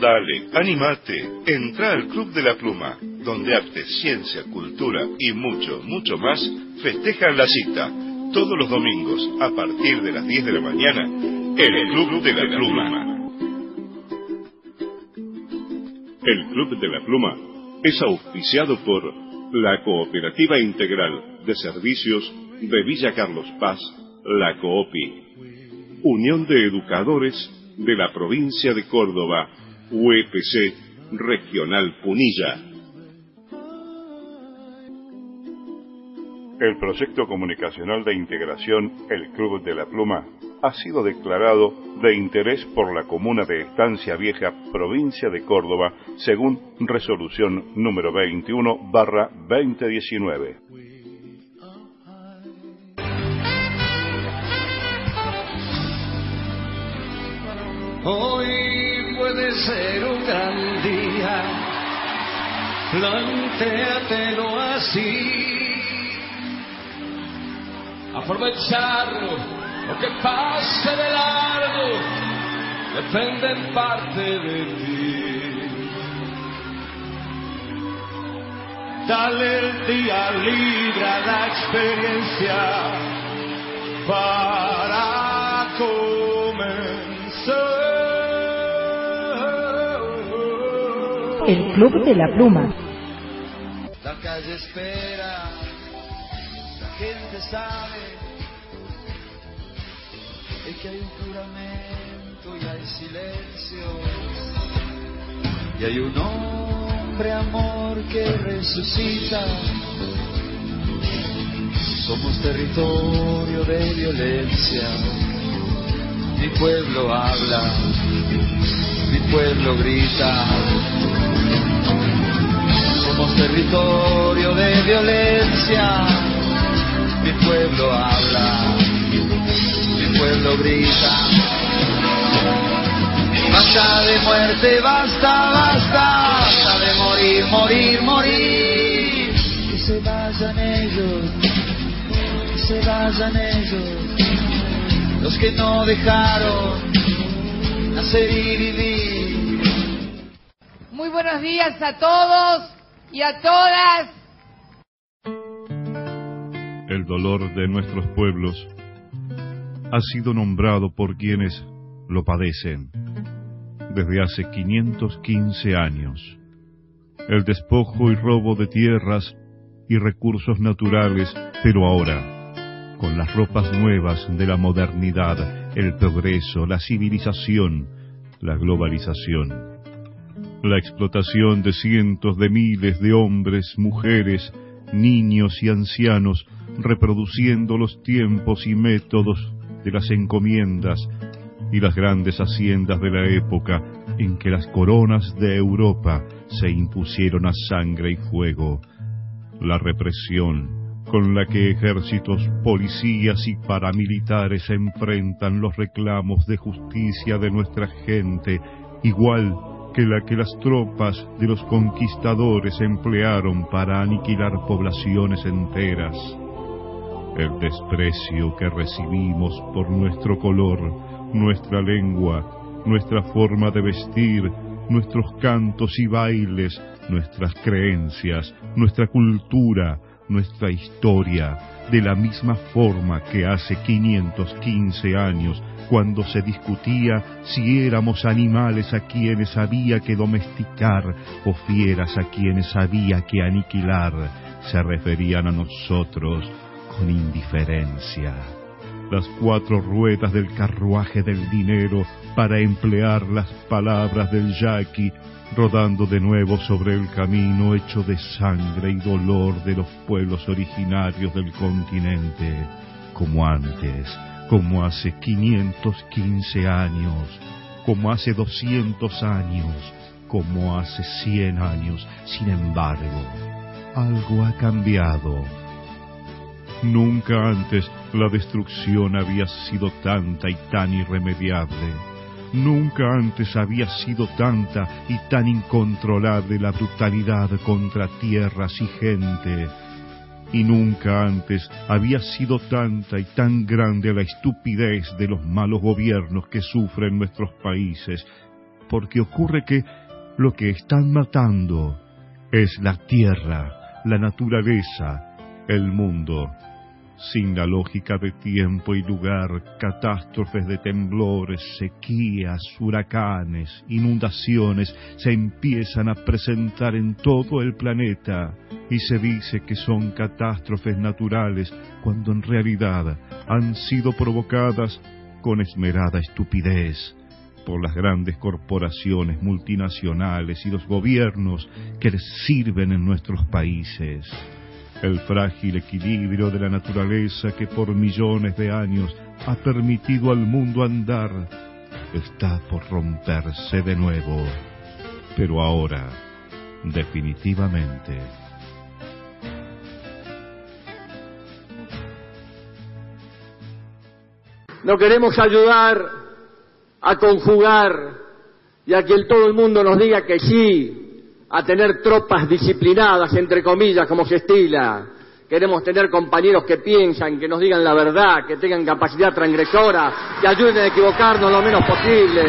Dale, animate, entra al Club de la Pluma, donde arte, ciencia, cultura y mucho, mucho más festejan la cita, todos los domingos a partir de las 10 de la mañana, en el Club de la Pluma. El Club de la Pluma es auspiciado por la Cooperativa Integral de Servicios de Villa Carlos Paz, la COOPI, Unión de Educadores de la Provincia de Córdoba, UEPC Regional Punilla. El proyecto comunicacional de integración El Club de la Pluma ha sido declarado de interés por la comuna de Estancia Vieja, provincia de Córdoba, según resolución número 21 barra 2019. Hoy puede ser un gran día, plantéatelo así. Aprovecharlo, lo que pase de largo, depende en parte de ti. Dale el día libre a la experiencia para El Club de la Pluma. La calle espera, la gente sabe es que hay un juramento y hay silencio. Y hay un hombre amor que resucita. Somos territorio de violencia. Mi pueblo habla, mi pueblo grita. Territorio de violencia. Mi pueblo habla, mi pueblo grita. Basta de muerte, basta, basta, basta de morir, morir, morir. Que se vayan ellos, que se vayan ellos, los que no dejaron nacer y vivir. Muy buenos días a todos y a todas. El dolor de nuestros pueblos ha sido nombrado por quienes lo padecen desde hace 515 años. El despojo y robo de tierras y recursos naturales, pero ahora, con las ropas nuevas de la modernidad, el progreso, la civilización, la globalización. La explotación de cientos de miles de hombres, mujeres, niños y ancianos, reproduciendo los tiempos y métodos de las encomiendas y las grandes haciendas de la época en que las coronas de Europa se impusieron a sangre y fuego. La represión con la que ejércitos, policías y paramilitares enfrentan los reclamos de justicia de nuestra gente, igual que la que las tropas de los conquistadores emplearon para aniquilar poblaciones enteras. El desprecio que recibimos por nuestro color, nuestra lengua, nuestra forma de vestir, nuestros cantos y bailes, nuestras creencias, nuestra cultura, nuestra historia, de la misma forma que hace 515 años, cuando se discutía si éramos animales a quienes había que domesticar o fieras a quienes había que aniquilar, se referían a nosotros con indiferencia. Las cuatro ruedas del carruaje del dinero para emplear las palabras del yaqui rodando de nuevo sobre el camino hecho de sangre y dolor de los pueblos originarios del continente, como antes, como hace 515 años, como hace 200 años, como hace 100 años. Sin embargo, algo ha cambiado. Nunca antes la destrucción había sido tanta y tan irremediable. Nunca antes había sido tanta y tan incontrolable la brutalidad contra tierras y gente. Y nunca antes había sido tanta y tan grande la estupidez de los malos gobiernos que sufren nuestros países, porque ocurre que lo que están matando es la tierra, la naturaleza, el mundo sin la lógica de tiempo y lugar, catástrofes de temblores, sequías, huracanes, inundaciones se empiezan a presentar en todo el planeta y se dice que son catástrofes naturales cuando en realidad han sido provocadas con esmerada estupidez por las grandes corporaciones multinacionales y los gobiernos que les sirven en nuestros países el frágil equilibrio de la naturaleza que por millones de años ha permitido al mundo andar, está por romperse de nuevo, pero ahora, definitivamente. No queremos ayudar a conjugar y a que todo el mundo nos diga que sí, a tener tropas disciplinadas, entre comillas, como se estila. Queremos tener compañeros que piensan, que nos digan la verdad, que tengan capacidad transgresora, que ayuden a equivocarnos lo menos posible.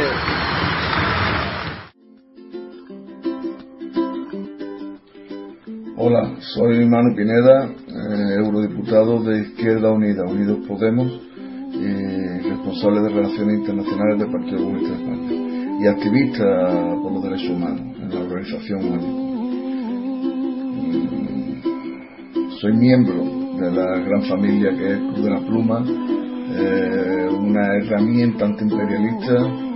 Hola, soy Manu Pineda, eh, eurodiputado de Izquierda Unida, Unidos Podemos, y responsable de Relaciones Internacionales del Partido Comunista de España, y activista por los derechos humanos la organización Soy miembro de la gran familia que es Club de la Pluma, eh, una herramienta antiimperialista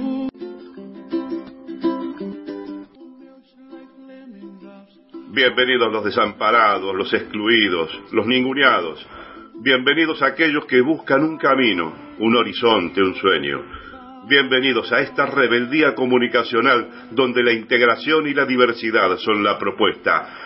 Bienvenidos los desamparados, los excluidos, los ninguneados. Bienvenidos a aquellos que buscan un camino, un horizonte, un sueño. Bienvenidos a esta rebeldía comunicacional donde la integración y la diversidad son la propuesta.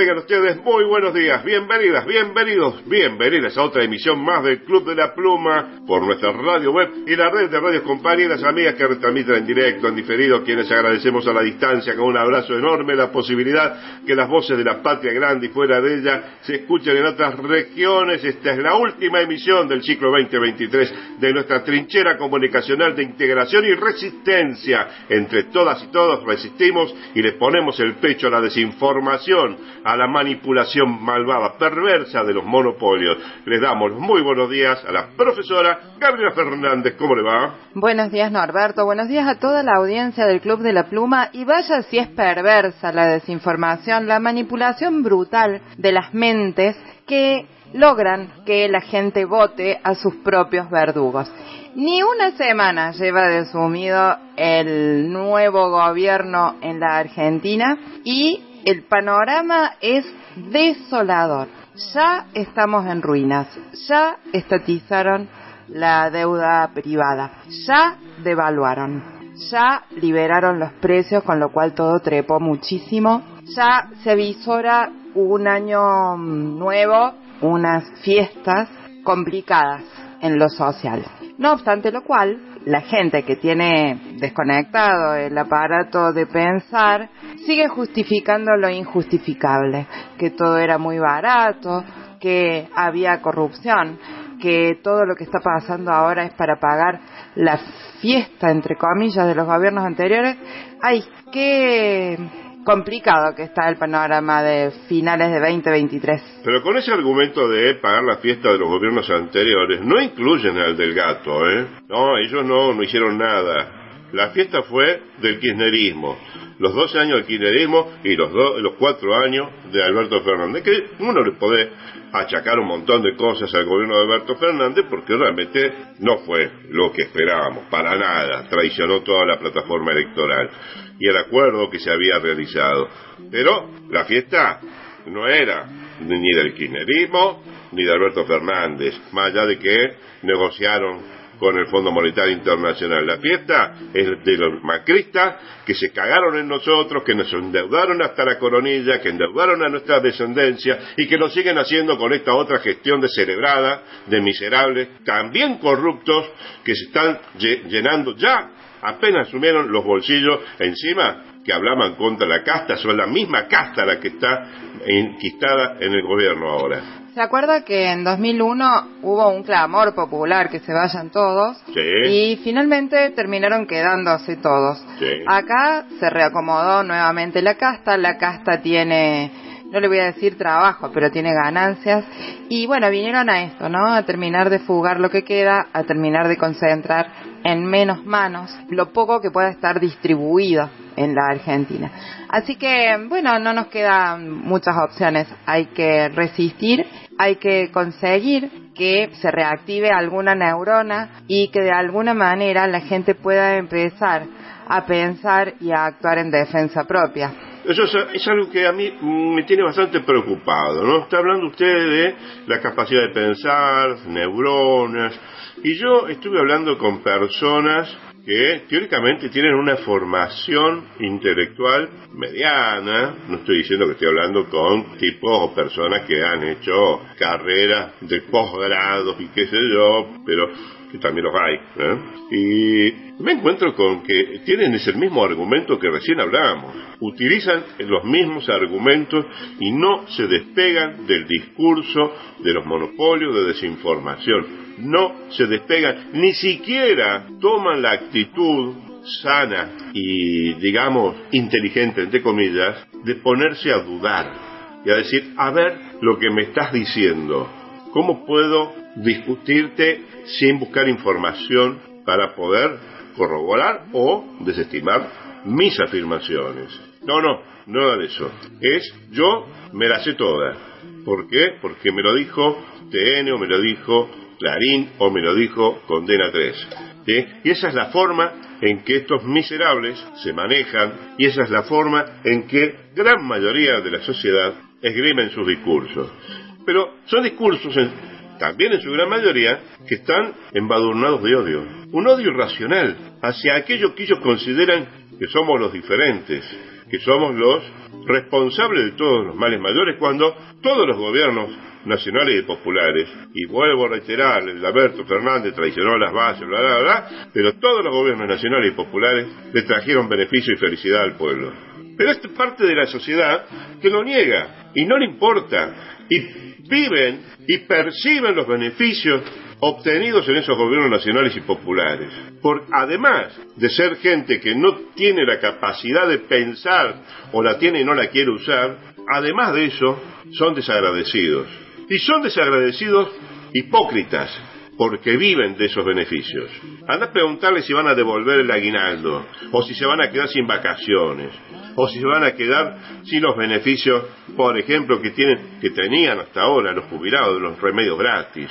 Tengan ustedes muy buenos días, bienvenidas, bienvenidos, bienvenidas a otra emisión más del Club de la Pluma por nuestra radio web y la red de radios compañeras, amigas que retransmiten en directo, en diferido, quienes agradecemos a la distancia con un abrazo enorme la posibilidad que las voces de la patria grande y fuera de ella se escuchen en otras regiones. Esta es la última emisión del ciclo 2023 de nuestra trinchera comunicacional de integración y resistencia. Entre todas y todos resistimos y le ponemos el pecho a la desinformación a la manipulación malvada, perversa de los monopolios. Les damos muy buenos días a la profesora Gabriela Fernández. ¿Cómo le va? Buenos días, Norberto. Buenos días a toda la audiencia del Club de la Pluma. Y vaya si es perversa la desinformación, la manipulación brutal de las mentes que logran que la gente vote a sus propios verdugos. Ni una semana lleva de sumido el nuevo gobierno en la Argentina y el panorama es desolador. Ya estamos en ruinas, ya estatizaron la deuda privada, ya devaluaron, ya liberaron los precios, con lo cual todo trepó muchísimo, ya se avisora un año nuevo, unas fiestas complicadas en lo social. No obstante lo cual, la gente que tiene desconectado el aparato de pensar sigue justificando lo injustificable, que todo era muy barato, que había corrupción, que todo lo que está pasando ahora es para pagar la fiesta, entre comillas, de los gobiernos anteriores. Ay, qué complicado que está el panorama de finales de 2023. Pero con ese argumento de pagar la fiesta de los gobiernos anteriores, no incluyen al del gato, ¿eh? No, ellos no, no hicieron nada. La fiesta fue del kirchnerismo, los 12 años del kirchnerismo y los, los 4 años de Alberto Fernández, que uno le puede achacar un montón de cosas al gobierno de Alberto Fernández porque realmente no fue lo que esperábamos, para nada, traicionó toda la plataforma electoral y el acuerdo que se había realizado. Pero la fiesta no era ni del kirchnerismo ni de Alberto Fernández, más allá de que negociaron con el Fondo Monetario Internacional. La fiesta es de los macristas que se cagaron en nosotros, que nos endeudaron hasta la coronilla, que endeudaron a nuestra descendencia y que lo siguen haciendo con esta otra gestión descerebrada, de miserables, también corruptos, que se están llenando ya, apenas asumieron los bolsillos encima que hablaban contra la casta, son la misma casta la que está enquistada en el gobierno ahora. ¿Se acuerda que en 2001 hubo un clamor popular que se vayan todos? Sí. Y finalmente terminaron quedándose todos. Sí. Acá se reacomodó nuevamente la casta, la casta tiene no le voy a decir trabajo, pero tiene ganancias. Y bueno, vinieron a esto, ¿no? A terminar de fugar lo que queda, a terminar de concentrar en menos manos lo poco que pueda estar distribuido en la Argentina. Así que, bueno, no nos quedan muchas opciones. Hay que resistir, hay que conseguir que se reactive alguna neurona y que de alguna manera la gente pueda empezar a pensar y a actuar en defensa propia. Eso es, algo que a mí me tiene bastante preocupado, ¿no? Está hablando usted de la capacidad de pensar, neuronas, y yo estuve hablando con personas que teóricamente tienen una formación intelectual mediana, no estoy diciendo que estoy hablando con tipos o personas que han hecho carreras de posgrado y qué sé yo, pero que también los hay. ¿eh? Y me encuentro con que tienen ese mismo argumento que recién hablábamos. Utilizan los mismos argumentos y no se despegan del discurso de los monopolios de desinformación. No se despegan, ni siquiera toman la actitud sana y, digamos, inteligente, entre comillas, de ponerse a dudar y a decir, a ver lo que me estás diciendo, ¿cómo puedo discutirte sin buscar información para poder corroborar o desestimar mis afirmaciones. No, no, nada de eso. Es yo me la sé toda. ¿Por qué? Porque me lo dijo TN o me lo dijo Clarín o me lo dijo Condena 3. Y esa es la forma en que estos miserables se manejan y esa es la forma en que gran mayoría de la sociedad esgrimen sus discursos. Pero son discursos también en su gran mayoría, que están embadurnados de odio. Un odio irracional hacia aquellos que ellos consideran que somos los diferentes, que somos los responsables de todos los males mayores, cuando todos los gobiernos nacionales y populares, y vuelvo a reiterar, el Alberto Fernández traicionó las bases, bla, bla, bla, pero todos los gobiernos nacionales y populares le trajeron beneficio y felicidad al pueblo. Pero esta parte de la sociedad que lo niega y no le importa y viven y perciben los beneficios obtenidos en esos gobiernos nacionales y populares. Por, además de ser gente que no tiene la capacidad de pensar o la tiene y no la quiere usar, además de eso, son desagradecidos. Y son desagradecidos hipócritas, porque viven de esos beneficios. Anda a preguntarle si van a devolver el aguinaldo, o si se van a quedar sin vacaciones, o si se van a quedar sin los beneficios, por ejemplo, que tienen, que tenían hasta ahora los jubilados de los remedios gratis.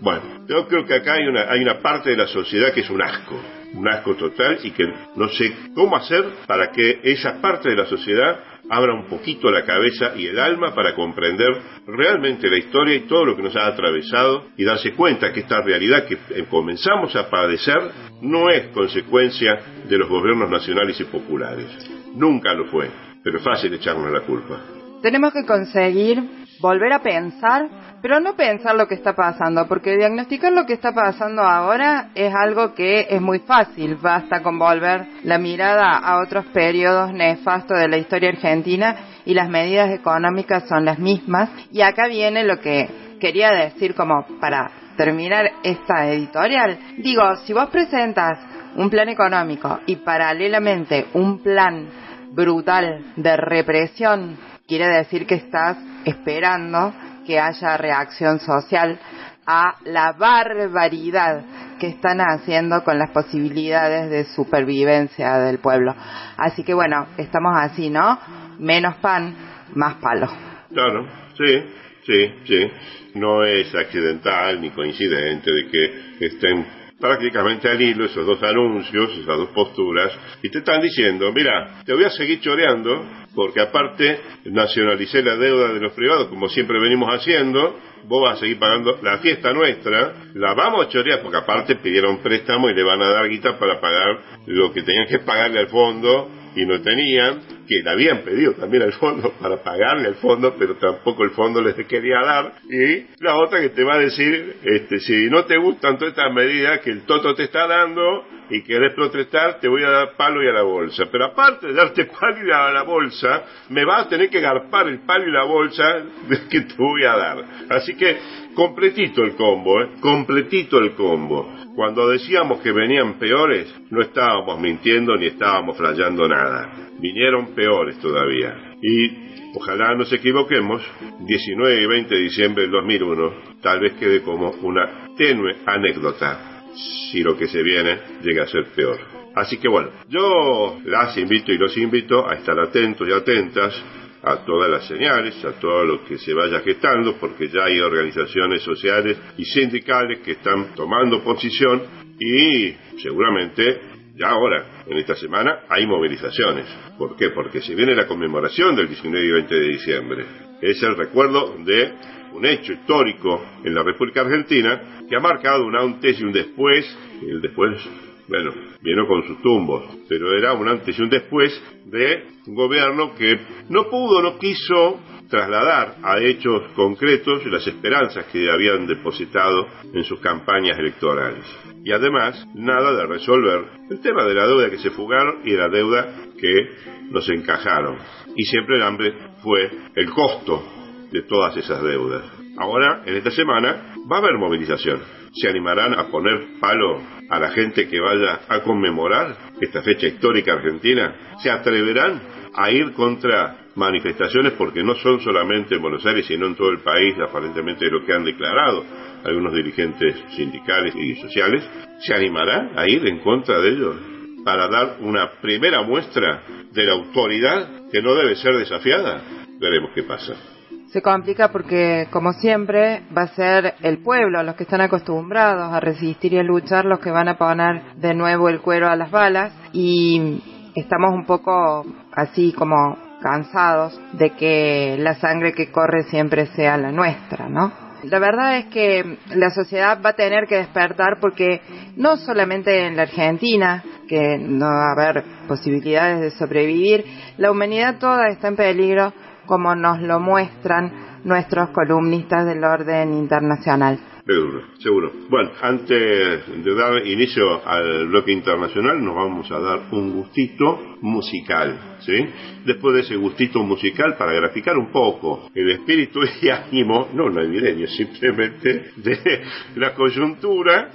Bueno, yo creo que acá hay una, hay una parte de la sociedad que es un asco, un asco total y que no sé cómo hacer para que esa parte de la sociedad abra un poquito la cabeza y el alma para comprender realmente la historia y todo lo que nos ha atravesado y darse cuenta que esta realidad que eh, comenzamos a padecer no es consecuencia de los gobiernos nacionales y populares. Nunca lo fue, pero es fácil echarnos la culpa. Tenemos que conseguir volver a pensar, pero no pensar lo que está pasando, porque diagnosticar lo que está pasando ahora es algo que es muy fácil, basta con volver la mirada a otros periodos nefastos de la historia argentina y las medidas económicas son las mismas. Y acá viene lo que quería decir como para terminar esta editorial. Digo, si vos presentas un plan económico y paralelamente un plan brutal de represión, quiere decir que estás esperando que haya reacción social a la barbaridad que están haciendo con las posibilidades de supervivencia del pueblo. Así que bueno, estamos así, ¿no? Menos pan, más palo. Claro, sí, sí, sí. No es accidental ni coincidente de que estén prácticamente al hilo esos dos anuncios, esas dos posturas, y te están diciendo, mira, te voy a seguir choreando, porque aparte nacionalicé la deuda de los privados, como siempre venimos haciendo, vos vas a seguir pagando la fiesta nuestra, la vamos a chorear, porque aparte pidieron préstamo y le van a dar guita para pagar lo que tenían que pagarle al fondo y no tenían, que le habían pedido también al fondo para pagarle al fondo, pero tampoco el fondo les quería dar. Y la otra que te va a decir, este, si no te gustan todas estas medidas que el Toto te está dando y querés protestar, te voy a dar palo y a la bolsa. Pero aparte de darte palo y a la bolsa, me vas a tener que garpar el palo y la bolsa que te voy a dar. Así que completito el combo, ¿eh? completito el combo. Cuando decíamos que venían peores, no estábamos mintiendo ni estábamos flayando nada. Vinieron peores todavía. Y ojalá nos equivoquemos, 19 y 20 de diciembre del 2001 tal vez quede como una tenue anécdota si lo que se viene llega a ser peor. Así que bueno, yo las invito y los invito a estar atentos y atentas a todas las señales, a todo lo que se vaya gestando, porque ya hay organizaciones sociales y sindicales que están tomando posición y seguramente ya ahora, en esta semana, hay movilizaciones. ¿Por qué? Porque se viene la conmemoración del 19 y 20 de diciembre. Es el recuerdo de un hecho histórico en la República Argentina que ha marcado un antes y un después, el después bueno, vino con sus tumbos, pero era un antes y un después de un gobierno que no pudo, no quiso trasladar a hechos concretos las esperanzas que habían depositado en sus campañas electorales. Y además, nada de resolver el tema de la deuda que se fugaron y de la deuda que nos encajaron. Y siempre el hambre fue el costo de todas esas deudas. Ahora, en esta semana, va a haber movilización. ¿Se animarán a poner palo a la gente que vaya a conmemorar esta fecha histórica argentina? ¿Se atreverán a ir contra manifestaciones porque no son solamente en Buenos Aires, sino en todo el país, aparentemente lo que han declarado algunos dirigentes sindicales y sociales? ¿Se animarán a ir en contra de ellos? para dar una primera muestra de la autoridad que no debe ser desafiada. Veremos qué pasa se complica porque, como siempre, va a ser el pueblo, los que están acostumbrados a resistir y a luchar, los que van a poner de nuevo el cuero a las balas y estamos un poco así como cansados de que la sangre que corre siempre sea la nuestra, ¿no? La verdad es que la sociedad va a tener que despertar porque no solamente en la Argentina, que no va a haber posibilidades de sobrevivir, la humanidad toda está en peligro como nos lo muestran nuestros columnistas del orden internacional. Seguro, seguro. Bueno, antes de dar inicio al bloque internacional, nos vamos a dar un gustito musical, ¿sí? Después de ese gustito musical, para graficar un poco el espíritu y ánimo, no navideño, simplemente de la coyuntura.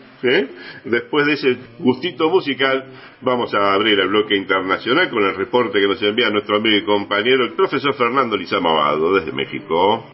Después de ese gustito musical, vamos a abrir el bloque internacional con el reporte que nos envía nuestro amigo y compañero, el profesor Fernando Lizama Abado, desde México.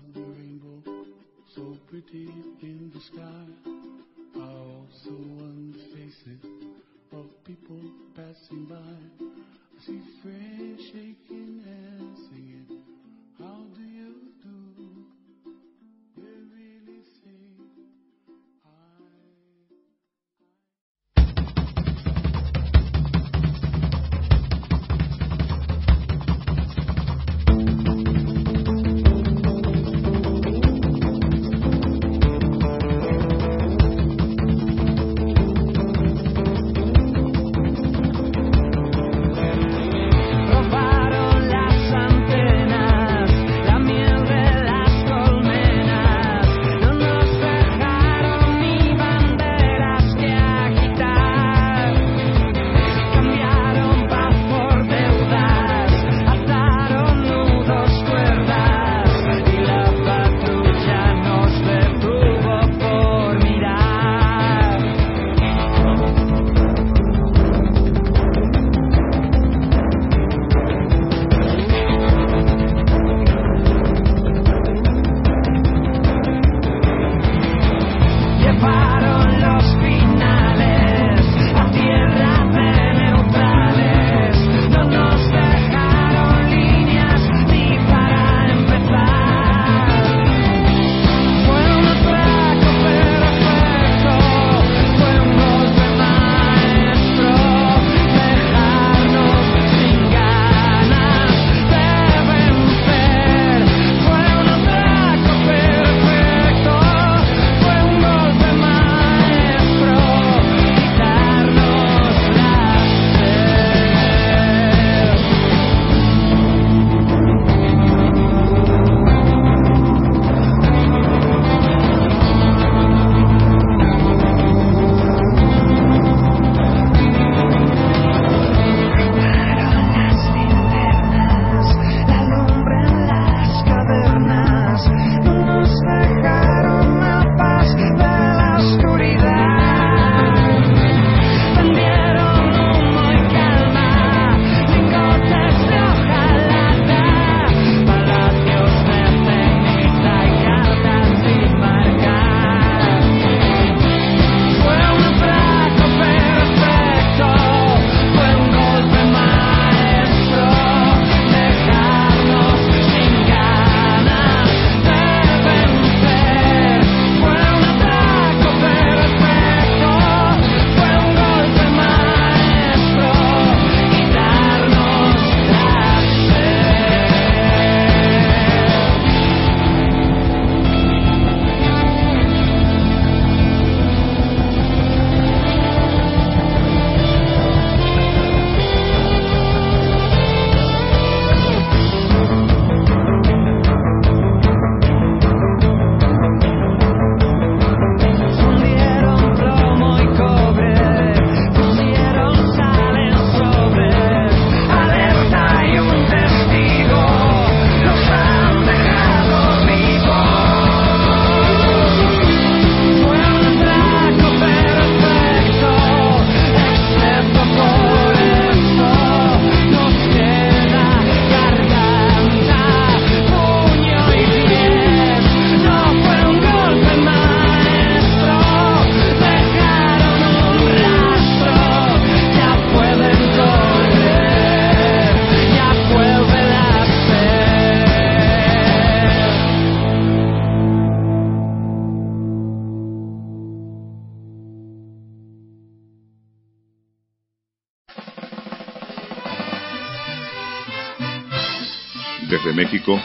Desde México,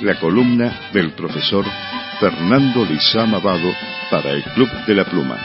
la columna del profesor Fernando Lizama Vado para el Club de la Pluma.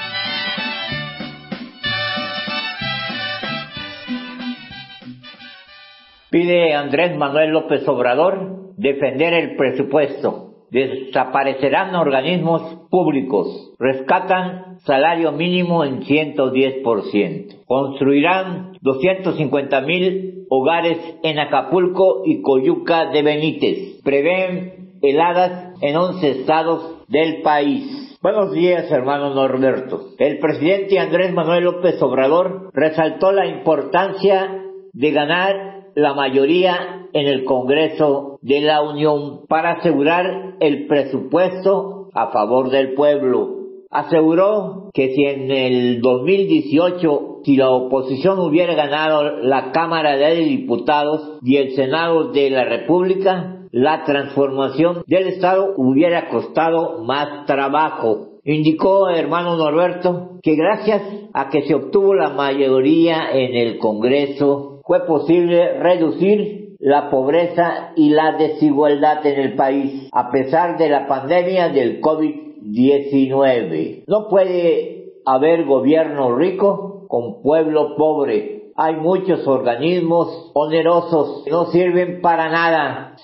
Pide Andrés Manuel López Obrador defender el presupuesto. Desaparecerán organismos públicos. Rescatan salario mínimo en 110%. Construirán 250 mil hogares en Acapulco y Coyuca de Benítez. Prevén heladas en 11 estados del país. Buenos días, hermano Norberto. El presidente Andrés Manuel López Obrador resaltó la importancia de ganar la mayoría en el Congreso de la Unión para asegurar el presupuesto a favor del pueblo. Aseguró que si en el 2018, si la oposición hubiera ganado la Cámara de Diputados y el Senado de la República, la transformación del Estado hubiera costado más trabajo. Indicó hermano Norberto que gracias a que se obtuvo la mayoría en el Congreso fue posible reducir la pobreza y la desigualdad en el país, a pesar de la pandemia del COVID-19. No puede haber gobierno rico con pueblo pobre, hay muchos organismos onerosos que no sirven para nada,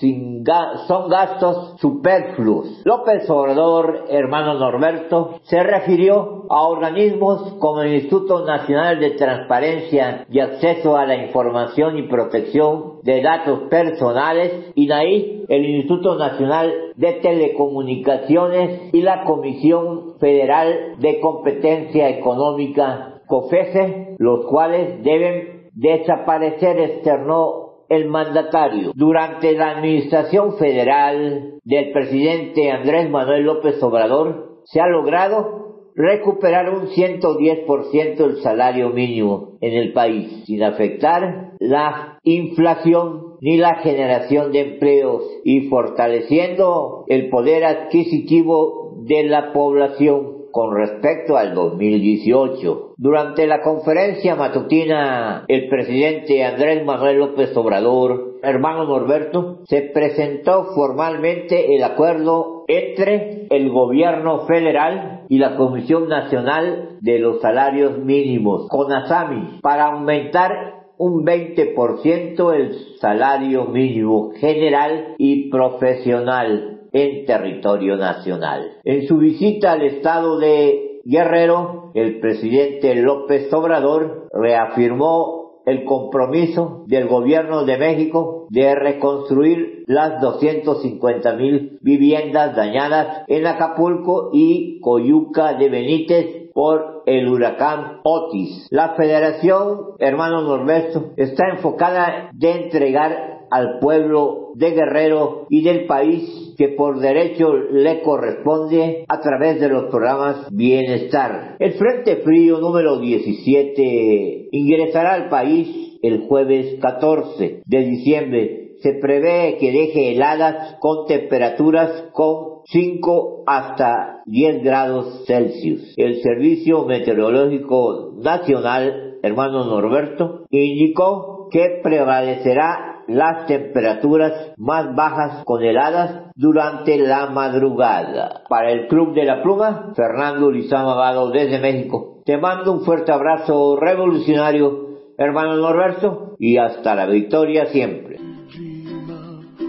son gastos superfluos. López Obrador, hermano Norberto, se refirió a organismos como el Instituto Nacional de Transparencia y Acceso a la Información y Protección de Datos Personales, INAI, el Instituto Nacional de Telecomunicaciones y la Comisión Federal de Competencia Económica COFESE, los cuales deben desaparecer, externó el mandatario. Durante la administración federal del presidente Andrés Manuel López Obrador, se ha logrado recuperar un 110% del salario mínimo en el país, sin afectar la inflación ni la generación de empleos y fortaleciendo el poder adquisitivo de la población con respecto al 2018. Durante la conferencia matutina, el presidente Andrés Manuel López Obrador, hermano Norberto, se presentó formalmente el acuerdo entre el gobierno federal y la Comisión Nacional de los Salarios Mínimos, CONASAMI, para aumentar un 20% el salario mínimo general y profesional en territorio nacional. En su visita al estado de Guerrero, el presidente López Obrador reafirmó el compromiso del gobierno de México de reconstruir las 250 mil viviendas dañadas en Acapulco y Coyuca de Benítez por el huracán Otis. La Federación Hermano Norberto está enfocada de entregar al pueblo de Guerrero y del país que por derecho le corresponde a través de los programas Bienestar. El Frente Frío número 17 ingresará al país el jueves 14 de diciembre. Se prevé que deje heladas con temperaturas con 5 hasta 10 grados Celsius. El Servicio Meteorológico Nacional, hermano Norberto, indicó que prevalecerá las temperaturas más bajas con heladas durante la madrugada. Para el Club de la Pluma, Fernando Lizama Vado desde México. Te mando un fuerte abrazo revolucionario, hermano Norberto, y hasta la victoria siempre.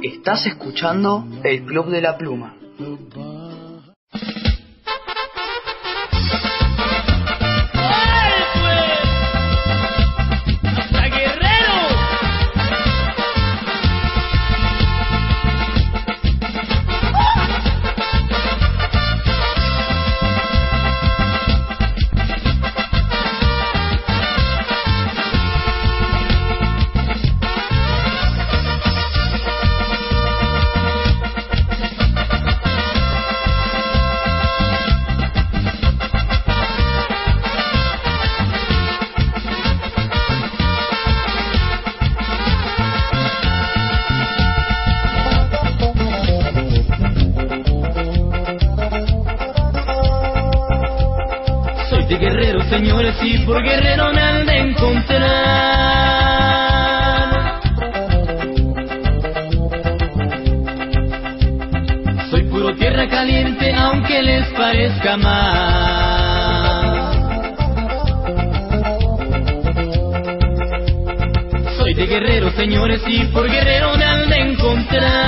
Estás escuchando el Club de la Pluma. por guerrero me han de encontrar. Soy puro tierra caliente, aunque les parezca más. Soy de guerrero, señores, y por guerrero me han de encontrar.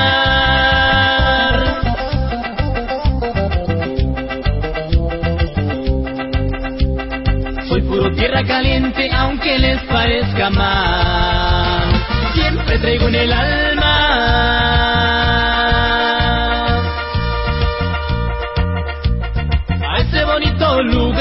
Siempre traigo en el alma a ese bonito lugar.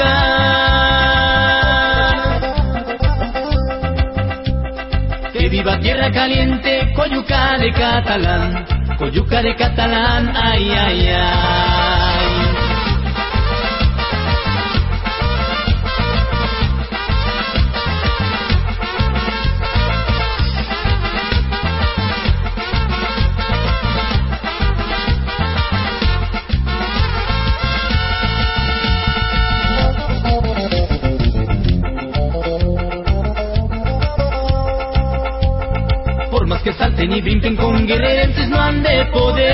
Que viva tierra caliente, coyuca de catalán, coyuca de catalán, ay, ay, ay. Y brinquen con guerrerenses no han de poder.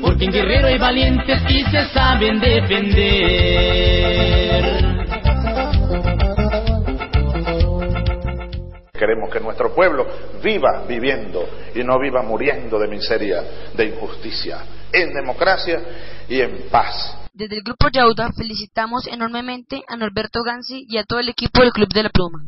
Porque en Guerrero hay valientes y se saben defender. Queremos que nuestro pueblo viva viviendo y no viva muriendo de miseria, de injusticia, en democracia y en paz. Desde el Grupo Yauda felicitamos enormemente a Norberto Gansi y a todo el equipo del Club de la Pluma.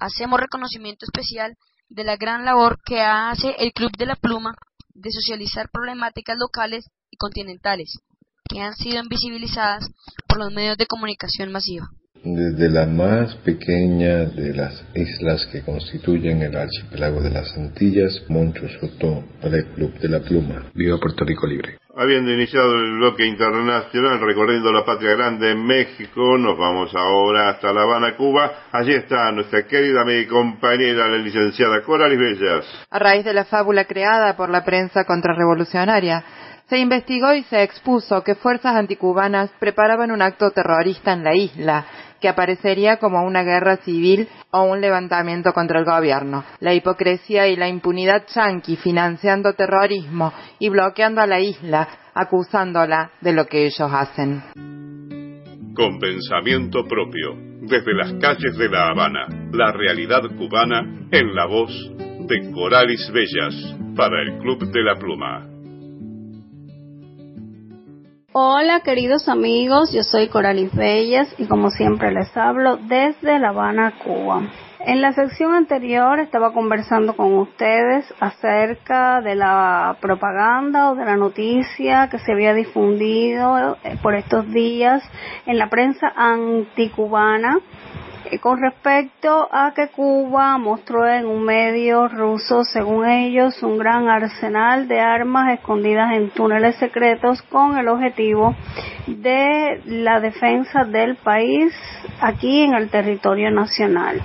Hacemos reconocimiento especial de la gran labor que hace el Club de la Pluma de socializar problemáticas locales y continentales que han sido invisibilizadas por los medios de comunicación masiva. Desde la más pequeña de las islas que constituyen el archipiélago de las Antillas, Moncho Soto para el Club de la Pluma. Viva Puerto Rico Libre. Habiendo iniciado el bloque internacional recorriendo la patria grande en México, nos vamos ahora hasta La Habana, Cuba. Allí está nuestra querida y compañera, la licenciada Coralis Bellas. A raíz de la fábula creada por la prensa contrarrevolucionaria, se investigó y se expuso que fuerzas anticubanas preparaban un acto terrorista en la isla, que aparecería como una guerra civil o un levantamiento contra el gobierno. La hipocresía y la impunidad yanqui financiando terrorismo y bloqueando a la isla, acusándola de lo que ellos hacen. Con pensamiento propio, desde las calles de La Habana, la realidad cubana en la voz de Coralis Bellas para el Club de la Pluma. Hola queridos amigos, yo soy Coralis Bellas y como siempre les hablo desde La Habana, Cuba. En la sección anterior estaba conversando con ustedes acerca de la propaganda o de la noticia que se había difundido eh, por estos días en la prensa anticubana con respecto a que Cuba mostró en un medio ruso, según ellos, un gran arsenal de armas escondidas en túneles secretos con el objetivo de la defensa del país aquí en el territorio nacional.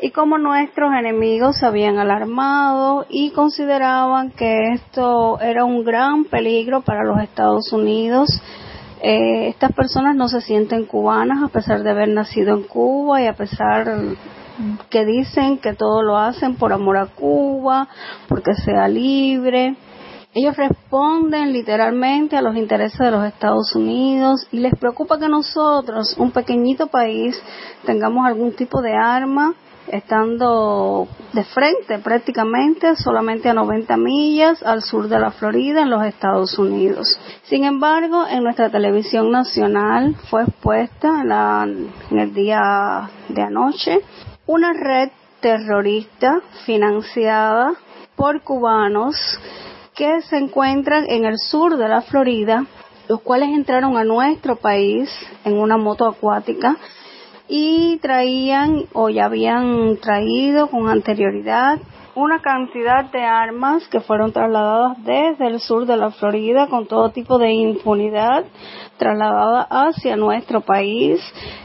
Y como nuestros enemigos se habían alarmado y consideraban que esto era un gran peligro para los Estados Unidos, eh, estas personas no se sienten cubanas a pesar de haber nacido en Cuba y a pesar que dicen que todo lo hacen por amor a Cuba, porque sea libre. Ellos responden literalmente a los intereses de los Estados Unidos y les preocupa que nosotros, un pequeñito país, tengamos algún tipo de arma estando de frente prácticamente solamente a 90 millas al sur de la Florida en los Estados Unidos. Sin embargo, en nuestra televisión nacional fue expuesta en, la, en el día de anoche una red terrorista financiada por cubanos que se encuentran en el sur de la Florida, los cuales entraron a nuestro país en una moto acuática y traían o ya habían traído con anterioridad una cantidad de armas que fueron trasladadas desde el sur de la Florida con todo tipo de impunidad trasladada hacia nuestro país.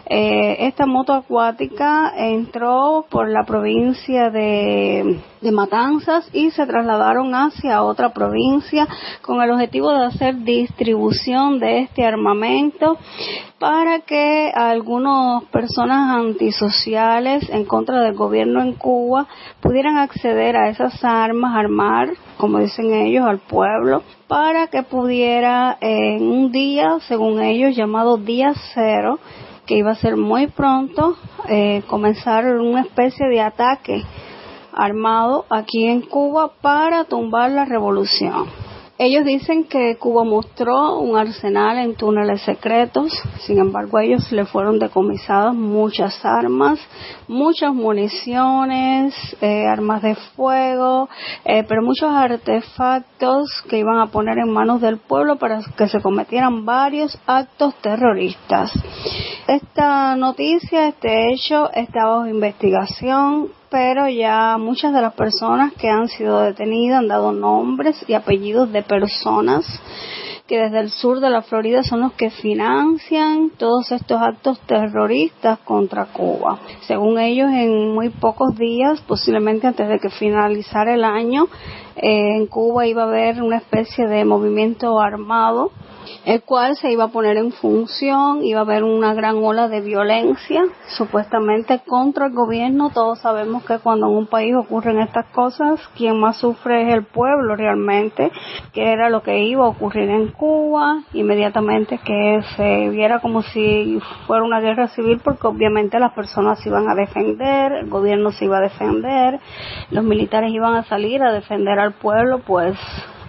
Eh, esta moto acuática entró por la provincia de, de Matanzas y se trasladaron hacia otra provincia con el objetivo de hacer distribución de este armamento para que algunas personas antisociales en contra del gobierno en Cuba pudieran acceder a esas armas, armar, como dicen ellos, al pueblo, para que pudiera en un día, según ellos, llamado día cero, que iba a ser muy pronto, eh, comenzar una especie de ataque armado aquí en Cuba para tumbar la revolución. Ellos dicen que Cuba mostró un arsenal en túneles secretos, sin embargo ellos le fueron decomisadas muchas armas, muchas municiones, eh, armas de fuego, eh, pero muchos artefactos que iban a poner en manos del pueblo para que se cometieran varios actos terroristas. Esta noticia, este hecho, está bajo investigación pero ya muchas de las personas que han sido detenidas han dado nombres y apellidos de personas que desde el sur de la Florida son los que financian todos estos actos terroristas contra Cuba. Según ellos, en muy pocos días, posiblemente antes de que finalizara el año, eh, en Cuba iba a haber una especie de movimiento armado el cual se iba a poner en función, iba a haber una gran ola de violencia, supuestamente contra el gobierno. Todos sabemos que cuando en un país ocurren estas cosas, quien más sufre es el pueblo realmente, que era lo que iba a ocurrir en Cuba, inmediatamente que se viera como si fuera una guerra civil, porque obviamente las personas se iban a defender, el gobierno se iba a defender, los militares iban a salir a defender al pueblo, pues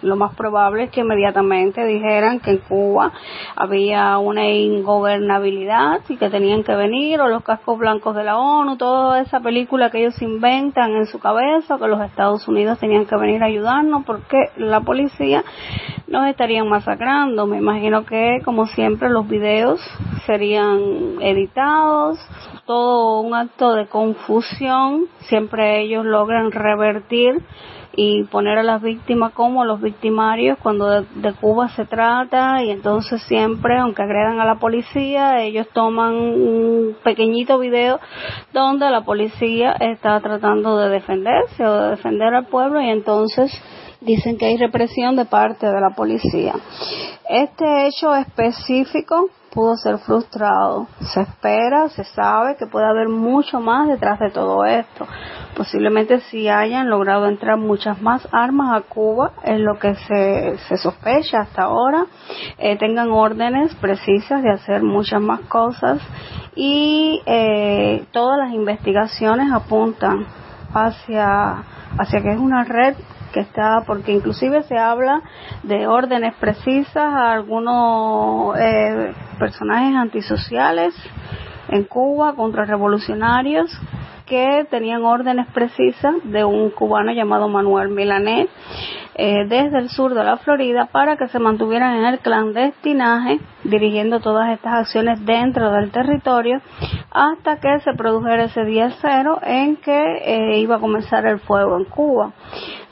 lo más probable es que inmediatamente dijeran que en Cuba había una ingobernabilidad y que tenían que venir, o los cascos blancos de la ONU, toda esa película que ellos inventan en su cabeza, que los Estados Unidos tenían que venir a ayudarnos porque la policía nos estarían masacrando. Me imagino que, como siempre, los videos serían editados, todo un acto de confusión, siempre ellos logran revertir y poner a las víctimas como los victimarios cuando de, Cuba se trata y entonces siempre, aunque agredan a la policía, ellos toman un pequeñito video donde la policía está tratando de defenderse o de defender al pueblo y entonces dicen que hay represión de parte de la policía. Este hecho específico pudo ser frustrado. Se espera, se sabe que puede haber mucho más detrás de todo esto. Posiblemente si hayan logrado entrar muchas más armas a Cuba, es lo que se, se sospecha hasta ahora, eh, tengan órdenes precisas de hacer muchas más cosas y eh, todas las investigaciones apuntan hacia, hacia que es una red que está, porque inclusive se habla de órdenes precisas a algunos eh, personajes antisociales en Cuba contra revolucionarios que tenían órdenes precisas de un cubano llamado Manuel Milanet eh, desde el sur de la Florida para que se mantuvieran en el clandestinaje dirigiendo todas estas acciones dentro del territorio hasta que se produjera ese día cero en que eh, iba a comenzar el fuego en Cuba.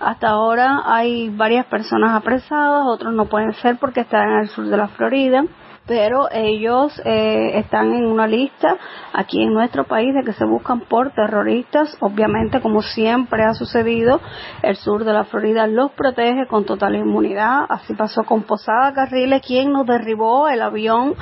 Hasta ahora hay varias personas apresadas, otros no pueden ser porque están en el sur de la Florida pero ellos eh, están en una lista aquí en nuestro país de que se buscan por terroristas. Obviamente, como siempre ha sucedido, el sur de la Florida los protege con total inmunidad. Así pasó con Posada Carriles, quien nos derribó el avión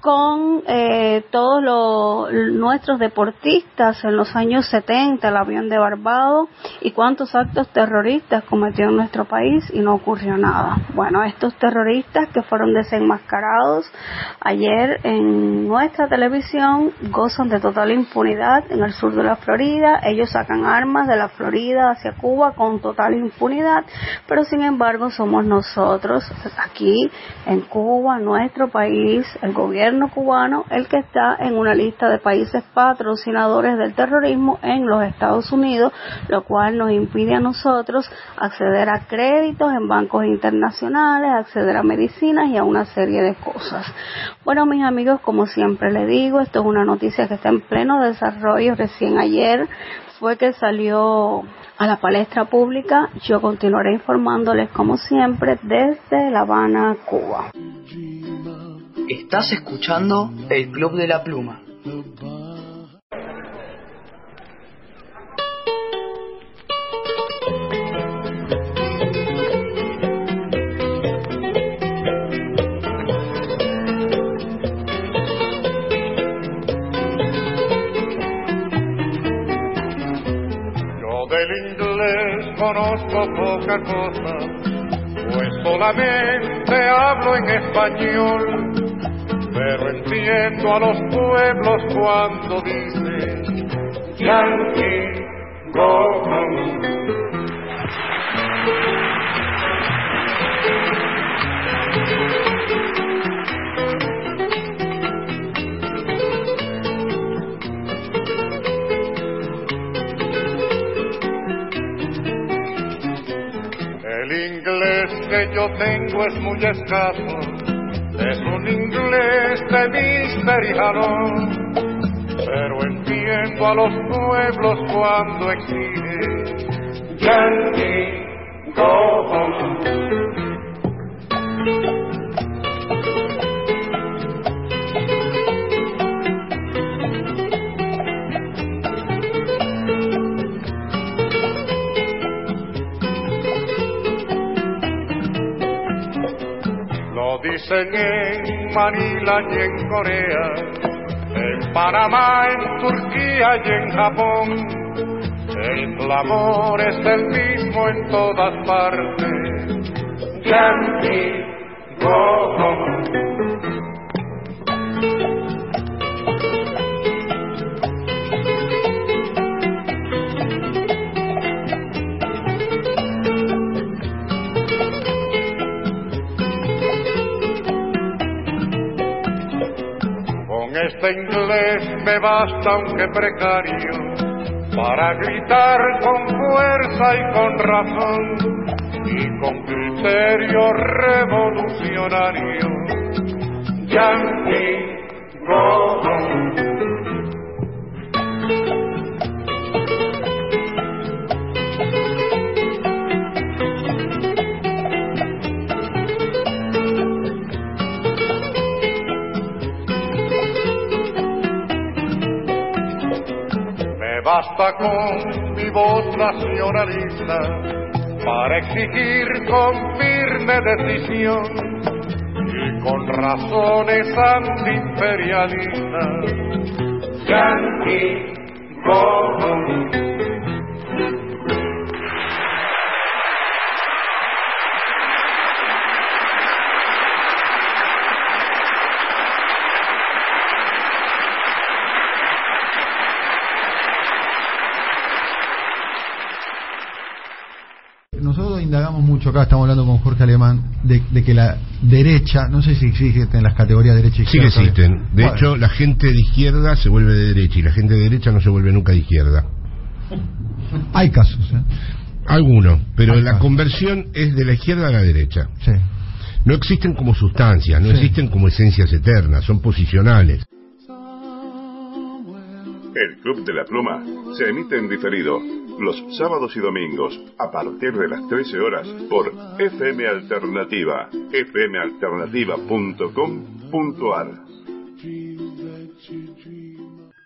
con eh, todos los, nuestros deportistas en los años 70, el avión de Barbados y cuántos actos terroristas cometió en nuestro país y no ocurrió nada. Bueno, estos terroristas que fueron desenmascarados ayer en nuestra televisión gozan de total impunidad en el sur de la Florida. Ellos sacan armas de la Florida hacia Cuba con total impunidad, pero sin embargo somos nosotros aquí en Cuba, nuestro país, el gobierno cubano el que está en una lista de países patrocinadores del terrorismo en los Estados Unidos, lo cual nos impide a nosotros acceder a créditos en bancos internacionales, acceder a medicinas y a una serie de cosas. Bueno, mis amigos, como siempre le digo, esto es una noticia que está en pleno desarrollo. Recién ayer fue que salió a la palestra pública. Yo continuaré informándoles como siempre desde La Habana, Cuba. Estás escuchando el Club de la Pluma. Yo del inglés conozco poca cosa, pues solamente hablo en español pero entiendo a los pueblos cuando dicen Yankee, go. El inglés que yo tengo es muy escaso, es un inglés de pero entiendo a los pueblos cuando exigen Yankee, go. Dicen en Manila y en Corea, en Panamá, en Turquía y en Japón. El clamor es el mismo en todas partes. Yankee, go. Me basta aunque precario para gritar con fuerza y con razón y con criterio revolucionario. Yankee, basta con mi voz nacionalista para exigir con firme decisión y con razones antiimperialistas. Yankee, go. Mucho acá, estamos hablando con Jorge Alemán, de, de que la derecha, no sé si existen las categorías derecha y Sí izquierda. que existen. De Bueno, hecho, la gente de izquierda se vuelve de derecha y la gente de derecha no se vuelve nunca de izquierda. hay casos. ¿eh? Algunos, pero Hay la casos. conversión es de la izquierda a la derecha. Sí. No existen como sustancias, no Sí. existen como esencias eternas, son posicionales. El Club de la Pluma se emite en diferido los sábados y domingos a partir de las 13 horas por FM Alternativa, fmalternativa.com.ar.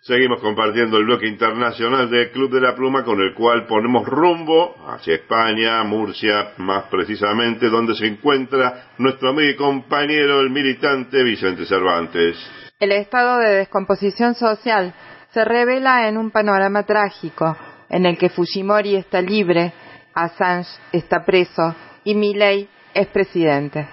Seguimos compartiendo el bloque internacional del Club de la Pluma con el cual ponemos rumbo hacia España, Murcia más precisamente, donde se encuentra nuestro amigo y compañero, el militante Vicente Cervantes. El estado de descomposición social se revela en un panorama trágico en el que Fujimori está libre, Assange está preso y Milley es presidente.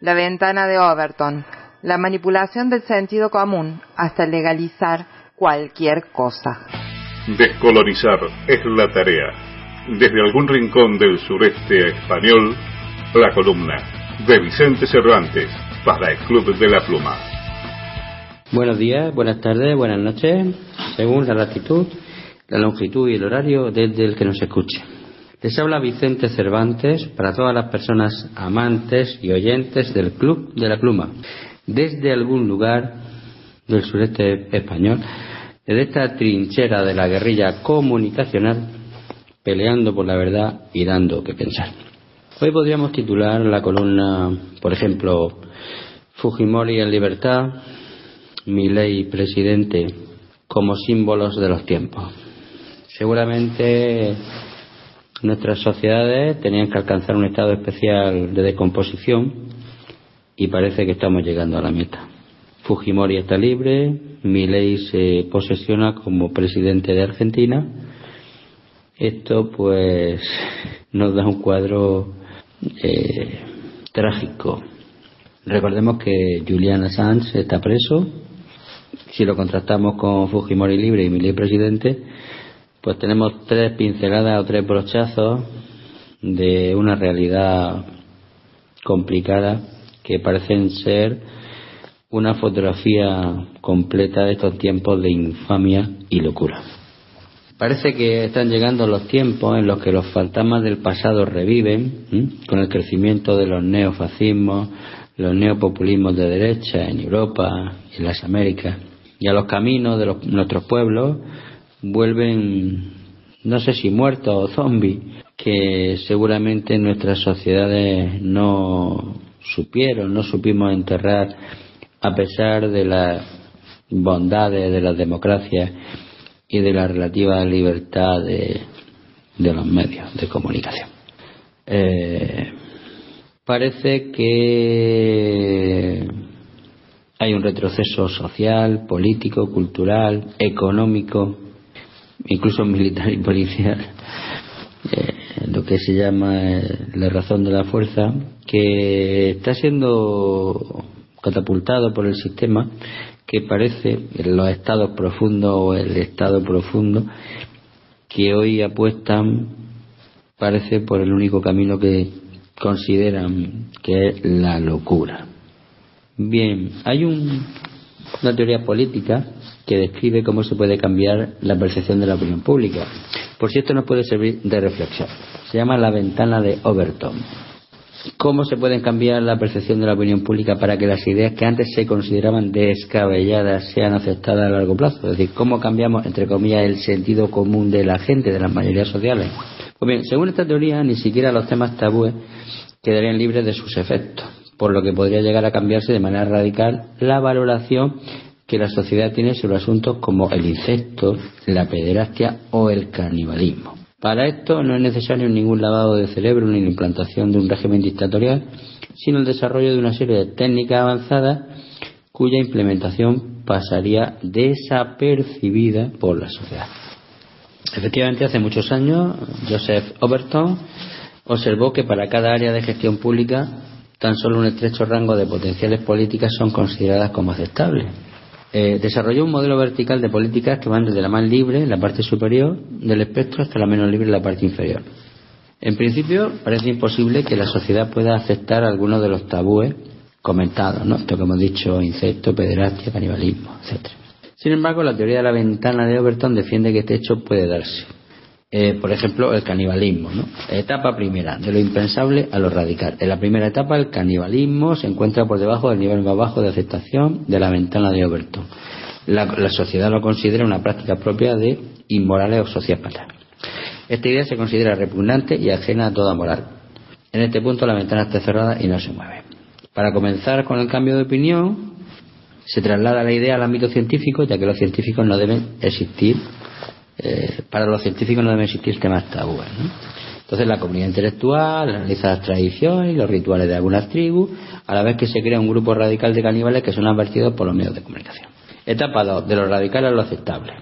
La ventana de Overton, la manipulación del sentido común hasta legalizar cualquier cosa. Descolonizar es la tarea. Desde algún rincón del sureste español, la columna de Vicente Cervantes para el Club de la Pluma. Buenos días, buenas tardes, buenas noches, según la latitud, la longitud y el horario desde el que nos escuche. Les habla Vicente Cervantes para todas las personas amantes y oyentes del Club de la Pluma, desde algún lugar del sureste español, desde esta trinchera de la guerrilla comunicacional, peleando por la verdad y dando que pensar. Hoy podríamos titular la columna, por ejemplo, Fujimori en libertad, Milei presidente como símbolos de los tiempos. Seguramente nuestras sociedades tenían que alcanzar un estado especial de decomposición y parece que estamos llegando a la meta. Fujimori está libre, Milei se posesiona como presidente de Argentina Esto pues nos da un cuadro eh, trágico. Recordemos que Julian Assange está preso. Si lo contrastamos con Fujimori libre y Milei presidente, pues tenemos tres pinceladas o tres brochazos de una realidad complicada que parecen ser una fotografía completa de estos tiempos de infamia y locura. Parece que están llegando los tiempos en los que los fantasmas del pasado reviven, con el crecimiento de los neofascismos, los neopopulismos de derecha en Europa y en las Américas, y a los caminos de los- nuestros pueblos vuelven, no sé si muertos o zombies, que seguramente nuestras sociedades no supieron, no supimos enterrar a pesar de las bondades de las democracias y de la relativa libertad de, de los medios de comunicación. Eh, parece que hay un retroceso social, político, cultural, económico, incluso militar y policial, eh, lo que se llama eh, la razón de la fuerza, que está siendo catapultado por el sistema que parece los estados profundos o el estado profundo que hoy apuestan parece por el único camino que consideran que es la locura. Bien, hay un- una teoría política que describe cómo se puede cambiar la percepción de la opinión pública. Por si esto nos puede servir de reflexión. Se llama la ventana de Overton. ¿Cómo se puede cambiar la percepción de la opinión pública para que las ideas que antes se consideraban descabelladas sean aceptadas a largo plazo? Es decir, ¿cómo cambiamos, entre comillas, el sentido común de la gente, de las mayorías sociales? Pues bien, según esta teoría, ni siquiera los temas tabúes quedarían libres de sus efectos, por lo que podría llegar a cambiarse de manera radical la valoración que la sociedad tiene sobre asuntos como el incesto, la pederastia o el canibalismo. Para esto no es necesario ningún lavado de cerebro ni la implantación de un régimen dictatorial, sino el desarrollo de una serie de técnicas avanzadas cuya implementación pasaría desapercibida por la sociedad. Efectivamente, hace muchos años, Joseph Overton observó que para cada área de gestión pública tan solo un estrecho rango de potenciales políticas son consideradas como aceptables. Eh, desarrolló un modelo vertical de políticas que van desde la más libre, la parte superior del espectro, hasta la menos libre, la parte inferior. En principio, parece imposible que la sociedad pueda aceptar algunos de los tabúes comentados, ¿no? Esto que hemos dicho, insecto, pederastia, canibalismo, etcétera. Sin embargo, la teoría de la ventana de Overton defiende que este hecho puede darse. Eh, por ejemplo, el canibalismo. ¿no? Etapa primera, de lo impensable a lo radical. En la primera etapa, el canibalismo se encuentra por debajo del nivel más bajo de aceptación de la ventana de Overton. La, la sociedad lo considera una práctica propia de inmorales o sociópatas. Esta idea se considera repugnante y ajena a toda moral. En este punto, la ventana está cerrada y no se mueve. Para comenzar con el cambio de opinión, se traslada la idea al ámbito científico, ya que los científicos no deben existir eh, para los científicos no deben existir temas tabúes. ¿no? Entonces la comunidad intelectual analiza las tradiciones y los rituales de algunas tribus, a la vez que se crea un grupo radical de caníbales que son advertidos por los medios de comunicación. Etapa 2, de lo radical a lo aceptable.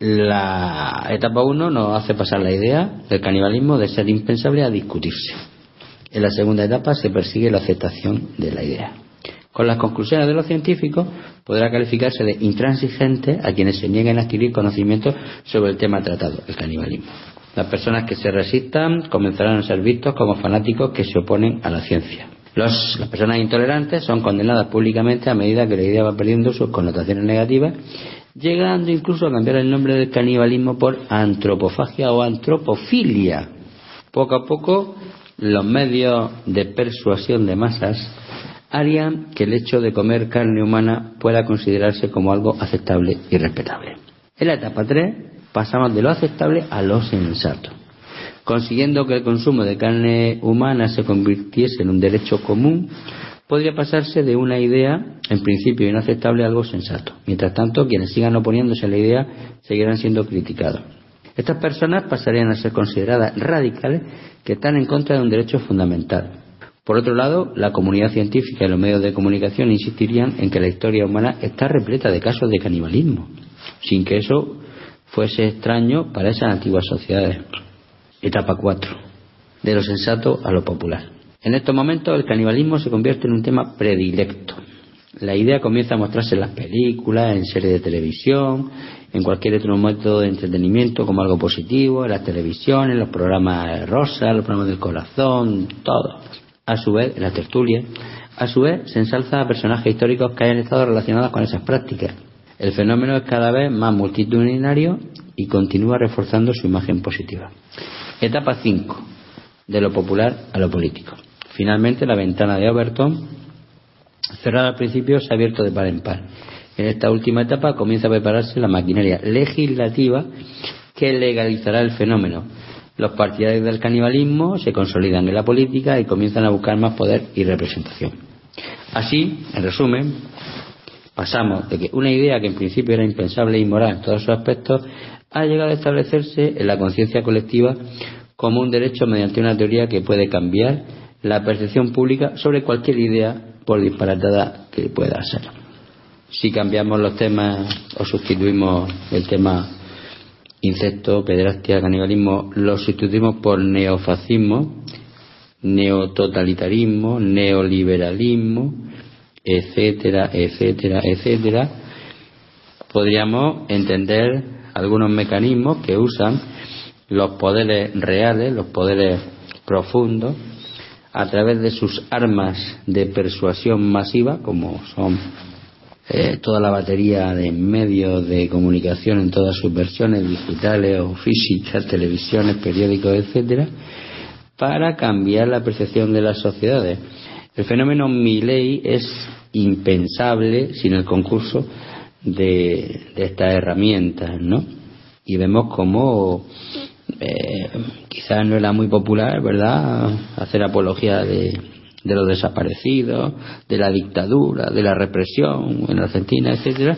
La etapa 1 nos hace pasar la idea del canibalismo de ser impensable a discutirse. En la segunda etapa se persigue la aceptación de la idea. Con las conclusiones de los científicos podrá calificarse de intransigente a quienes se nieguen a adquirir conocimientos sobre el tema tratado, el canibalismo. Las personas que se resistan comenzarán a ser vistos como fanáticos que se oponen a la ciencia. Los- las personas intolerantes son condenadas públicamente a medida que la idea va perdiendo sus connotaciones negativas, llegando incluso a cambiar el nombre del canibalismo por antropofagia o antropofilia. Poco a poco, los medios de persuasión de masas harían que el hecho de comer carne humana pueda considerarse como algo aceptable y respetable. En la etapa 3 pasamos de lo aceptable a lo sensato, consiguiendo que el consumo de carne humana se convirtiese en un derecho común, podría pasarse de una idea en principio inaceptable a algo sensato. Mientras tanto, quienes sigan oponiéndose a la idea seguirán siendo criticados. Estas personas pasarían a ser consideradas radicales que están en contra de un derecho fundamental. Por otro lado, la comunidad científica y los medios de comunicación insistirían en que la historia humana está repleta de casos de canibalismo, sin que eso fuese extraño para esas antiguas sociedades. Etapa 4. De lo sensato a lo popular. En estos momentos el canibalismo se convierte en un tema predilecto. La idea comienza a mostrarse en las películas, en series de televisión, en cualquier otro método de entretenimiento como algo positivo, en las televisiones, en los programas rosa, los programas del corazón, todo. A su vez, en la tertulia, a su vez se ensalza a personajes históricos que hayan estado relacionados con esas prácticas. El fenómeno es cada vez más multitudinario y continúa reforzando su imagen positiva. Etapa 5. De lo popular a lo político. Finalmente, la ventana de Overton, cerrada al principio, se ha abierto de par en par. En esta última etapa comienza a prepararse la maquinaria legislativa que legalizará el fenómeno. Los partidarios del canibalismo se consolidan en la política y comienzan a buscar más poder y representación. Así, en resumen, pasamos de que una idea que en principio era impensable e inmoral en todos sus aspectos ha llegado a establecerse en la conciencia colectiva como un derecho mediante una teoría que puede cambiar la percepción pública sobre cualquier idea, por disparatada que pueda ser. Si cambiamos los temas o sustituimos el tema insecto, pederastia, canibalismo, lo sustituimos por neofascismo, neototalitarismo, neoliberalismo, etcétera, etcétera, etcétera, podríamos entender algunos mecanismos que usan los poderes reales, los poderes profundos, a través de sus armas de persuasión masiva, como son eh, toda la batería de medios de comunicación en todas sus versiones digitales o físicas, televisiones, periódicos, etcétera, para cambiar la percepción de las sociedades. El fenómeno Milley es impensable sin el concurso de, estas herramientas, ¿no? Y vemos cómo eh, quizás no era muy popular, ¿verdad?, hacer apología de, de los desaparecidos, de la dictadura, de la represión en Argentina, etcétera,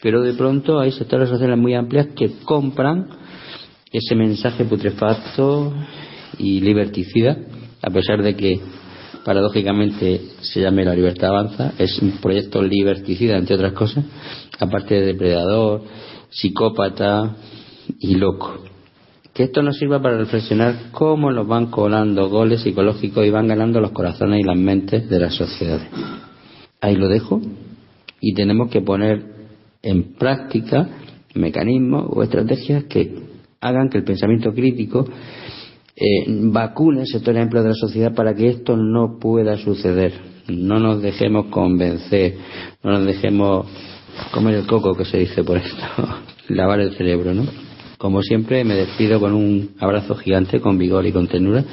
pero de pronto hay sectores sociales muy amplias que compran ese mensaje putrefacto y liberticida, a pesar de que paradójicamente se llame La Libertad Avanza, es un proyecto liberticida, entre otras cosas, aparte de depredador, psicópata y loco. Que esto nos sirva para reflexionar cómo nos van colando goles psicológicos y van ganando los corazones y las mentes de las sociedades. Ahí lo dejo y tenemos que poner en práctica mecanismos o estrategias que hagan que el pensamiento crítico eh, vacune sectores amplios de la sociedad para que esto no pueda suceder. No nos dejemos convencer, no nos dejemos comer el coco que se dice por esto, lavar el cerebro, ¿no? Como siempre, me despido con un abrazo gigante, con vigor y con ternura,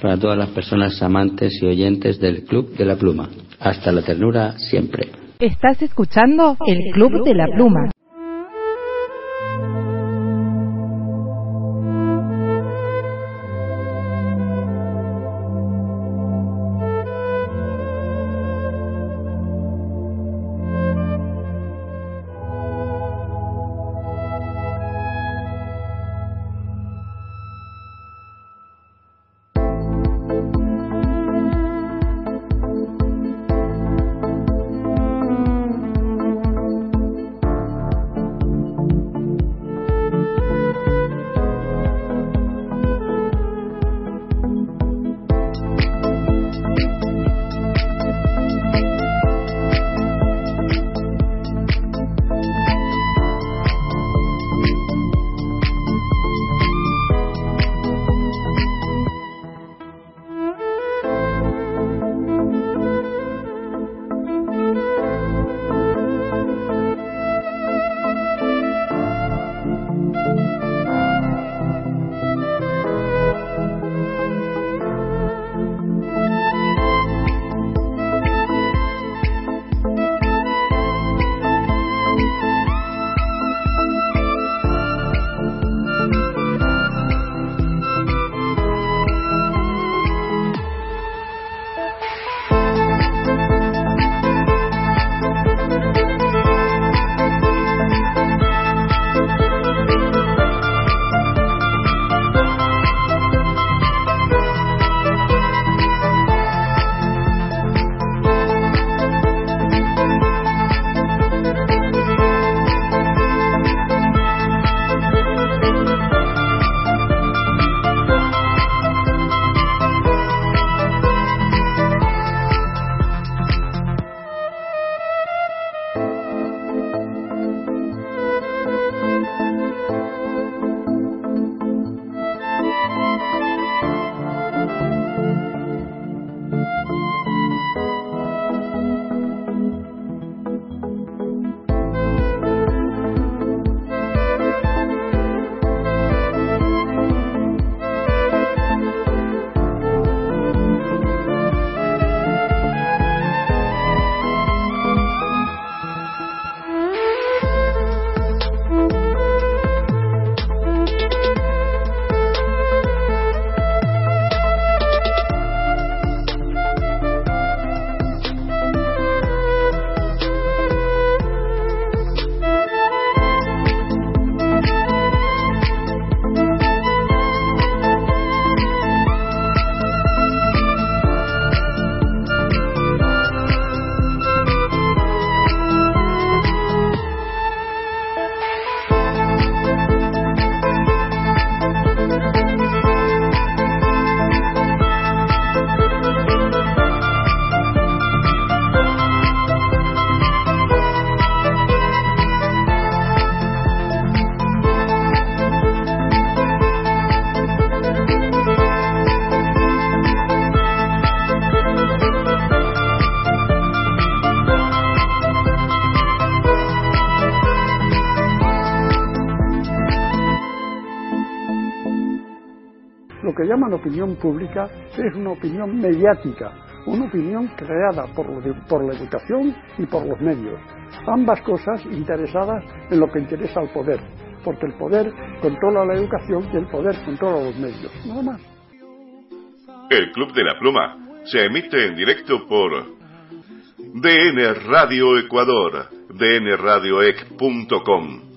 para todas las personas amantes y oyentes del Club de la Pluma. Hasta la ternura siempre. Estás escuchando el Club de la Pluma. Llaman opinión pública es una opinión mediática, una opinión creada por, por la educación y por los medios. Ambas cosas interesadas en lo que interesa al poder, porque el poder controla la educación y el poder controla los medios. Nada más. El Club de la Pluma se emite en directo por DN Radio Ecuador, dnradioec.com.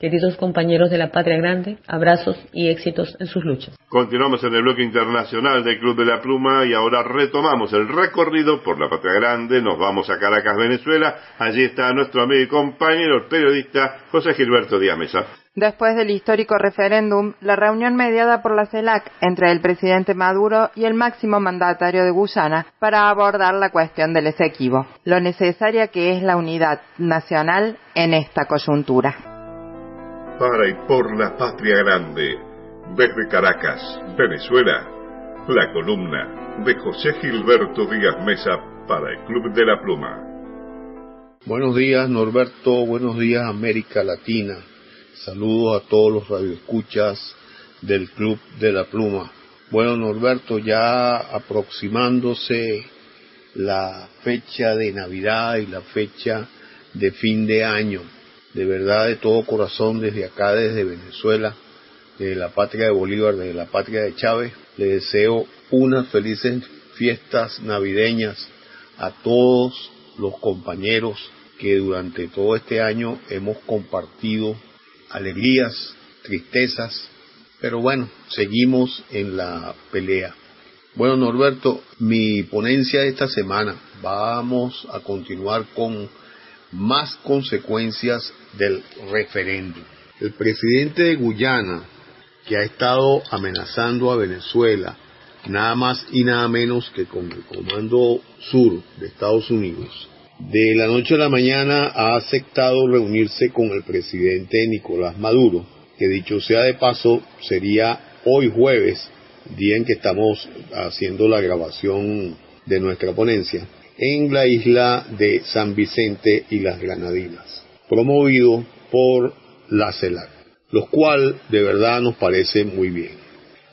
Queridos compañeros de la Patria Grande, abrazos y éxitos en sus luchas. Continuamos en el bloque internacional del Club de la Pluma y ahora retomamos el recorrido por la Patria Grande. Nos vamos a Caracas, Venezuela. Allí está nuestro amigo y compañero, el periodista José Gilberto Díaz Mesa. Después del histórico referéndum, la reunión mediada por la CELAC entre el presidente Maduro y el máximo mandatario de Guyana para abordar la cuestión del Esequibo, lo necesaria que es la unidad nacional en esta coyuntura. Para y por la patria grande, desde Caracas, Venezuela, la columna de José Gilberto Díaz Mesa para el Club de la Pluma. Buenos días Norberto, buenos días América Latina. Saludos a todos los radioescuchas del Club de la Pluma. Bueno, Norberto, ya aproximándose la fecha de Navidad y la fecha de fin de año. De verdad, de todo corazón, desde acá, desde Venezuela, de la patria de Bolívar, de la patria de Chávez, le deseo unas felices fiestas navideñas a todos los compañeros que durante todo este año hemos compartido alegrías, tristezas, pero bueno, seguimos en la pelea. Bueno, Norberto, mi ponencia de esta semana, vamos a continuar con más consecuencias del referéndum. El presidente de Guyana, que ha estado amenazando a Venezuela, nada más y nada menos que con el Comando Sur de Estados Unidos, de la noche a la mañana ha aceptado reunirse con el presidente Nicolás Maduro, que dicho sea de paso sería hoy jueves, día en que estamos haciendo la grabación de nuestra ponencia, en la isla de San Vicente y las Granadinas, promovido por la CELAC, lo cual de verdad nos parece muy bien.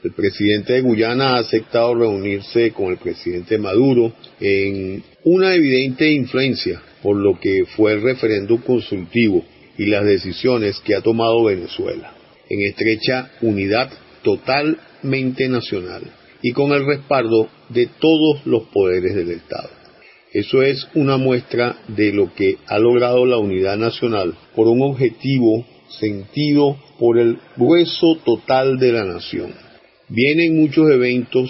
El presidente de Guyana ha aceptado reunirse con el presidente Maduro en una evidente influencia por lo que fue el referéndum consultivo y las decisiones que ha tomado Venezuela, en estrecha unidad totalmente nacional y con el respaldo de todos los poderes del Estado. Eso es una muestra de lo que ha logrado la unidad nacional por un objetivo sentido por el grueso total de la nación. Vienen muchos eventos,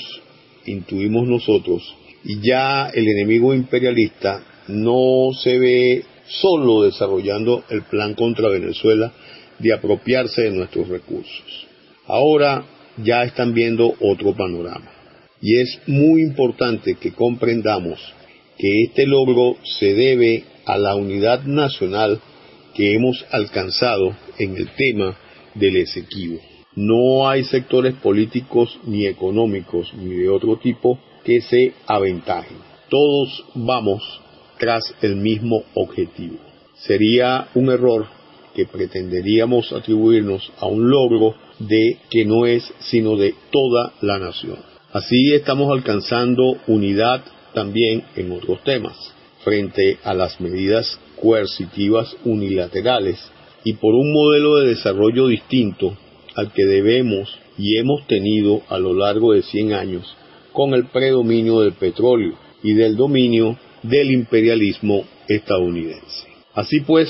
intuimos nosotros, y ya el enemigo imperialista no se ve solo desarrollando el plan contra Venezuela de apropiarse de nuestros recursos. Ahora ya están viendo otro panorama. Y es muy importante que comprendamos que este logro se debe a la unidad nacional que hemos alcanzado en el tema del Esequibo. No hay sectores políticos ni económicos ni de otro tipo que se aventajen. Todos vamos tras el mismo objetivo. Sería un error que pretenderíamos atribuirnos a un logro de que no es sino de toda la nación. Así estamos alcanzando unidad también en otros temas, frente a las medidas coercitivas unilaterales y por un modelo de desarrollo distinto al que debemos y hemos tenido a lo largo de 100 años con el predominio del petróleo y del dominio del imperialismo estadounidense. Así pues,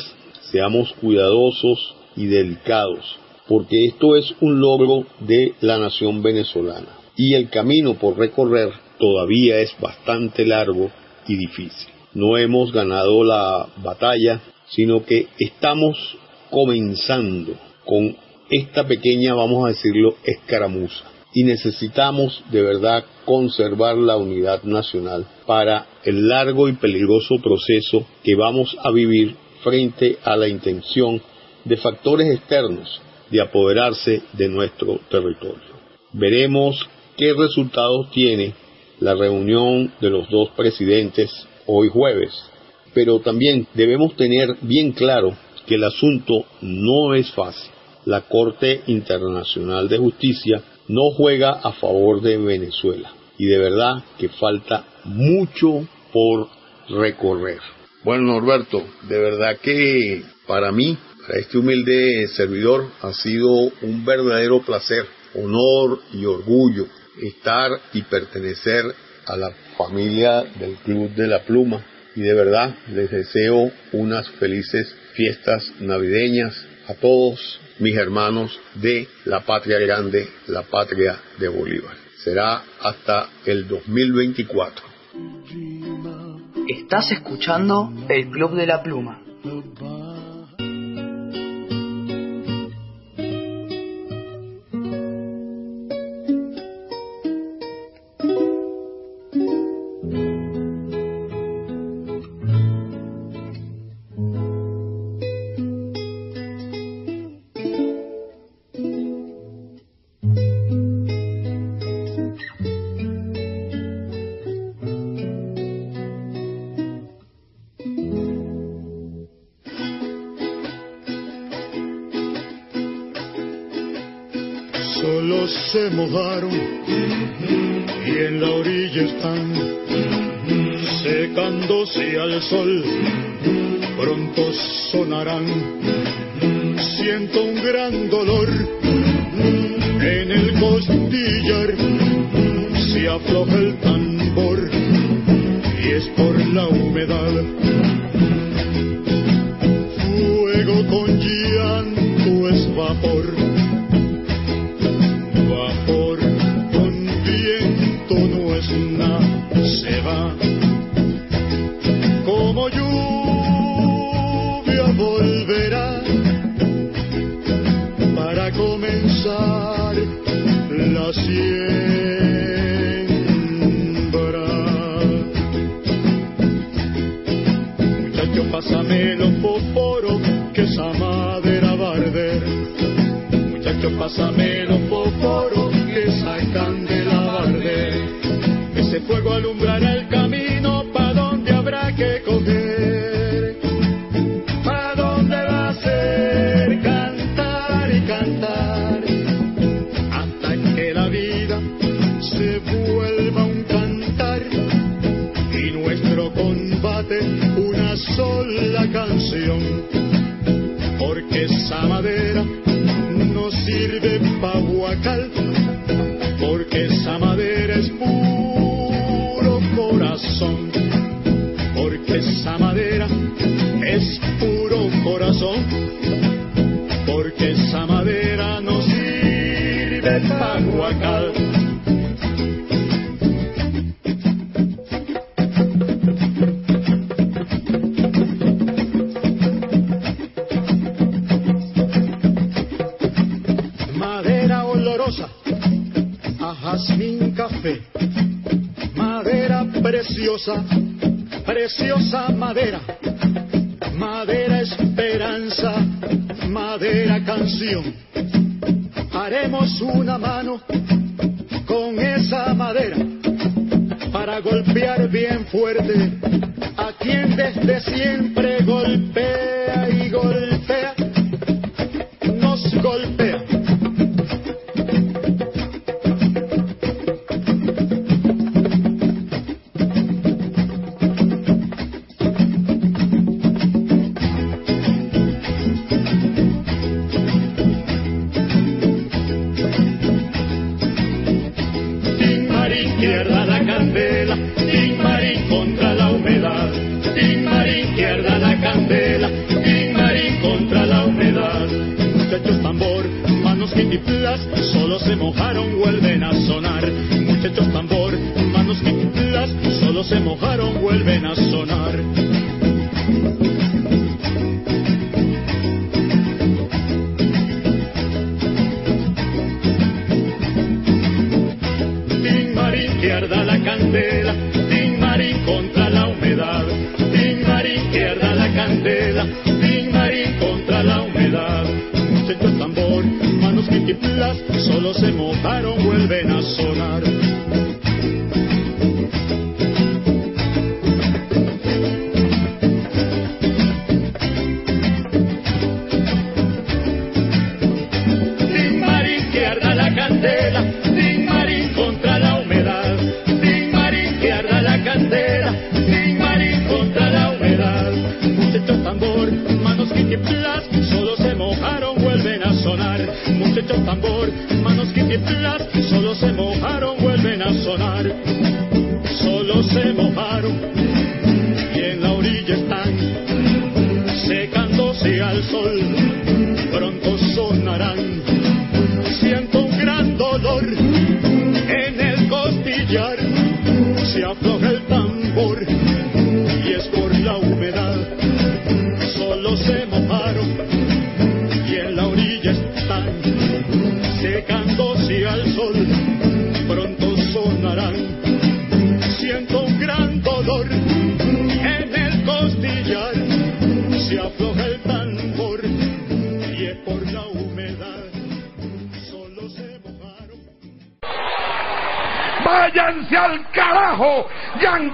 seamos cuidadosos y delicados, porque esto es un logro de la nación venezolana y el camino por recorrer todavía es bastante largo y difícil. No hemos ganado la batalla, sino que estamos comenzando con esta pequeña, vamos a decirlo, escaramuza. Y necesitamos de verdad conservar la unidad nacional para el largo y peligroso proceso que vamos a vivir frente a la intención de factores externos de apoderarse de nuestro territorio. Veremos qué resultados tiene la reunión de los dos presidentes hoy jueves. Pero también debemos tener bien claro que el asunto no es fácil. La Corte Internacional de Justicia no juega a favor de Venezuela y de verdad que falta mucho por recorrer. Bueno, Norberto, de verdad que para mí, para este humilde servidor, ha sido un verdadero placer, honor y orgullo estar y pertenecer a la familia del Club de la Pluma. Y de verdad les deseo unas felices fiestas navideñas a todos mis hermanos de la patria grande, la patria de Bolívar. Será hasta el 2024. Estás escuchando el Club de la Pluma.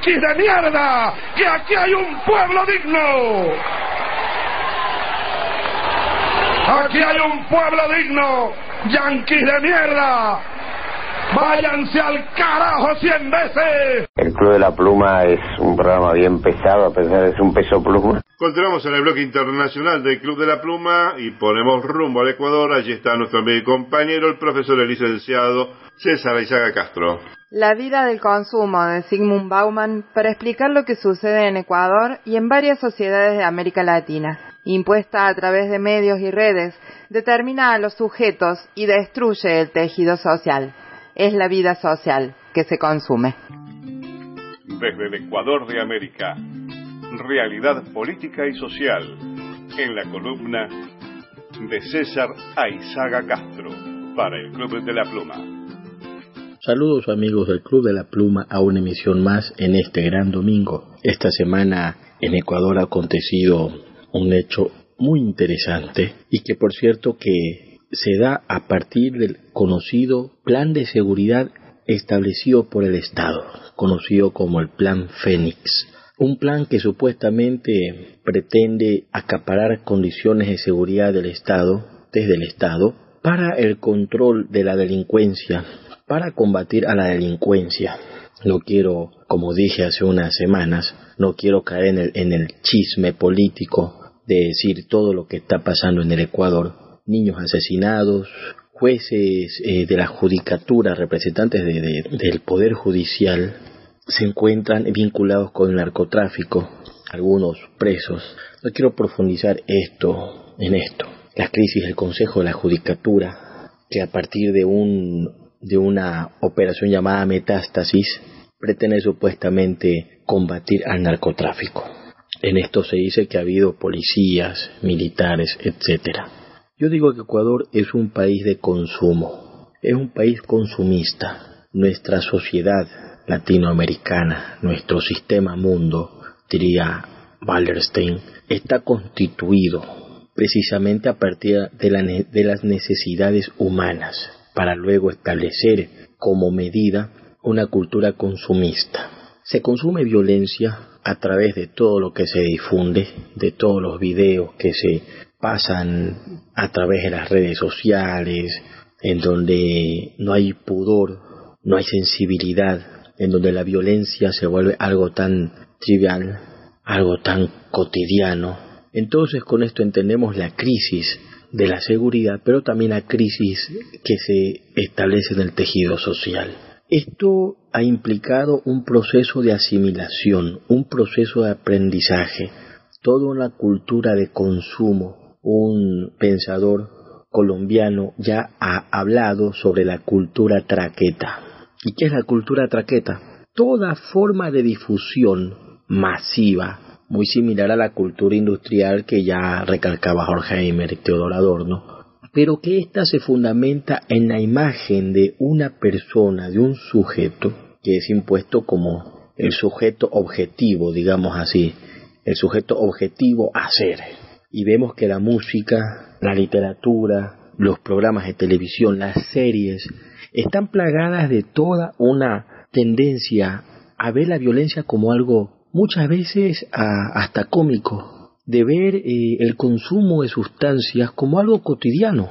Yanquis de mierda! ¡Que aquí hay un pueblo digno! ¡Aquí hay un pueblo digno! ¡Yanquis de mierda! ¡Váyanse al carajo cien veces! El Club de la Pluma es un programa bien pesado, a pesar de ser un peso pluma. Continuamos en el bloque internacional del Club de la Pluma y ponemos rumbo al Ecuador. Allí está nuestro amigo y compañero, el profesor el licenciado César Aizaga Castro. La vida del consumo de Sigmund Bauman para explicar lo que sucede en Ecuador y en varias sociedades de América Latina, impuesta a través de medios y redes, determina a los sujetos y destruye el tejido social. Es la vida social que se consume. Desde el Ecuador de América, realidad política y social, en la columna de César Aizaga Castro, para el Club de la Pluma. Saludos amigos del Club de la Pluma a una emisión más en este gran domingo. Esta semana en Ecuador ha acontecido un hecho muy interesante y que por cierto que se da a partir del conocido plan de seguridad establecido por el Estado, conocido como el Plan Fénix. Un plan que supuestamente pretende acaparar condiciones de seguridad del Estado, desde el Estado, para el control de la delincuencia, para combatir a la delincuencia. No quiero, como dije hace unas semanas, no quiero caer en el, en el chisme político de decir todo lo que está pasando en el Ecuador. Niños asesinados, jueces eh, de la judicatura, representantes de, de, del Poder Judicial, se encuentran vinculados con el narcotráfico, algunos presos. No quiero profundizar esto en esto. La crisis del Consejo de la Judicatura, que a partir de un de una operación llamada Metástasis pretende supuestamente combatir al narcotráfico. En esto se dice que ha habido policías, militares, etcétera. Yo digo que Ecuador es un país de consumo, es un país consumista. Nuestra sociedad latinoamericana, nuestro sistema mundo, diría Wallerstein, está constituido precisamente a partir de, la, de las necesidades humanas para luego establecer como medida una cultura consumista. Se consume violencia a través de todo lo que se difunde, de todos los videos que se pasan a través de las redes sociales, en donde no hay pudor, no hay sensibilidad, en donde la violencia se vuelve algo tan trivial, algo tan cotidiano. Entonces con esto entendemos la crisis de la seguridad, pero también la crisis que se establece en el tejido social. Esto ha implicado un proceso de asimilación, un proceso de aprendizaje, toda una cultura de consumo. Un pensador colombiano ya ha hablado sobre la cultura traqueta. ¿Y qué es la cultura traqueta? Toda forma de difusión masiva muy similar a la cultura industrial que ya recalcaba Horkheimer y Teodoro Adorno, pero que ésta se fundamenta en la imagen de una persona, de un sujeto, que es impuesto como el sujeto objetivo, digamos así, el sujeto objetivo a ser. Y vemos que la música, la literatura, los programas de televisión, las series, están plagadas de toda una tendencia a ver la violencia como algo muchas veces hasta cómico, de ver eh, el consumo de sustancias como algo cotidiano,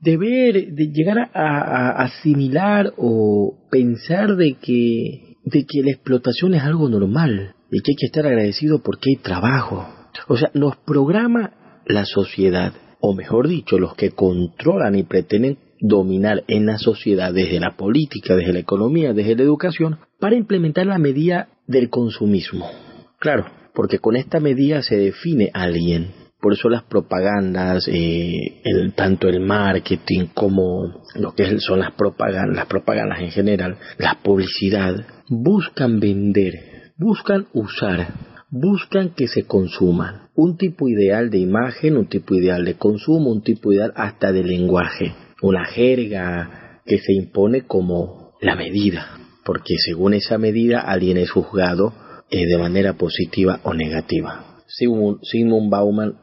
de ver, de llegar a, a asimilar o pensar de que, de que la explotación es algo normal, de que hay que estar agradecido porque hay trabajo. O sea, nos programa la sociedad, o mejor dicho, los que controlan y pretenden dominar en la sociedad desde la política, desde la economía, desde la educación, para implementar la medida del consumismo. Claro, porque con esta medida se define a alguien. Por eso las propagandas, eh, tanto el marketing como lo que son las propagandas, las propagandas en general, la publicidad, buscan vender, buscan usar, buscan que se consuman un tipo ideal de imagen, un tipo ideal de consumo, un tipo ideal hasta de lenguaje, una jerga que se impone como la medida, porque según esa medida alguien es juzgado eh, de manera positiva o negativa. Sigmund Bauman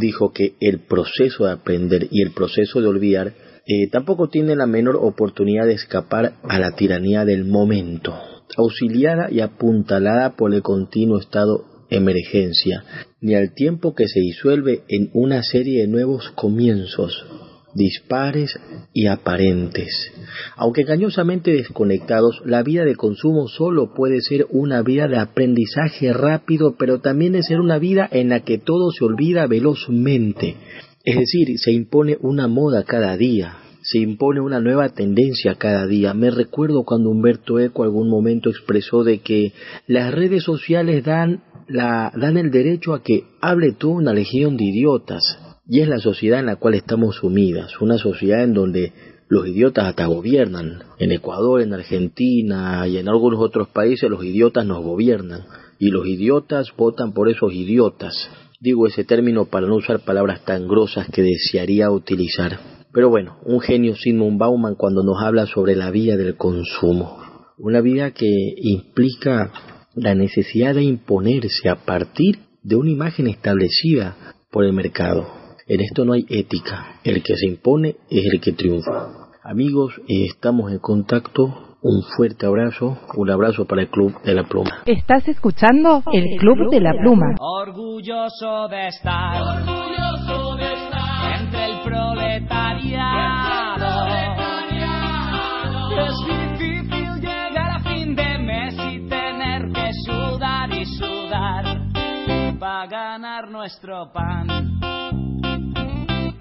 dijo que el proceso de aprender y el proceso de olvidar eh, tampoco tiene la menor oportunidad de escapar a la tiranía del momento, auxiliada y apuntalada por el continuo estado emergencia, ni al tiempo que se disuelve en una serie de nuevos comienzos, dispares y aparentes. Aunque engañosamente desconectados, la vida de consumo solo puede ser una vida de aprendizaje rápido, pero también de ser una vida en la que todo se olvida velozmente. Es decir, se impone una moda cada día, se impone una nueva tendencia cada día. Me recuerdo cuando Humberto Eco algún momento expresó de que las redes sociales dan, la, dan el derecho a que hable toda una legión de idiotas. Y es la sociedad en la cual estamos sumidas, una sociedad en donde los idiotas hasta gobiernan. En Ecuador, en Argentina y en algunos otros países los idiotas nos gobiernan. Y los idiotas votan por esos idiotas. Digo ese término para no usar palabras tan grosas que desearía utilizar. Pero bueno, un genio Sigmund Bauman cuando nos habla sobre la vía del consumo. Una vida que implica la necesidad de imponerse a partir de una imagen establecida por el mercado. En esto no hay ética. El que se impone es el que triunfa. Amigos, estamos en contacto. Un fuerte abrazo, un abrazo para el Club de la Pluma. Estás escuchando el Club de la Pluma. Orgulloso de estar, orgulloso de estar entre el proletariado. Es difícil llegar a fin de mes y tener que sudar y sudar para ganar nuestro pan.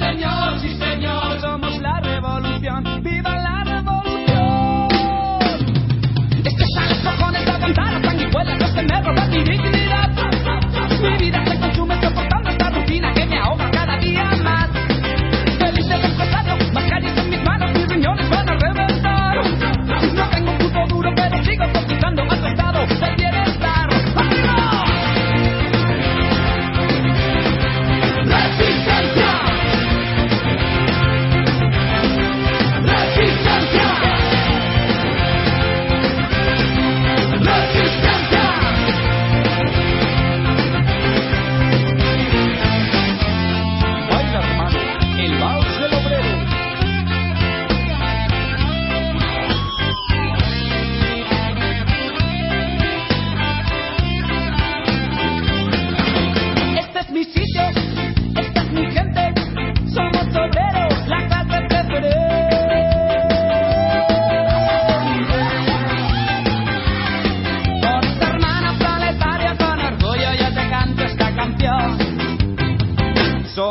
Señor, sí, señor. Somos la revolución.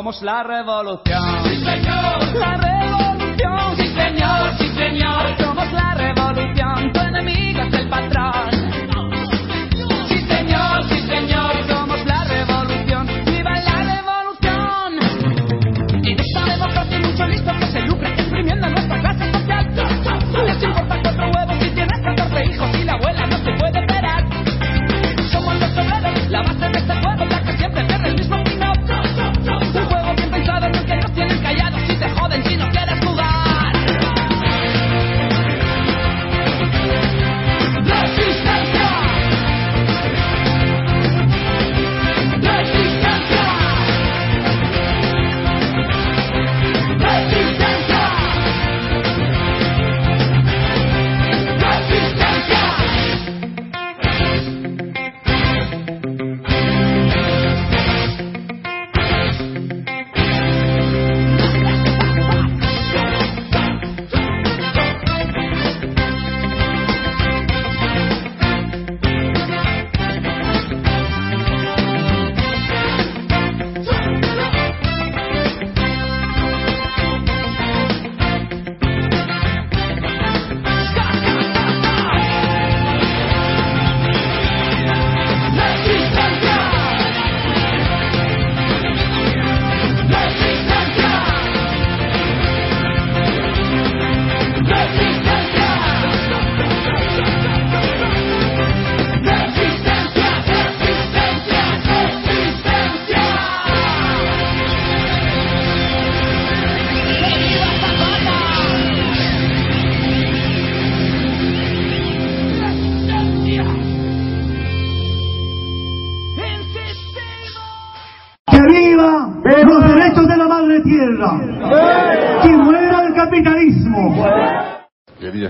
Somos la revolución. ¡Sí, señor! La revolución. Sí, señor, sí, señor.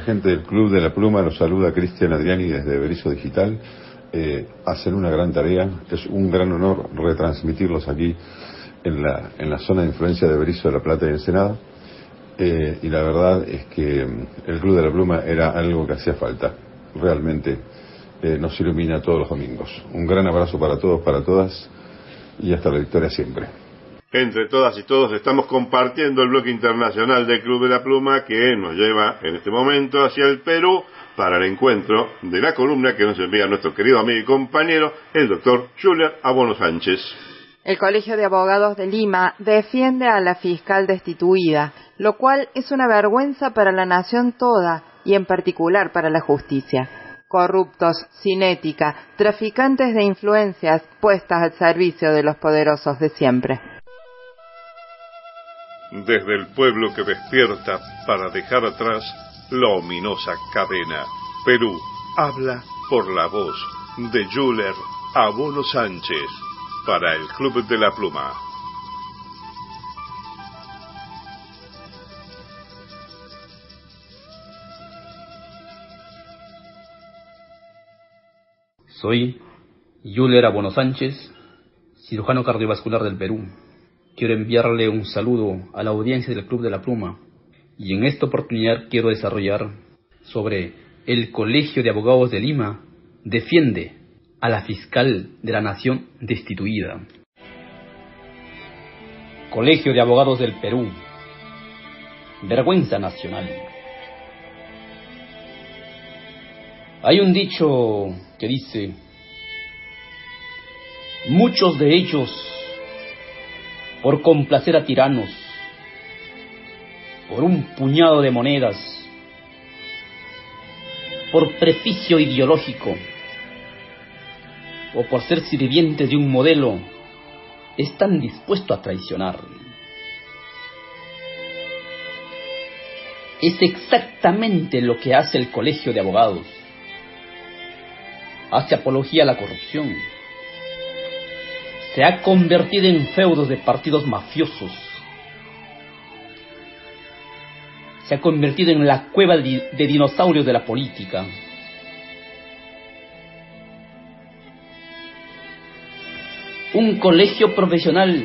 Gente del Club de la Pluma, los saluda Cristian Adriani desde Berizo Digital. Eh, hacen una gran tarea, es un gran honor retransmitirlos aquí en la, en la zona de influencia de Berizo de la Plata y Ensenada. Eh, y la verdad es que mm, el Club de la Pluma era algo que hacía falta. Realmente eh, nos ilumina todos los domingos. Un gran abrazo para todos, para todas y hasta la victoria siempre. Entre todas y todos estamos compartiendo el bloque internacional del Club de la Pluma que nos lleva en este momento hacia el Perú para el encuentro de la columna que nos envía nuestro querido amigo y compañero, el doctor Julian Abono Sánchez. El Colegio de Abogados de Lima defiende a la fiscal destituida, lo cual es una vergüenza para la nación toda y en particular para la justicia. Corruptos, sin ética, traficantes de influencias puestas al servicio de los poderosos de siempre. Desde el pueblo que despierta para dejar atrás la ominosa cadena. Perú habla por la voz de Juler Abono Sánchez para el Club de la Pluma. Soy Yuler Abono Sánchez, cirujano cardiovascular del Perú. Quiero enviarle un saludo a la audiencia del Club de la Pluma y en esta oportunidad quiero desarrollar sobre el Colegio de Abogados de Lima defiende a la fiscal de la Nación destituida. Colegio de Abogados del Perú. Vergüenza nacional. Hay un dicho que dice, muchos de ellos, por complacer a tiranos, por un puñado de monedas, por preficio ideológico o por ser sirvientes de un modelo, están dispuestos a traicionar. Es exactamente lo que hace el Colegio de Abogados. Hace apología a la corrupción. Se ha convertido en feudos de partidos mafiosos se ha convertido en la cueva de dinosaurios de la política. Un colegio profesional,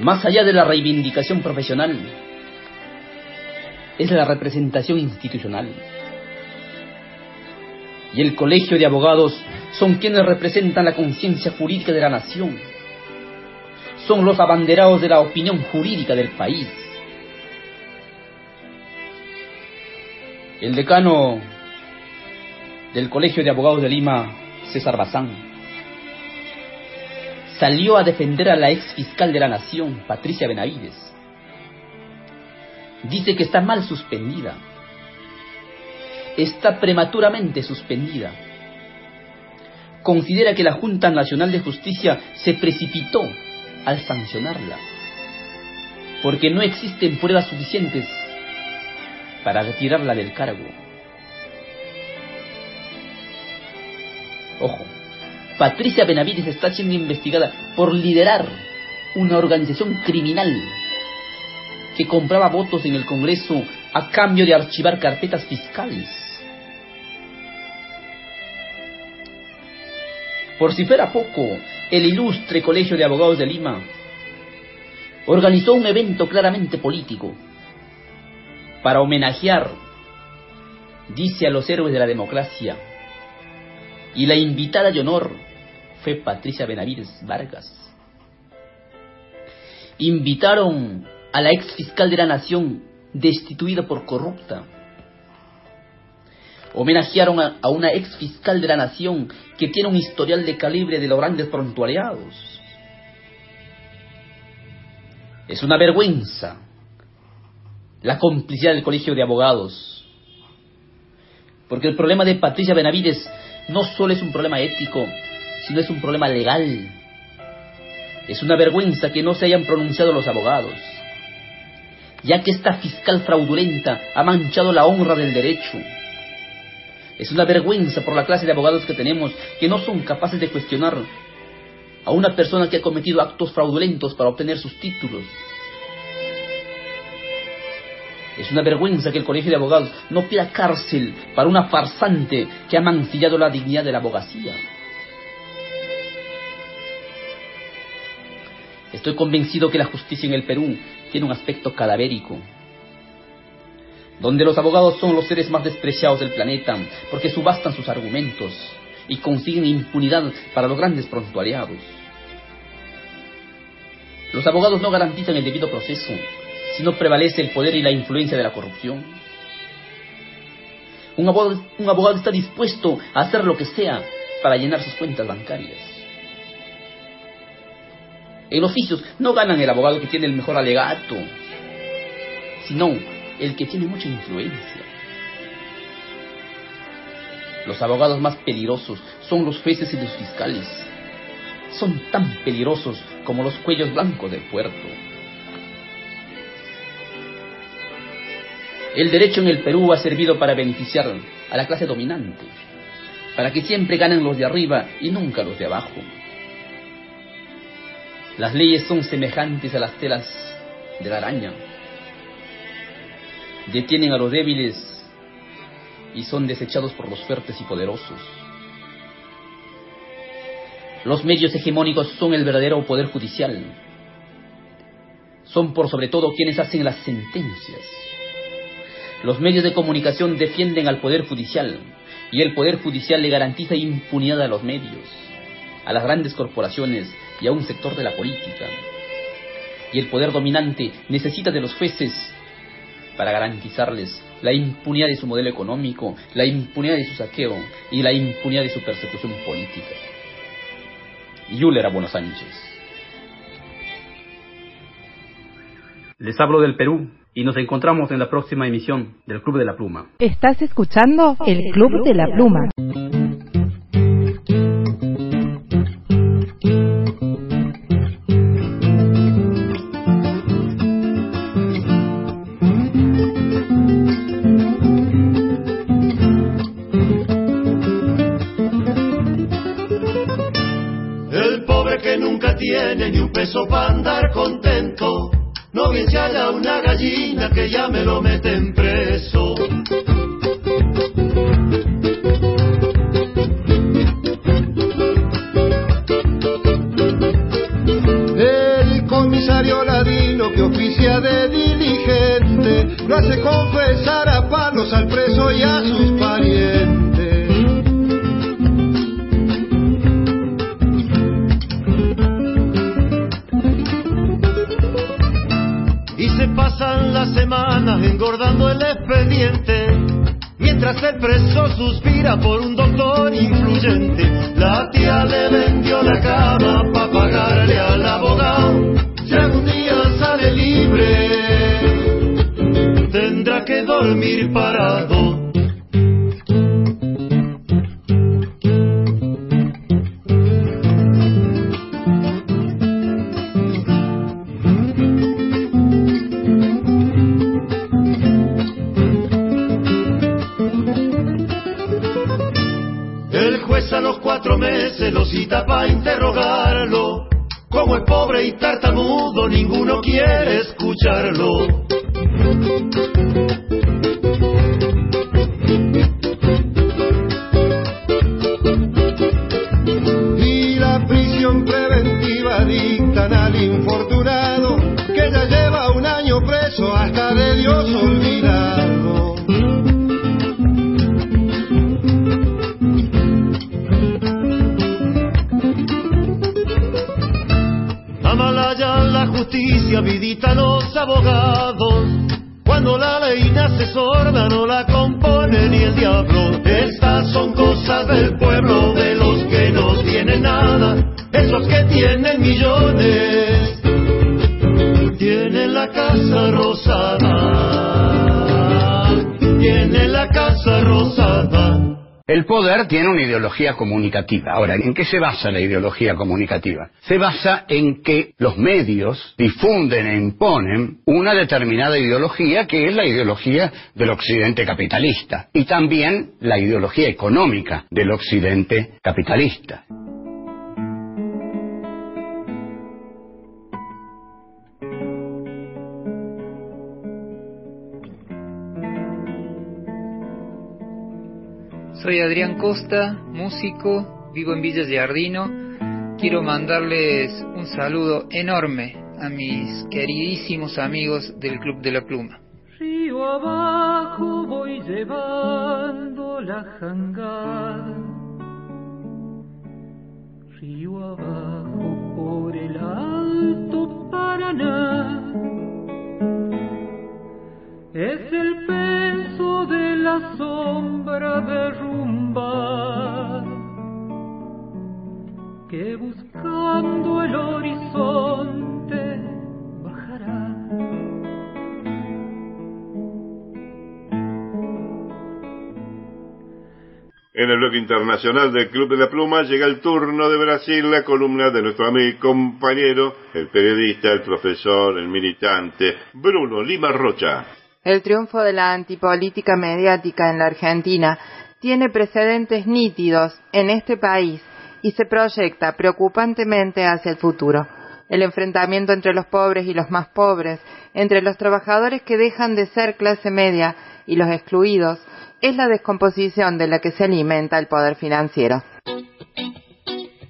más allá de la reivindicación profesional, es la representación institucional. Y el colegio de abogados son quienes representan la conciencia jurídica de la nación. Son los abanderados de la opinión jurídica del país El decano del Colegio de Abogados de Lima, César Bazán, salió a defender a la ex fiscal de la Nación, Patricia Benavides. Dice que está mal suspendida. Está prematuramente suspendida. Considera que la Junta Nacional de Justicia se precipitó al sancionarla, porque no existen pruebas suficientes para retirarla del cargo. Ojo, Patricia Benavides está siendo investigada por liderar una organización criminal que compraba votos en el Congreso a cambio de archivar carpetas fiscales. Por si fuera poco, el ilustre Colegio de Abogados de Lima organizó un evento claramente político para homenajear, dice a los héroes de la democracia. Y la invitada de honor fue Patricia Benavides Vargas. Invitaron a la ex fiscal de la nación destituida por corrupta. Homenajearon a, una ex fiscal de la nación que tiene un historial de calibre de los grandes prontuariados. Es una vergüenza la complicidad del Colegio de Abogados. Porque el problema de Patricia Benavides no solo es un problema ético, sino es un problema legal. Es una vergüenza que no se hayan pronunciado los abogados, ya que esta fiscal fraudulenta ha manchado la honra del derecho. Es una vergüenza por la clase de abogados que tenemos que no son capaces de cuestionar a una persona que ha cometido actos fraudulentos para obtener sus títulos. Es una vergüenza que el Colegio de Abogados no pida cárcel para una farsante que ha mancillado la dignidad de la abogacía. Estoy convencido que la justicia en el Perú tiene un aspecto cadavérico, donde los abogados son los seres más despreciados del planeta porque subastan sus argumentos y consiguen impunidad para los grandes prontuariados. Los abogados no garantizan el debido proceso si no prevalece el poder y la influencia de la corrupción. Un abogado, un abogado está dispuesto a hacer lo que sea para llenar sus cuentas bancarias. En oficios no ganan el abogado que tiene el mejor alegato, sino el que tiene mucha influencia. Los abogados más peligrosos son los jueces y los fiscales. Son tan peligrosos como los cuellos blancos del puerto. El derecho en el Perú ha servido para beneficiar a la clase dominante, para que siempre ganen los de arriba y nunca los de abajo. Las leyes son semejantes a las telas de la araña. Detienen a los débiles y son desechados por los fuertes y poderosos. Los medios hegemónicos son el verdadero poder judicial. Son por sobre todo quienes hacen las sentencias. Los medios de comunicación defienden al poder judicial y el poder judicial le garantiza impunidad a los medios, a las grandes corporaciones y a un sector de la política. Y el poder dominante necesita de los jueces para garantizarles la impunidad de su modelo económico, la impunidad de su saqueo y la impunidad de su persecución política. Yuler a Buenos Sánchez. Les hablo del Perú y nos encontramos en la próxima emisión del Club de la Pluma. Estás escuchando el Club de la Pluma. Tiene ni un peso para andar contento, no bien se halla una gallina que ya me lo meten preso. El comisario ladino que oficia de diligente lo hace confesar a palos al preso y a sus engordando el expediente, mientras el preso suspira por un doctor influyente. La tía le vendió la cama para pagarle al abogado. Si algún día sale libre, tendrá que dormir parado. Para interrogarlo. Como es pobre y tartamudo, ninguno quiere escucharlo. Tiene una ideología comunicativa. Ahora, ¿en qué se basa la ideología comunicativa? Se basa en que los medios difunden e imponen una determinada ideología que es la ideología del occidente capitalista y también la ideología económica del occidente capitalista. Soy Adrián Costa, músico, vivo en Villa Giardino. Quiero mandarles un saludo enorme a mis queridísimos amigos del Club de la Pluma. Río abajo voy llevando la jangada. Río abajo por el alto Paraná. Es el de la sombra derrumbada que buscando el horizonte bajará. En el bloque internacional del Club de la Pluma llega el turno de Brasil, la columna de nuestro amigo y compañero, el periodista, el profesor, el militante, Bruno Lima Rocha. El triunfo de la antipolítica mediática en la Argentina tiene precedentes nítidos en este país y se proyecta preocupantemente hacia el futuro. El enfrentamiento entre los pobres y los más pobres, entre los trabajadores que dejan de ser clase media y los excluidos, es la descomposición de la que se alimenta el poder financiero.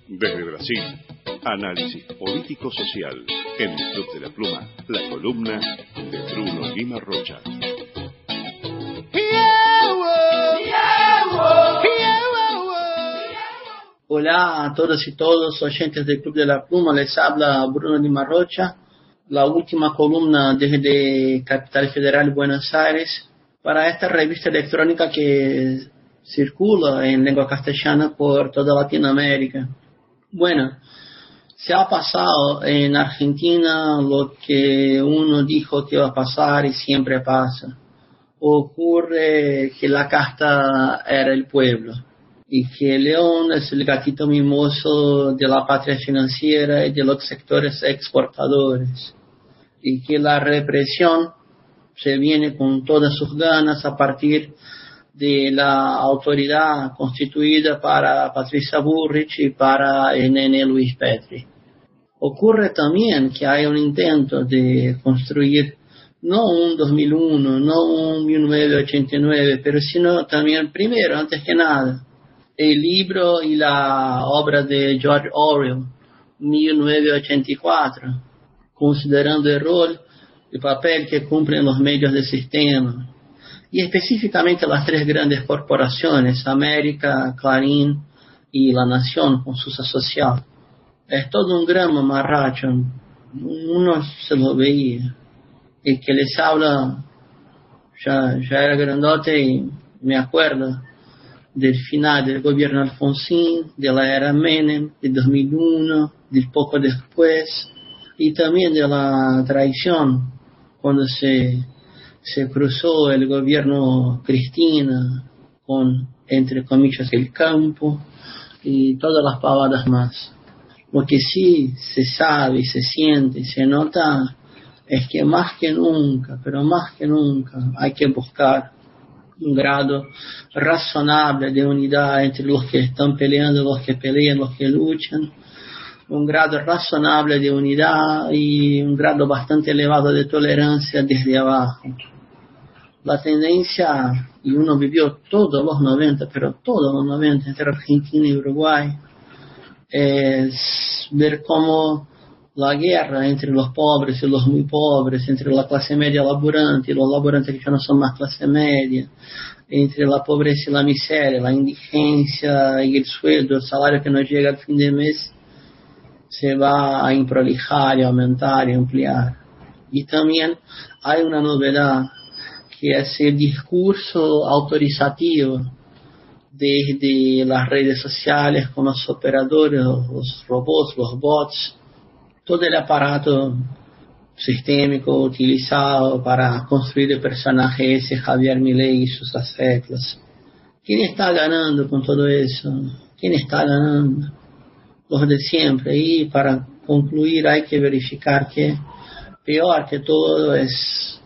Desde Brasil, análisis político-social en el Club de la Pluma, la columna de Bruno Lima Rocha. Hola a todos y todos, oyentes del Club de la Pluma, les habla Bruno Lima Rocha, la última columna desde Capital Federal Buenos Aires para esta revista electrónica que circula en lengua castellana por toda Latinoamérica. Bueno, se ha pasado en Argentina lo que uno dijo que iba a pasar y siempre pasa. Ocurre que la casta era el pueblo y que León es el gatito mimoso de la patria financiera y de los sectores exportadores y que la represión se viene con todas sus ganas a partir de la autoridad constituida para Patricia Burrich y para nene Luis Petri. Ocurre también que hay un intento de construir no un 2001, no un 1989, pero sino también primero, antes que nada, el libro y la obra de George Orwell, 1984, considerando el rol y papel que cumplen los medios del sistema, y específicamente las tres grandes corporaciones, América, Clarín y La Nación con sus asociados. Es todo un gran mamarracho, uno se lo veía. El que les habla ya, era grandote y me acuerdo del final del gobierno Alfonsín, de la era Menem, de 2001, del poco después, y también de la traición cuando se, se cruzó el gobierno Cristina con, entre comillas, el campo y todas las pavadas más. Lo que sí se sabe, se siente, se nota es que más que nunca, pero más que nunca, hay que buscar un grado razonable de unidad entre los que están peleando, los que pelean, los que luchan, un grado razonable de unidad y un grado bastante elevado de tolerancia desde abajo. La tendencia, y uno vivió todos los 90, pero todos los 90 entre Argentina y Uruguay, es ver cómo la guerra entre los pobres y los muy pobres, entre la clase media laborante y los laborantes que ya no son más clase media, entre la pobreza y la miseria, la indigencia y el sueldo, el salario que no llega al fin de mes, se va a improlijar y aumentar y ampliar. Y también hay una novedad que es el discurso autorizativo desde las redes sociales con los operadores, los robots, los bots, todo el aparato sistémico utilizado para construir el personaje ese Javier Milei y sus aspectos. ¿Quién está ganando con todo eso? ¿Quién está ganando? Los de siempre. Y para concluir hay que verificar que peor que todo es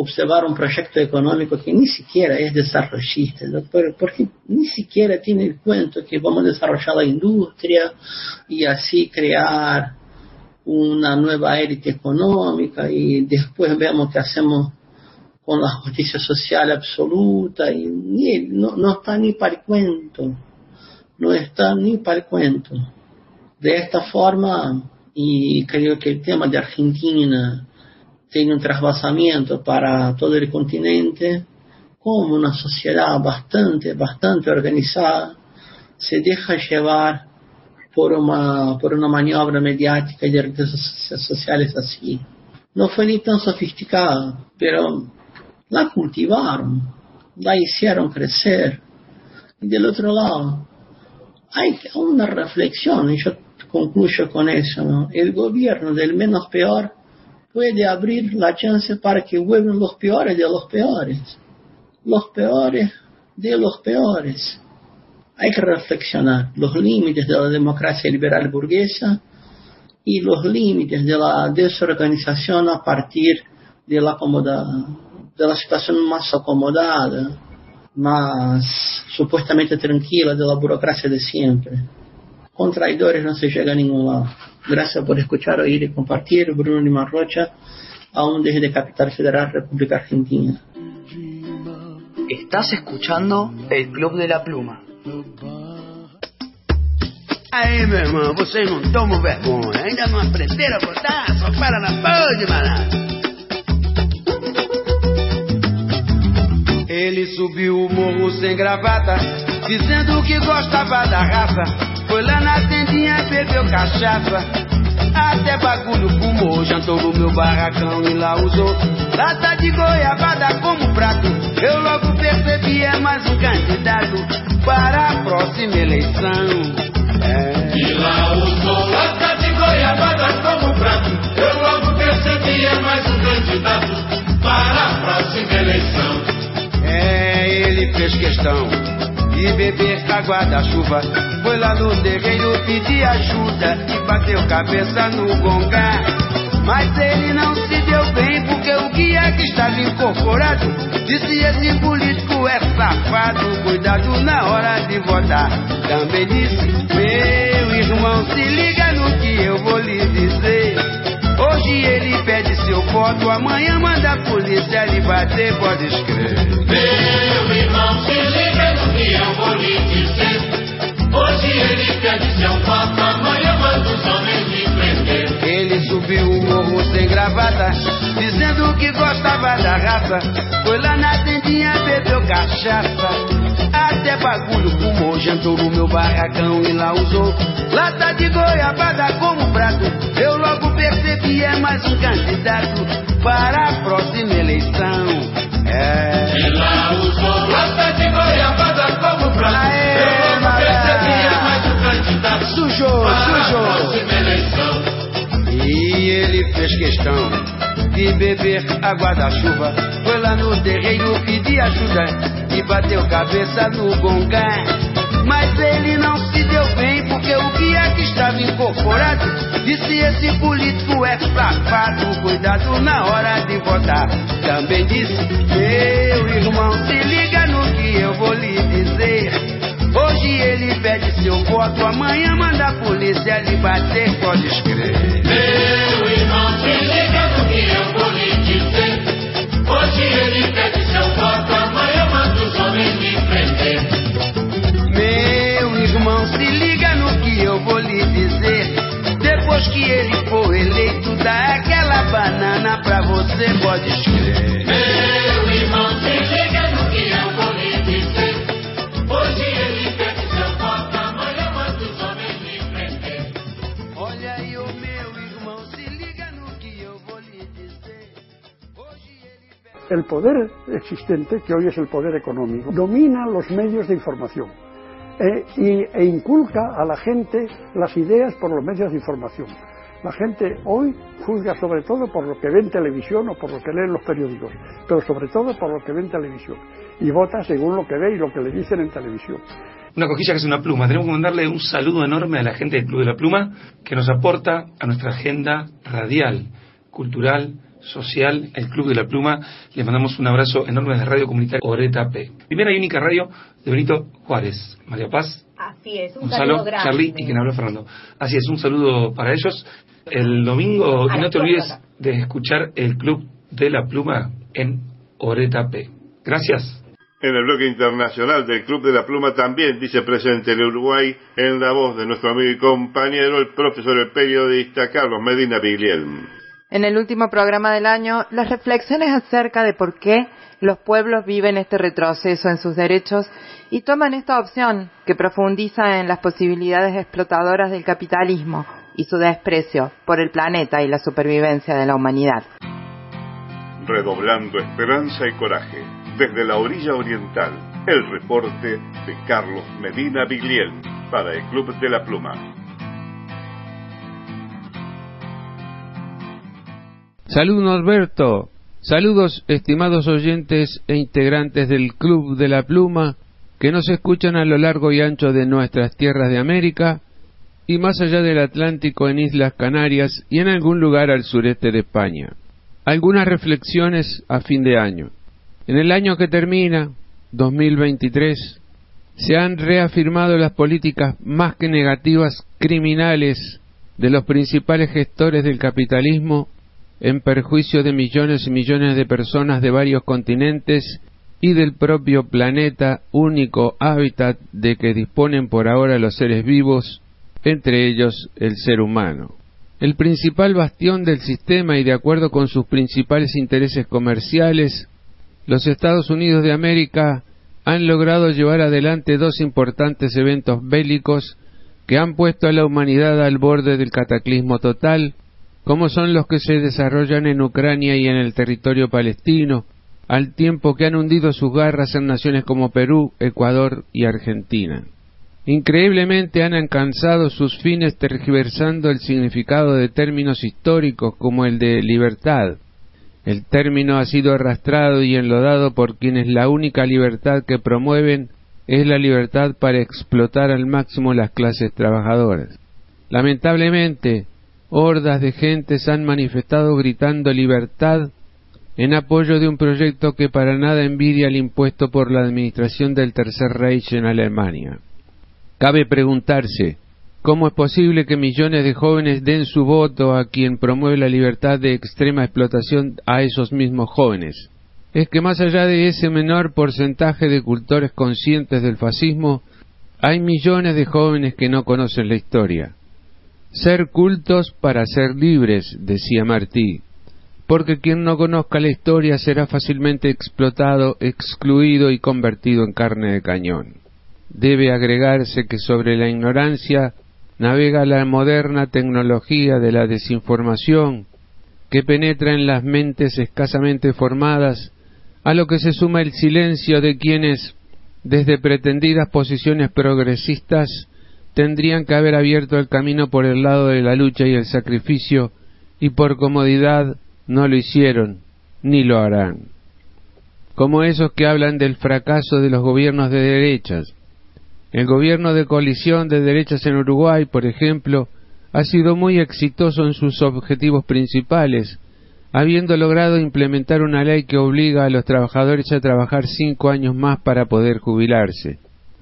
observar un proyecto económico que ni siquiera es desarrollista, porque ni siquiera tiene el cuento que vamos a desarrollar la industria y así crear una nueva élite económica y después vemos qué hacemos con la justicia social absoluta y ni, no, no está ni para el cuento, no está ni para el cuento. De esta forma, y creo que el tema de Argentina tiene un trasvasamiento para todo el continente, como una sociedad bastante, bastante organizada se deja llevar por una, por una maniobra mediática y de redes sociales así. No fue ni tan sofisticada, pero la cultivaron, la hicieron crecer. Y del otro lado, hay una reflexión, yo concluyo con eso. El gobierno del menos peor puede abrir la chance para que vuelvan los peores de los peores. Los peores de los peores. Hay que reflexionar los límites de la democracia liberal burguesa y los límites de la desorganización a partir de la situación más acomodada, más supuestamente tranquila de la burocracia de siempre. Con traidores no se llega a ningún lado. Gracias por escuchar, oír y compartir. Bruno Lima Rocha, aún desde Capital Federal, República Argentina. Estás escuchando el Club de la Pluma. Aí, meu irmão, vocês não tomam vergonha. Ainda não aprenderam a botar? Só para na pode, malandro. Ele subiu o morro sem gravata, dizendo que gostava da raça. Foi lá na tendinha, bebeu cachaça. Até bagulho fumou, jantou no meu barracão e lá usou lata de goiabada como prato. Eu logo percebi, é mais um candidato para a próxima eleição. É. E lá usou lata de goiabada como prato. Eu logo percebi, é mais um candidato para a próxima eleição. É, ele fez questão de beber água da chuva. Foi lá no terreiro pedir ajuda e bateu cabeça no gongá. Mas ele não se deu bem porque o guia que estava incorporado disse esse político é safado. Cuidado na hora de votar. Também disse, meu irmão, se liga no que eu vou lhe dizer. Hoje ele pede seu voto, amanhã manda a polícia lhe bater, pode escrever. Meu irmão, dizendo que gostava da raça. Foi lá na tendinha, bebeu cachaça. Até bagulho fumou, jantou no meu barracão e lá usou lata de goiabada como prato. Eu logo percebi, é mais um candidato para a próxima eleição. É. E lá usou lata de goiabada prato. Aê, eu é um candidato Sujou, sujou. E ele fez questão de beber água da chuva. Foi lá no terreiro pedir ajuda e bateu cabeça no gongá. Mas ele porque o guia que estava incorporado disse esse político é safado. Cuidado na hora de votar. Também disse, meu irmão, se liga no que eu vou lhe dizer. Hoje ele pede seu voto, amanhã manda a polícia lhe bater, pode escrever. Meu irmão, se liga no que eu vou lhe dizer. Hoje ele pede que ele for eleito, dá aquela banana pra você, pode escrever. Meu irmão, se liga no que eu vou lhe dizer. Hoje ele pede seu voto, amanhã manda os homens lhe prender. Olha aí, ô meu irmão, se liga no que eu vou lhe dizer. El poder existente, que hoy es el poder económico, domina los medios de información eh, y, e inculca a la gente las ideas por los medios de información. La gente hoy juzga sobre todo por lo que ve en televisión o por lo que lee en los periódicos, pero sobre todo por lo que ve en televisión. Y vota según lo que ve y lo que le dicen en televisión. Una cojilla que es una pluma. Tenemos que mandarle un saludo enorme a la gente del Club de la Pluma que nos aporta a nuestra agenda radial, cultural, social, el Club de la Pluma. Les mandamos un abrazo enorme desde Radio Comunitaria Oreta P. Primera y única radio de Benito Juárez. María Paz, Así es, un Gonzalo, saludo grande. Charlie y quien habla Fernando. Así es, un saludo para ellos. El domingo, y no te olvides de escuchar el Club de la Pluma en Oreta P. Gracias. En el bloque internacional del Club de la Pluma también dice presente el Uruguay en la voz de nuestro amigo y compañero, el profesor periodista Carlos Medina Biglielm. En el último programa del año, las reflexiones acerca de por qué los pueblos viven este retroceso en sus derechos y toman esta opción que profundiza en las posibilidades explotadoras del capitalismo y su desprecio por el planeta y la supervivencia de la humanidad. Redoblando esperanza y coraje desde la orilla oriental, el reporte de Carlos Medina Bigliel para el Club de la Pluma. Salud Norberto, saludos estimados oyentes e integrantes del Club de la Pluma que nos escuchan a lo largo y ancho de nuestras tierras de América y más allá del Atlántico en Islas Canarias y en algún lugar al sureste de España. Algunas reflexiones a fin de año. En el año que termina, 2023, se han reafirmado las políticas más que negativas criminales de los principales gestores del capitalismo en perjuicio de millones y millones de personas de varios continentes y del propio planeta, único hábitat de que disponen por ahora los seres vivos, entre ellos el ser humano. El principal bastión del sistema y de acuerdo con sus principales intereses comerciales, los Estados Unidos de América han logrado llevar adelante dos importantes eventos bélicos que han puesto a la humanidad al borde del cataclismo total, como son los que se desarrollan en Ucrania y en el territorio palestino, al tiempo que han hundido sus garras en naciones como Perú, Ecuador y Argentina. Increíblemente han alcanzado sus fines tergiversando el significado de términos históricos como el de libertad, el término ha sido arrastrado y enlodado por quienes la única libertad que promueven es la libertad para explotar al máximo las clases trabajadoras. Lamentablemente, hordas de gentes han manifestado gritando libertad en apoyo de un proyecto que para nada envidia el impuesto por la administración del Tercer Reich en Alemania. Cabe preguntarse, ¿Cómo es posible que millones de jóvenes den su voto a quien promueve la libertad de extrema explotación a esos mismos jóvenes? Es que más allá de ese menor porcentaje de cultores conscientes del fascismo, hay millones de jóvenes que no conocen la historia. Ser cultos para ser libres, decía Martí, porque quien no conozca la historia será fácilmente explotado, excluido y convertido en carne de cañón. Debe agregarse que sobre la ignorancia navega la moderna tecnología de la desinformación que penetra en las mentes escasamente formadas, a lo que se suma el silencio de quienes, desde pretendidas posiciones progresistas, tendrían que haber abierto el camino por el lado de la lucha y el sacrificio, y por comodidad no lo hicieron, ni lo harán. Como esos que hablan del fracaso de los gobiernos de derechas, el gobierno de coalición de derechas en Uruguay, por ejemplo, ha sido muy exitoso en sus objetivos principales, habiendo logrado implementar una ley que obliga a los trabajadores a trabajar cinco años más para poder jubilarse.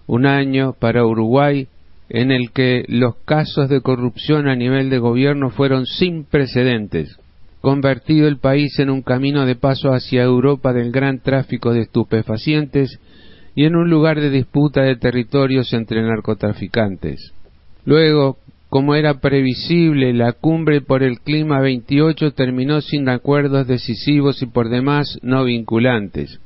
Un año para Uruguay en el que los casos de corrupción a nivel de gobierno fueron sin precedentes, convertido el país en un camino de paso hacia Europa del gran tráfico de estupefacientes y en un lugar de disputa de territorios entre narcotraficantes. Luego, como era previsible, la cumbre por el clima 28 terminó sin acuerdos decisivos y por demás no vinculantes.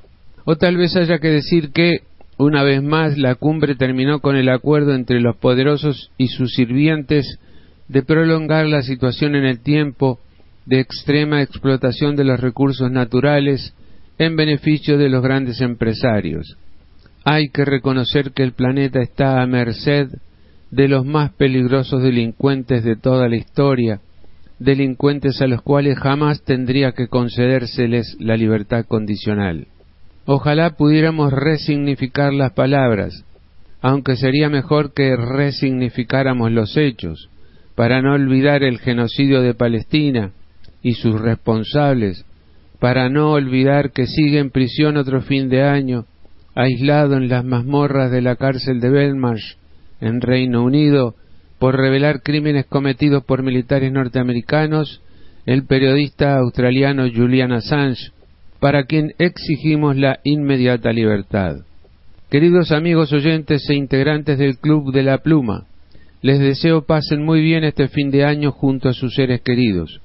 O tal vez haya que decir que, una vez más, la cumbre terminó con el acuerdo entre los poderosos y sus sirvientes de prolongar la situación en el tiempo de extrema explotación de los recursos naturales en beneficio de los grandes empresarios. Hay que reconocer que el planeta está a merced de los más peligrosos delincuentes de toda la historia, delincuentes a los cuales jamás tendría que concedérseles la libertad condicional. Ojalá pudiéramos resignificar las palabras, aunque sería mejor que resignificáramos los hechos, para no olvidar el genocidio de Palestina y sus responsables, para no olvidar que sigue en prisión otro fin de año aislado en las mazmorras de la cárcel de Belmarsh, en Reino Unido, por revelar crímenes cometidos por militares norteamericanos, el periodista australiano Julian Assange, para quien exigimos la inmediata libertad. Queridos amigos oyentes e integrantes del Club de la Pluma, les deseo pasen muy bien este fin de año junto a sus seres queridos.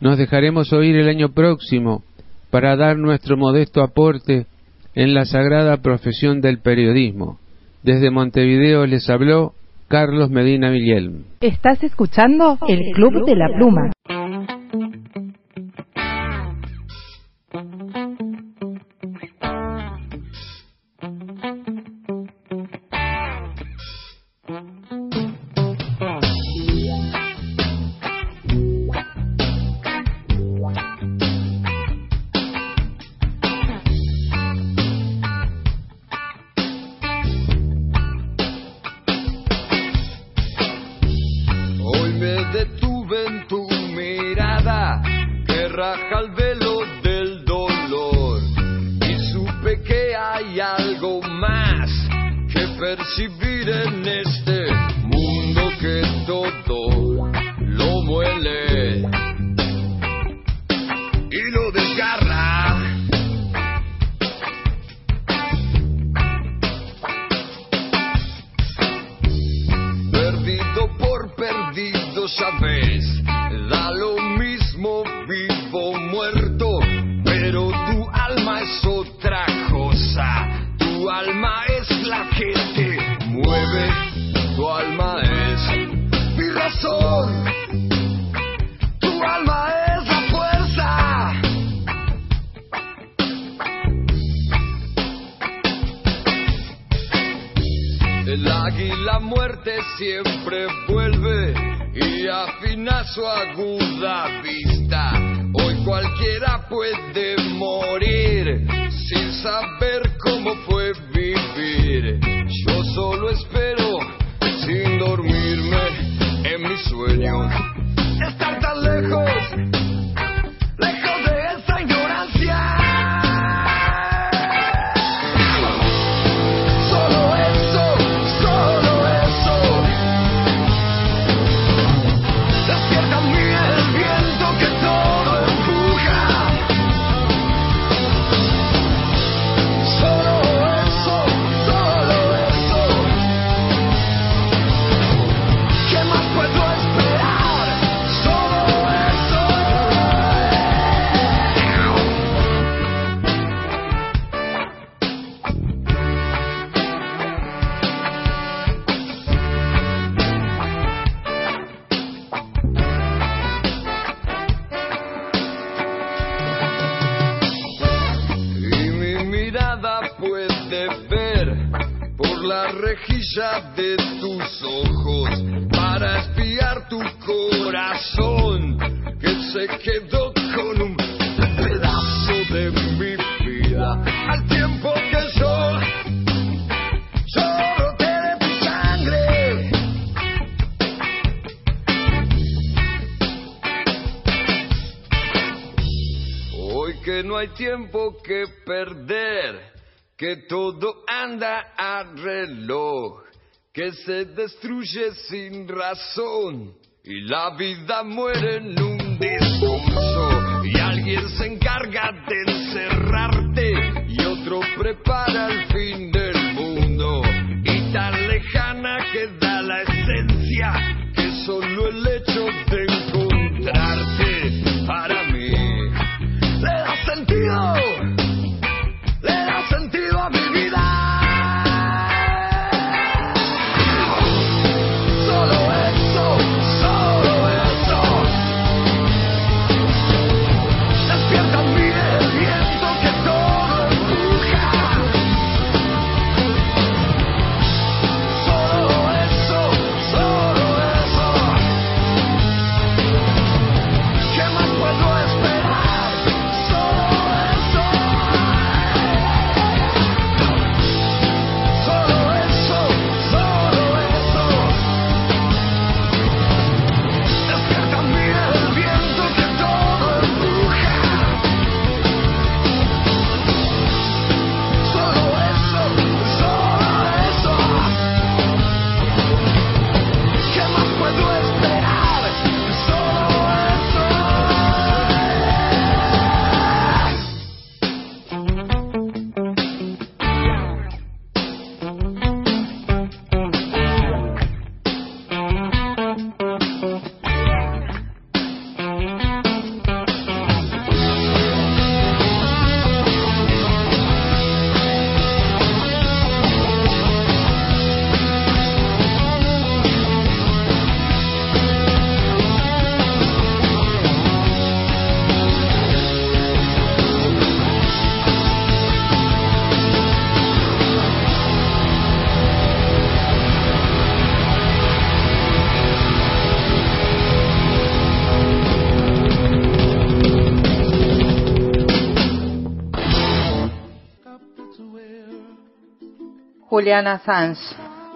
Nos dejaremos oír el año próximo para dar nuestro modesto aporte en la sagrada profesión del periodismo. Desde Montevideo les habló Carlos Medina Villel. ¿Estás escuchando el Club de la Pluma? thank you siempre vuelve y afina su aguda que se destruye sin razón y la vida muere en un discurso y alguien se encarga de encerrarte y otro prepara Julian Assange.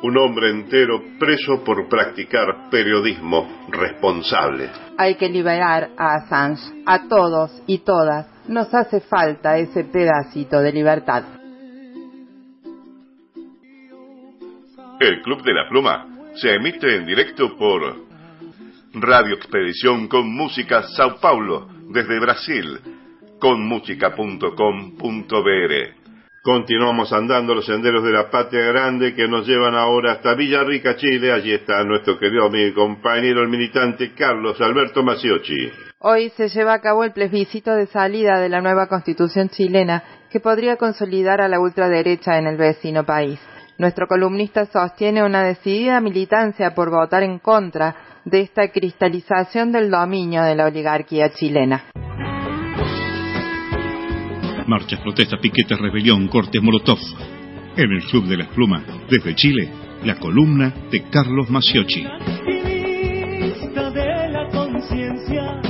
Un hombre entero preso por practicar periodismo responsable. Hay que liberar a Assange. A todos y todas nos hace falta ese pedacito de libertad. El Club de la Pluma se emite en directo por Radio Expedición con Música Sao Paulo desde Brasil con música.com.br. Continuamos andando los senderos de la patria grande que nos llevan ahora hasta Villarrica, Chile. Allí está nuestro querido amigo y compañero, el militante Carlos Alberto Maciochi. Hoy se lleva a cabo el plebiscito de salida de la nueva constitución chilena que podría consolidar a la ultraderecha en el vecino país. Nuestro columnista sostiene una decidida militancia por votar en contra de esta cristalización del dominio de la oligarquía chilena. Marchas, protestas, piquetes, rebelión, cortes, molotov. En el Club de las Plumas, desde Chile, la columna de Carlos Maciochi. de la conciencia.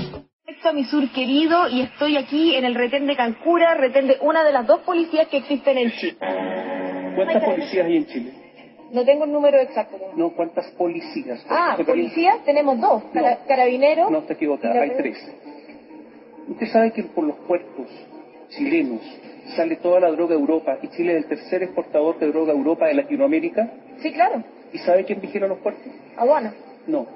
Directo a mi sur querido y estoy aquí en el retén de Cancura, retén de una de las dos policías que existen en Chile. ¿Cuántas policías hay en Chile? No tengo el número exacto. No, ¿cuántas policías? Ah, policías tenemos dos, cara- carabineros. No, está equivocada, y la- hay tres. Usted sabe que por los puertos chilenos sale toda la droga a Europa y Chile es el tercer exportador de droga a Europa de Latinoamérica. Sí, claro, ¿Y sabe quién vigila los puertos? aduana. No.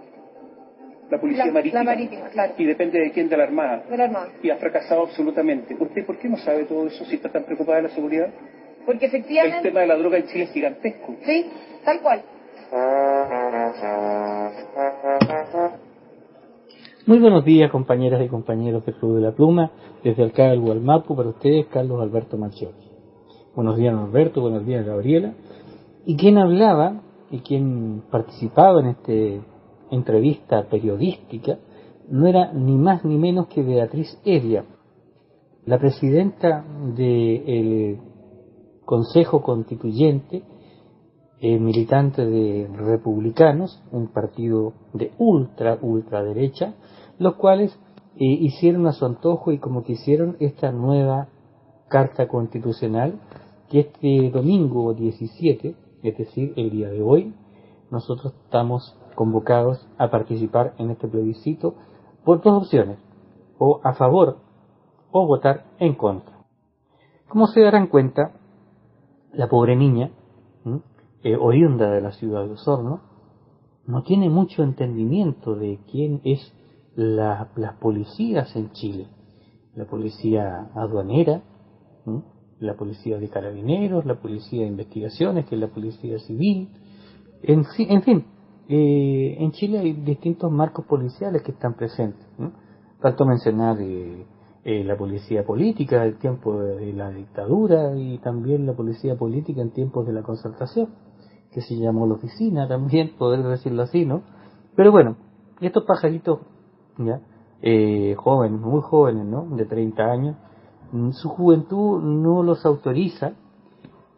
La policía La- marítima. la marítima, claro. Y depende de quién, de la Armada. De la Armada. Y ha fracasado absolutamente. ¿Usted por qué no sabe todo eso si está tan preocupada de la seguridad? Porque El efectivamente... tema de la droga en Chile es gigantesco. Sí, tal cual. Muy buenos días, compañeras y compañeros del Club de la Pluma, desde acá del Gualmapu, para ustedes, Carlos Alberto Marchioli. Buenos días, Norberto, buenos días, Gabriela. Y quien hablaba y quien participaba en esta entrevista periodística no era ni más ni menos que Beatriz Eria, la presidenta del Consejo Constituyente, eh, militante de republicanos, un partido de ultra, ultraderecha, los cuales eh, hicieron a su antojo y como quisieron esta nueva carta constitucional que este domingo 17, es decir, el día de hoy, nosotros estamos convocados a participar en este plebiscito por dos opciones, o a favor o votar en contra. Como se darán cuenta, la pobre niña, eh, oriunda de la ciudad de Osorno, no tiene mucho entendimiento de quién es la- las policías en Chile. La policía aduanera, la policía de carabineros, la policía de investigaciones, que es la policía civil. En, en fin, eh, en Chile hay distintos marcos policiales que están presentes. ¿no? Faltó mencionar eh, eh, la policía política del tiempo de, de la dictadura y también la policía política en tiempos de la concertación, que se llamó la oficina también, poder decirlo así, ¿no? Pero bueno, estos pajaritos, ya, eh, jóvenes, muy jóvenes, ¿no? De 30 años, mm, su juventud no los autoriza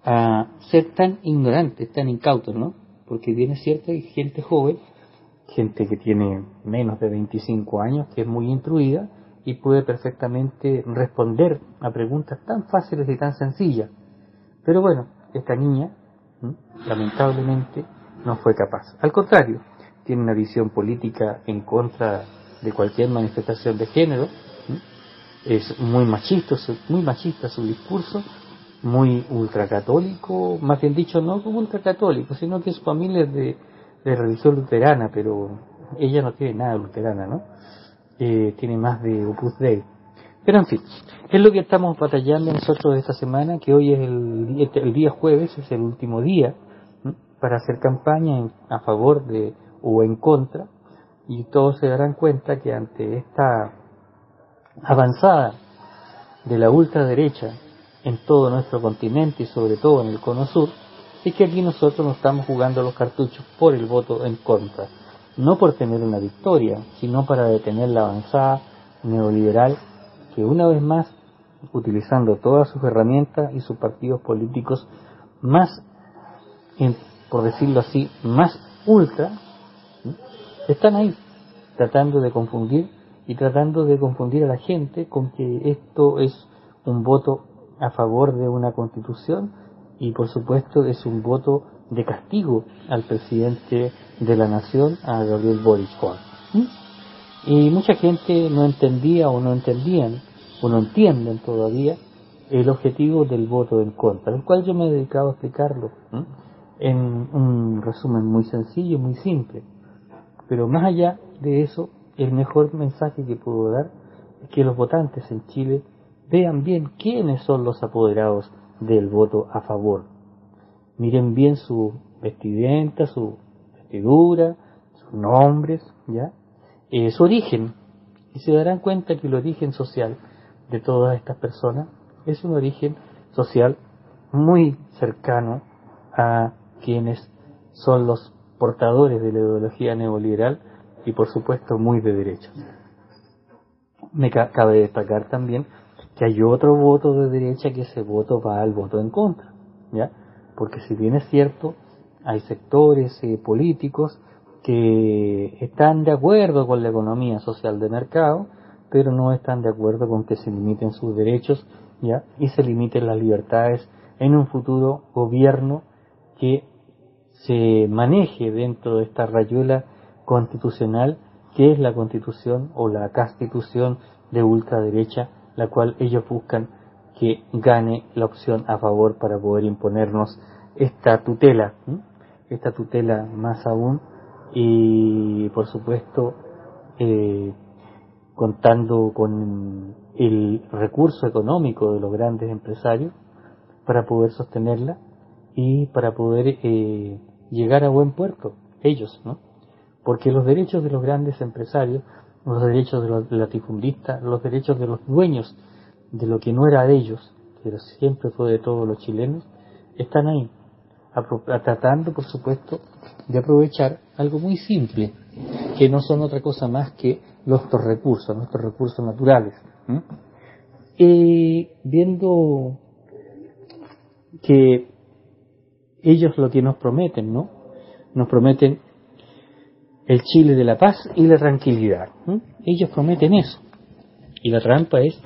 a ser tan ignorantes, tan incautos, ¿no? Porque bien hay gente joven, gente que tiene menos de 25 años, que es muy instruida y puede perfectamente responder a preguntas tan fáciles y tan sencillas. Pero bueno, esta niña, lamentablemente, no fue capaz. Al contrario, tiene una visión política en contra de cualquier manifestación de género, es muy machista, muy machista su discurso, muy ultracatólico, más bien dicho, no como ultracatólico, sino que su familia es de, de religión luterana, pero ella no tiene nada de luterana, ¿no? Eh, tiene más de Opus Dei. Pero en fin, es lo que estamos batallando nosotros esta semana, que hoy es el, día- el día jueves, es el último día, para hacer campaña en- a favor de o en contra, y todos se darán cuenta que ante esta avanzada de la ultraderecha en todo nuestro continente y sobre todo en el cono sur, es que aquí nosotros nos estamos jugando los cartuchos por el voto en contra, no por tener una victoria, sino para detener la avanzada neoliberal que una vez más, utilizando todas sus herramientas y sus partidos políticos más, por decirlo así, más ultra. Están ahí tratando de confundir y tratando de confundir a la gente con que esto es un voto a favor de una constitución y por supuesto es un voto de castigo al presidente de la nación, a Gabriel Boric. Y mucha gente no entendía o no entendían o no entienden todavía el objetivo del voto en contra, el cual yo me he dedicado a explicarlo en un resumen muy sencillo, muy simple. Pero más allá de eso, el mejor mensaje que puedo dar es que los votantes en Chile vean bien quiénes son los apoderados del voto a favor. Miren bien su vestimenta, su vestidura, sus nombres, ¿ya? Eh, su origen. Y se darán cuenta que el origen social de todas estas personas es un origen social muy cercano a quienes son los portadores de la ideología neoliberal y por supuesto muy de derecha. Me cabe destacar también que hay otro voto de derecha que ese voto va al voto en contra, ¿ya? Porque si bien es cierto, hay sectores eh, políticos que están de acuerdo con la economía social de mercado, pero no están de acuerdo con que se limiten sus derechos ¿ya? y se limiten las libertades en un futuro gobierno que se maneje dentro de esta rayuela constitucional que es la constitución o la constitución de ultraderecha, la cual ellos buscan que gane la opción a favor para poder imponernos esta tutela, esta tutela más aún, y por supuesto eh, contando con el recurso económico de los grandes empresarios para poder sostenerla y para poder eh, llegar a buen puerto, ellos, ¿no? Porque los derechos de los grandes empresarios, los derechos de los latifundistas, los derechos de los dueños de lo que no era de ellos, pero siempre fue de todos los chilenos, están ahí, tratando, por supuesto, de aprovechar algo muy simple, que no son otra cosa más que nuestros recursos, nuestros recursos naturales. Y viendo que ellos lo que nos prometen, ¿no? Nos prometen el Chile de la paz y la tranquilidad. Ellos prometen eso. Y la trampa es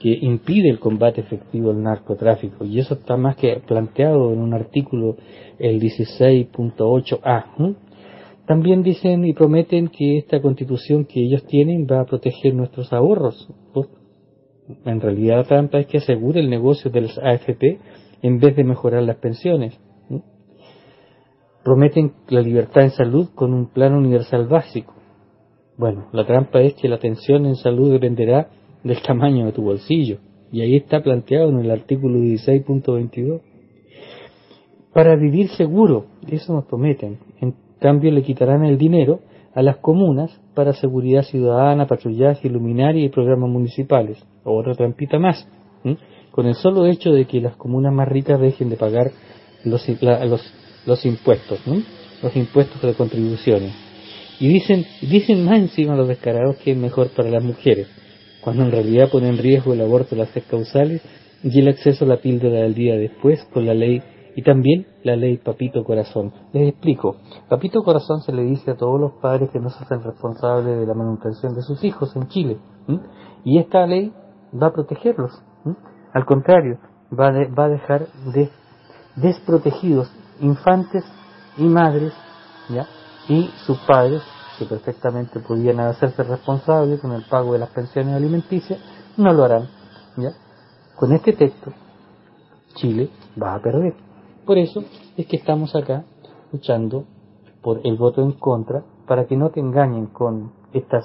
que impide el combate efectivo al narcotráfico. Y eso está más que planteado en un artículo, el 16.8a. También dicen y prometen que esta constitución que ellos tienen va a proteger nuestros ahorros. En realidad la trampa es que asegure el negocio de las AFP en vez de mejorar las pensiones. Prometen la libertad en salud con un plan universal básico. Bueno, la trampa es que la atención en salud dependerá del tamaño de tu bolsillo. Y ahí está planteado en el artículo 16.22. Para vivir seguro, eso nos prometen. En cambio le quitarán el dinero a las comunas para seguridad ciudadana, patrullaje, luminaria y programas municipales. Otra trampita más. Con el solo hecho de que las comunas más ricas dejen de pagar los, los, los impuestos, los impuestos de contribuciones. Y dicen, dicen más encima los descarados que es mejor para las mujeres cuando en realidad pone en riesgo el aborto las tres causales y el acceso a la píldora del día después con la ley y también la ley Papito Corazón. Les explico, Papito Corazón se le dice a todos los padres que no se hacen responsables de la manutención de sus hijos en Chile. Y esta ley va a protegerlos. Al contrario, va, va a dejar de desprotegidos infantes y madres ¿ya? y sus padres que perfectamente podían hacerse responsables con el pago de las pensiones alimenticias, no lo harán. ¿ya? Con este texto, Chile va a perder. Por eso es que estamos acá luchando por el voto en contra para que no te engañen con estas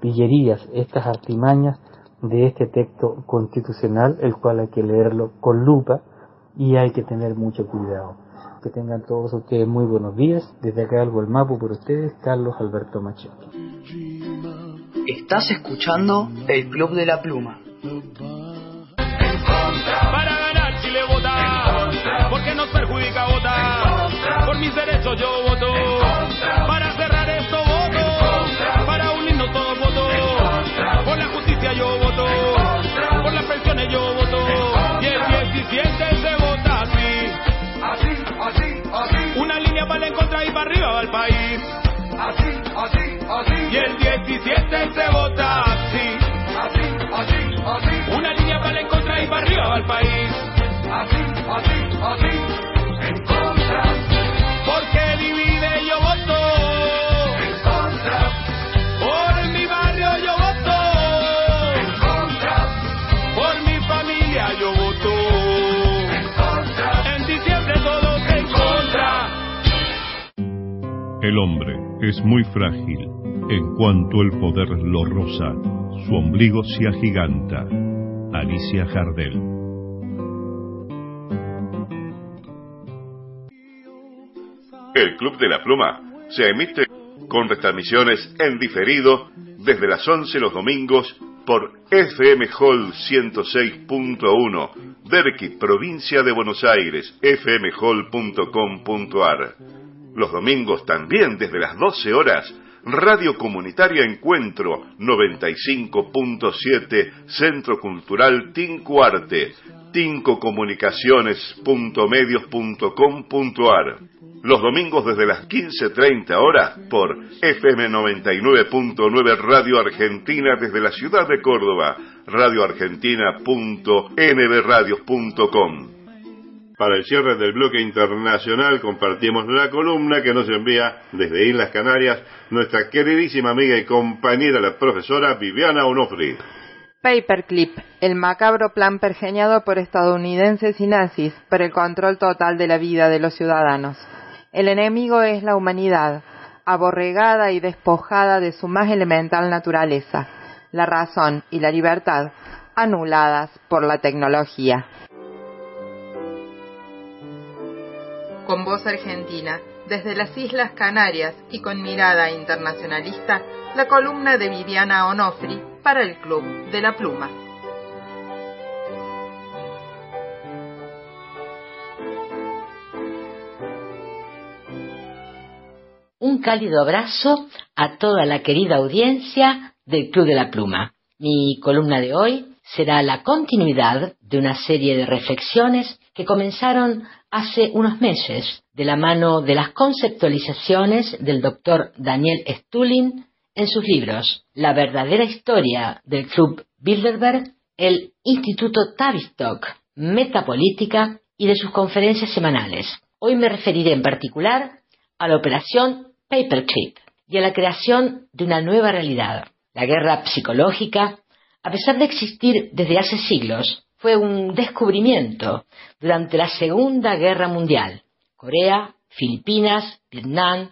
pillerías, estas artimañas de este texto constitucional, el cual hay que leerlo con lupa y hay que tener mucho cuidado. Que tengan todos ustedes muy buenos días. Desde acá algo el mapo por ustedes, Carlos Alberto Macho. Estás escuchando el Club de la Pluma. Para ganar Chile vota, porque nos perjudica votar. Por mis derechos yo voto, para cerrar esto voto, para unirnos todos voto. Por la justicia yo voto, por las pensiones yo voto. Para en contra y para arriba va el país. Así, así, así. Y el 17 se vota así, así, así, así. Una línea para en contra y para arriba va el país. Así, así, así. El hombre es muy frágil en cuanto el poder lo roza, su ombligo se agiganta. Alicia Jardel. El Club de la Pluma se emite con retransmisiones en diferido desde las 11 los domingos por FM Hall 106.1, Derqui, provincia de Buenos Aires, fmhall.com.ar. Los domingos también desde las 12 horas, Radio Comunitaria Encuentro 95.7, Centro Cultural Tincuarte, tincocomunicaciones.medios.com.ar. Los domingos desde las 15.30 horas por FM 99.9 Radio Argentina desde la ciudad de Córdoba, radioargentina.nbradios.com. Para el cierre del bloque internacional compartimos la columna que nos envía desde Islas Canarias nuestra queridísima amiga y compañera, la profesora Viviana Onofri. Paperclip, el macabro plan pergeñado por estadounidenses y nazis para el control total de la vida de los ciudadanos. El enemigo es la humanidad, aborregada y despojada de su más elemental naturaleza, la razón y la libertad, anuladas por la tecnología. Con voz argentina, desde las Islas Canarias y con mirada internacionalista, la columna de Viviana Onofri para el Club de la Pluma. Un cálido abrazo a toda la querida audiencia del Club de la Pluma. Mi columna de hoy será la continuidad de una serie de reflexiones que comenzaron hace unos meses de la mano de las conceptualizaciones del doctor Daniel Stulin en sus libros La verdadera historia del Club Bilderberg, el Instituto Tavistock, Metapolítica y de sus conferencias semanales. Hoy me referiré en particular a la operación Paperclip y a la creación de una nueva realidad. La guerra psicológica, a pesar de existir desde hace siglos, fue un descubrimiento durante la Segunda Guerra Mundial. Corea, Filipinas, Vietnam,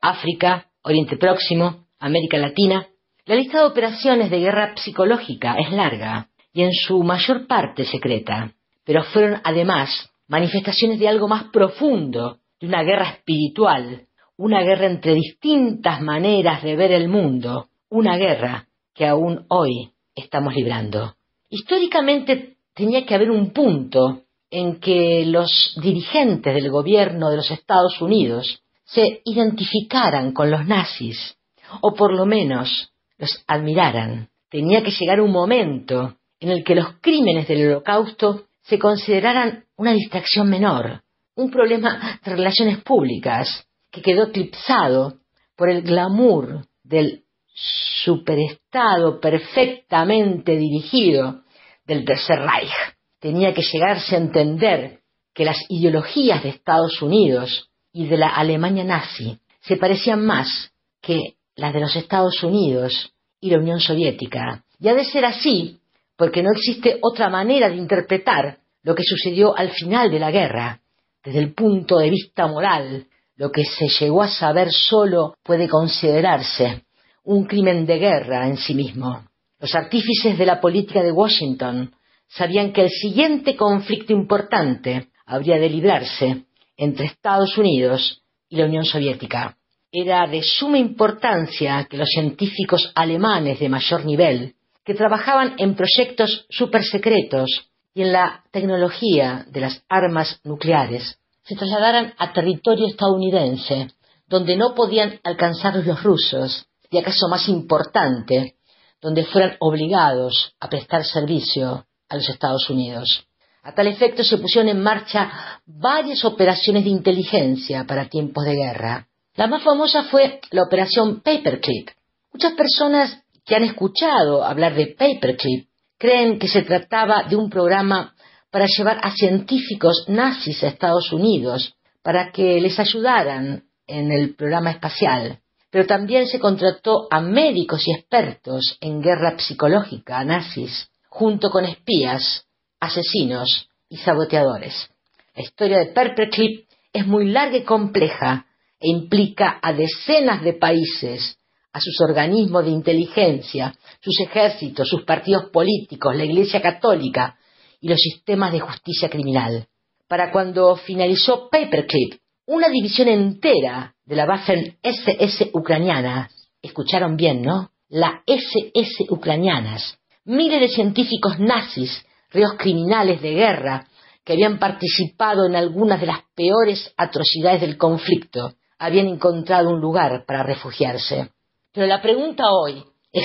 África, Oriente Próximo, América Latina. La lista de operaciones de guerra psicológica es larga y en su mayor parte secreta, pero fueron además manifestaciones de algo más profundo, de una guerra espiritual, una guerra entre distintas maneras de ver el mundo, una guerra que aún hoy estamos librando. Históricamente tenía que haber un punto en que los dirigentes del gobierno de los Estados Unidos se identificaran con los nazis, o por lo menos los admiraran. Tenía que llegar un momento en el que los crímenes del holocausto se consideraran una distracción menor, un problema de relaciones públicas que quedó eclipsado por el glamour del superestado perfectamente dirigido del Tercer Reich. Tenía que llegarse a entender que las ideologías de Estados Unidos y de la Alemania nazi se parecían más que las de los Estados Unidos y la Unión Soviética. Y ha de ser así porque no existe otra manera de interpretar lo que sucedió al final de la guerra. Desde el punto de vista moral, lo que se llegó a saber solo puede considerarse un crimen de guerra en sí mismo. Los artífices de la política de Washington sabían que el siguiente conflicto importante habría de librarse entre Estados Unidos y la Unión Soviética. Era de suma importancia que los científicos alemanes de mayor nivel, que trabajaban en proyectos supersecretos y en la tecnología de las armas nucleares, se trasladaran a territorio estadounidense, donde no podían alcanzarlos los rusos, y acaso más importante, donde fueran obligados a prestar servicio a los Estados Unidos. A tal efecto se pusieron en marcha varias operaciones de inteligencia para tiempos de guerra. La más famosa fue la operación Paperclip. Muchas personas que han escuchado hablar de Paperclip creen que se trataba de un programa para llevar a científicos nazis a Estados Unidos para que les ayudaran en el programa espacial. Pero también se contrató a médicos y expertos en guerra psicológica nazis, junto con espías, asesinos y saboteadores. La historia de Paperclip es muy larga y compleja, e implica a decenas de países, a sus organismos de inteligencia, sus ejércitos, sus partidos políticos, la Iglesia Católica y los sistemas de justicia criminal. Para cuando finalizó Paperclip, una división entera de la Waffen SS ucraniana, escucharon bien, ¿no? La SS ucranianas, miles de científicos nazis, reos criminales de guerra, que habían participado en algunas de las peores atrocidades del conflicto, habían encontrado un lugar para refugiarse. Pero la pregunta hoy es,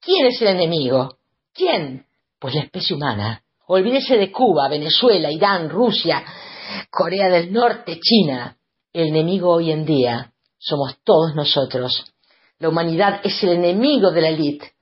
¿quién es el enemigo? ¿Quién? Pues la especie humana. Olvídese de Cuba, Venezuela, Irán, Rusia, Corea del Norte, China. El enemigo hoy en día somos todos nosotros. La humanidad es el enemigo de la élite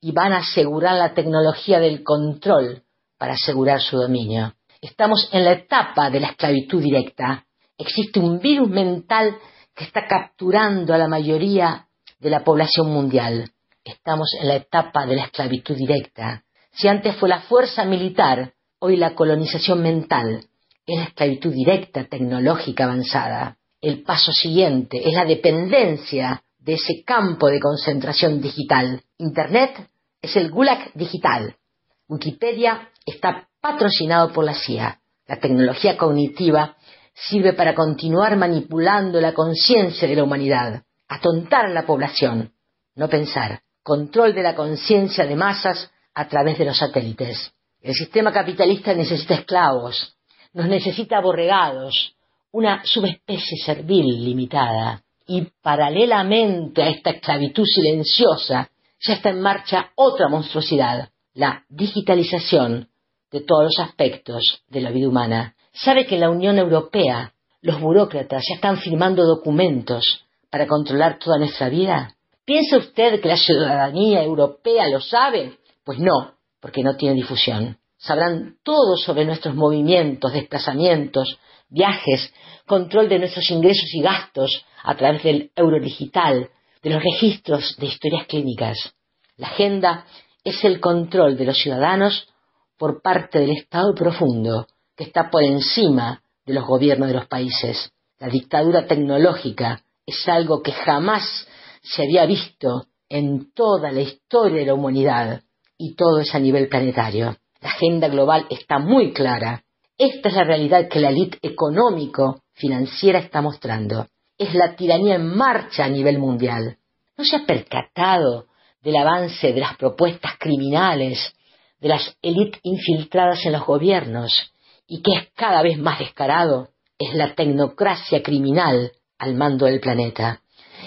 y van a asegurar la tecnología del control para asegurar su dominio. Estamos en la etapa de la esclavitud directa. Existe un virus mental que está capturando a la mayoría de la población mundial. Estamos en la etapa de la esclavitud directa. Si antes fue la fuerza militar, hoy la colonización mental es la esclavitud directa tecnológica avanzada. El paso siguiente es la dependencia de ese campo de concentración digital. Internet es el gulag digital. Wikipedia está patrocinado por la CIA. La tecnología cognitiva sirve para continuar manipulando la conciencia de la humanidad atontar a la población, no pensar, control de la conciencia de masas a través de los satélites. El sistema capitalista necesita esclavos, nos necesita aborregados, una subespecie servil limitada. Y paralelamente a esta esclavitud silenciosa, ya está en marcha otra monstruosidad, la digitalización de todos los aspectos de la vida humana. ¿Sabe que en la Unión Europea los burócratas ya están firmando documentos para controlar toda nuestra vida? ¿Piensa usted que la ciudadanía europea lo sabe? Pues no, porque no tiene difusión. Sabrán todo sobre nuestros movimientos, desplazamientos, viajes, control de nuestros ingresos y gastos a través del euro digital, de los registros de historias clínicas. La agenda es el control de los ciudadanos por parte del Estado profundo, que está por encima de los gobiernos de los países. La dictadura tecnológica es algo que jamás se había visto en toda la historia de la humanidad y todo es a nivel planetario. La agenda global está muy clara. Esta es la realidad que la élite económico-financiera está mostrando. Es la tiranía en marcha a nivel mundial. ¿No se ha percatado del avance de las propuestas criminales, de las élites infiltradas en los gobiernos, y que es cada vez más descarado? Es la tecnocracia criminal al mando del planeta.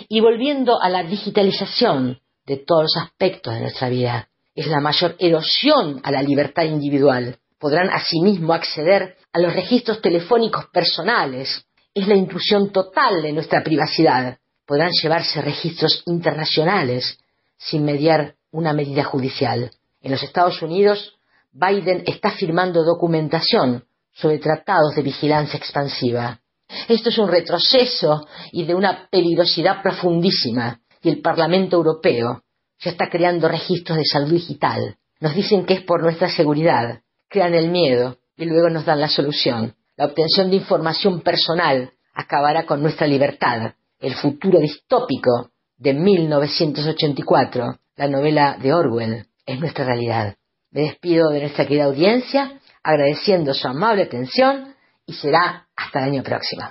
Y volviendo a la digitalización de todos los aspectos de nuestra vida, es la mayor erosión a la libertad individual. Podrán asimismo acceder a los registros telefónicos personales. Es la intrusión total de nuestra privacidad. Podrán llevarse registros internacionales sin mediar una medida judicial. En los Estados Unidos, Biden está firmando documentación sobre tratados de vigilancia expansiva. Esto es un retroceso y de una peligrosidad profundísima. Y el Parlamento Europeo ya está creando registros de salud digital. Nos dicen que es por nuestra seguridad. Crean el miedo y luego nos dan la solución. La obtención de información personal acabará con nuestra libertad. El futuro distópico de 1984, la novela de Orwell, es nuestra realidad. Me despido de nuestra querida audiencia agradeciendo su amable atención y será hasta el año próximo.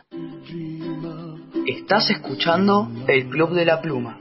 Estás escuchando el Club de la Pluma.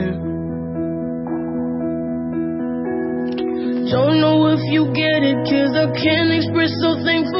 can express so thankful.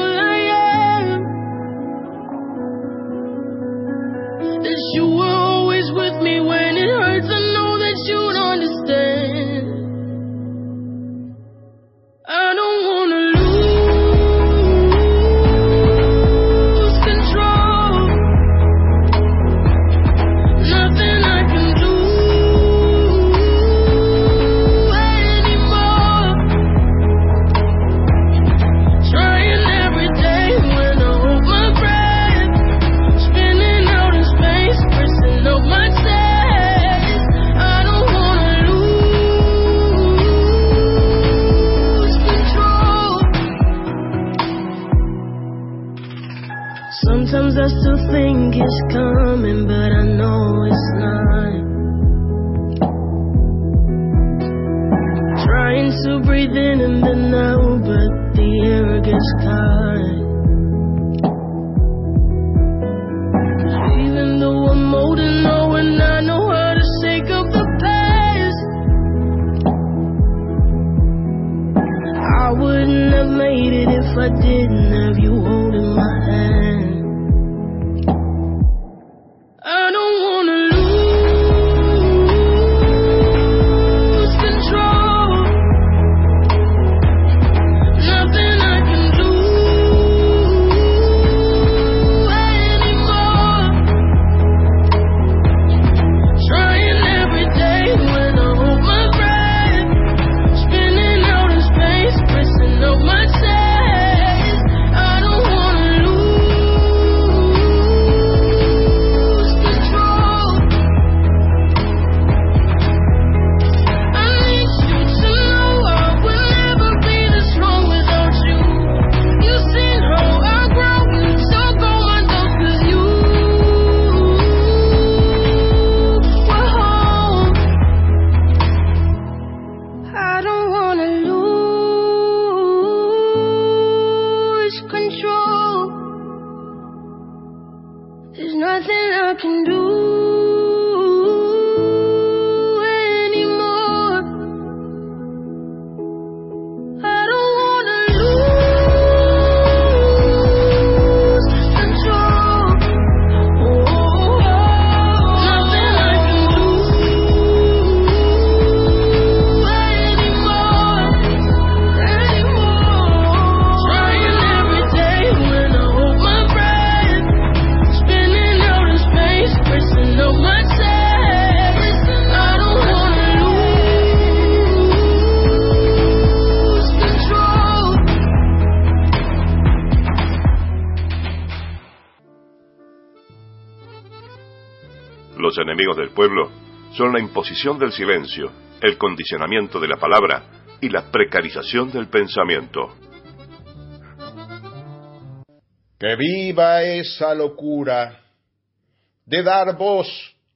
Del pueblo son la imposición del silencio, el condicionamiento de la palabra y la precarización del pensamiento. Que viva esa locura de dar voz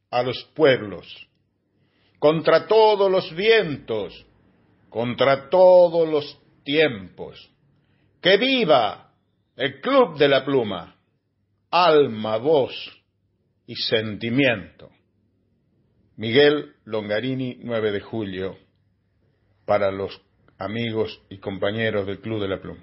a los pueblos, contra todos los vientos, contra todos los tiempos. Que viva el Club de la Pluma, alma, voz y sentimiento. Miguel Longarini, 9 de julio, para los amigos y compañeros del Club de la Pluma.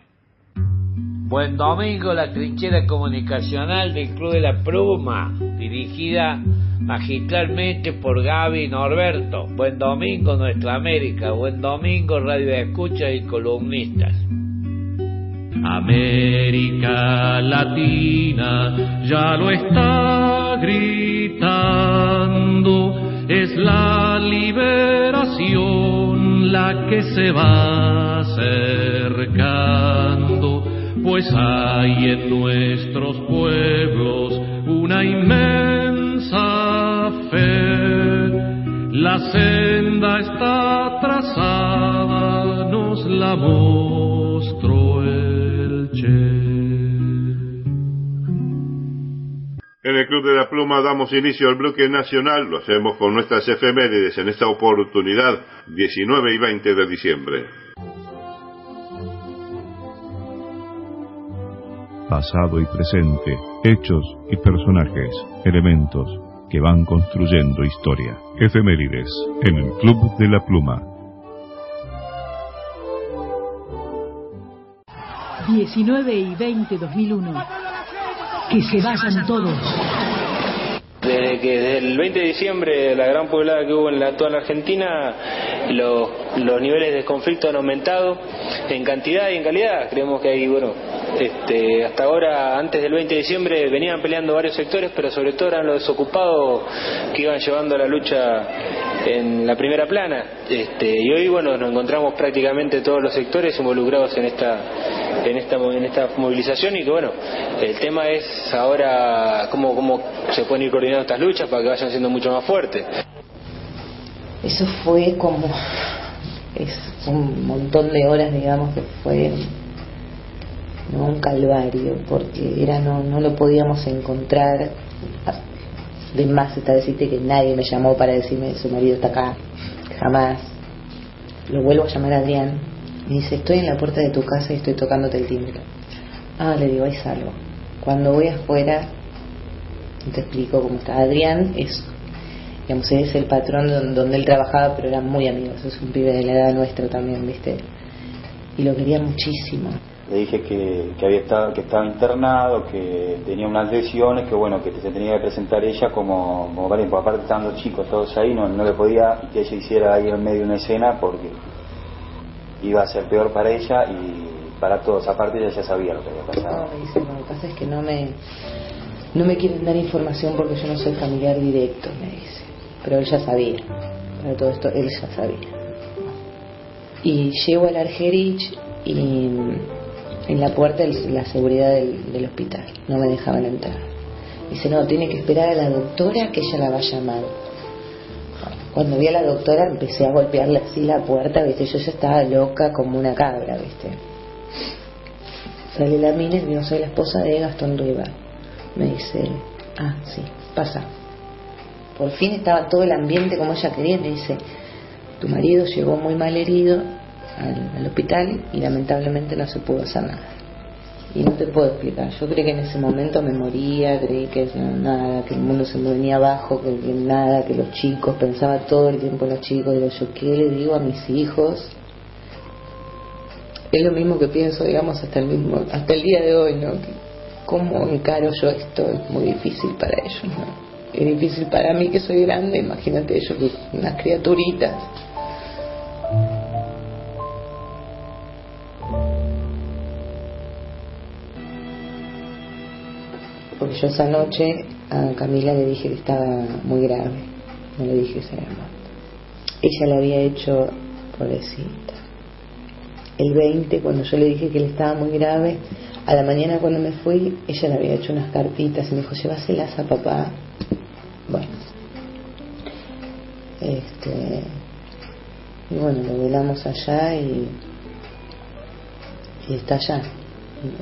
Buen domingo, la trinchera comunicacional del Club de la Pluma, dirigida magistralmente por Gaby Norberto. Buen domingo, Nuestra América. Buen domingo, Radio de Escucha y columnistas. América Latina ya lo está gritando, es la liberación la que se va acercando, pues hay en nuestros pueblos una inmensa fe. La senda está trazada, nos la. En el Club de la Pluma damos inicio al bloque nacional, lo hacemos con nuestras efemérides en esta oportunidad, 19 y 20 de diciembre. Pasado y presente, hechos y personajes, elementos que van construyendo historia. Efemérides en el Club de la Pluma. 19 y 20 2001. Que se vayan todos. Desde que desde el 20 de diciembre, la gran poblada que hubo en la, toda la Argentina, los, los niveles de conflicto han aumentado en cantidad y en calidad. Creemos que hay, bueno, este, hasta ahora, antes del 20 de diciembre, venían peleando varios sectores, pero sobre todo eran los desocupados que iban llevando la lucha en la primera plana. Este, y hoy, bueno, nos encontramos prácticamente todos los sectores involucrados en esta, en esta, en esta movilización y que, bueno, el tema es ahora cómo, cómo se pueden ir coordinando estas luchas para que vayan siendo mucho más fuertes. Eso fue como un montón de horas, digamos, que fue ¿no? un calvario, porque era no, no lo podíamos encontrar. De más está decirte que nadie me llamó para decirme su marido está acá, jamás. Lo vuelvo a llamar a Adrián. Me dice, estoy en la puerta de tu casa y estoy tocándote el timbre. Ah, le digo, ahí salgo. Cuando voy afuera, te explico cómo está. Adrián es, digamos, es el patrón don- donde él trabajaba, pero eran muy amigos. Es un pibe de la edad nuestra también, ¿viste? Y lo quería muchísimo. Le dije que, que había estado, que estaba internado, que tenía unas lesiones, que bueno, que se tenía que presentar ella como, como porque aparte estaban los chicos todos ahí, no, no le podía y que ella hiciera ahí en medio una escena porque iba a ser peor para ella y para todos. Aparte ella ya sabía lo que había pasado. No, me dice, lo que pasa es que no me, no me quieren dar información porque yo no soy familiar directo, me dice. Pero él ya sabía. Para todo esto, él ya sabía. Y llego al Argerich y en la puerta la seguridad del, hospital. No me dejaban entrar. Dice, no, tiene que esperar a la doctora que ella la va a llamar. Cuando vi a la doctora empecé a golpearle así la puerta, ¿viste? Yo ya estaba loca como una cabra, ¿viste? Sale la mina y digo, soy la esposa de Gastón Riva. Me dice, ah, sí, pasa. Por fin estaba todo el ambiente como ella quería. Me dice, tu marido llegó muy mal herido al, al hospital y lamentablemente no se pudo hacer nada. Y no te puedo explicar. Yo creí que en ese momento me moría, creí que no, nada, que el mundo se me venía abajo, que, nada, que los chicos, pensaba todo el tiempo los chicos. Digo, yo, ¿qué le digo a mis hijos? Es lo mismo que pienso, digamos, hasta el mismo, hasta el día de hoy, ¿no? Que ¿Cómo encaro yo esto? Es muy difícil para ellos, ¿no? Es difícil para mí que soy grande, imagínate ellos, unas criaturitas. Porque yo esa noche a Camila le dije que estaba muy grave, no le dije que se. Ella le había hecho, pobrecita, el 20, cuando yo le dije que él estaba muy grave, a la mañana cuando me fui, ella le había hecho unas cartitas y me dijo, llévaselas a papá. Bueno, este, y bueno, lo velamos allá y, y está allá.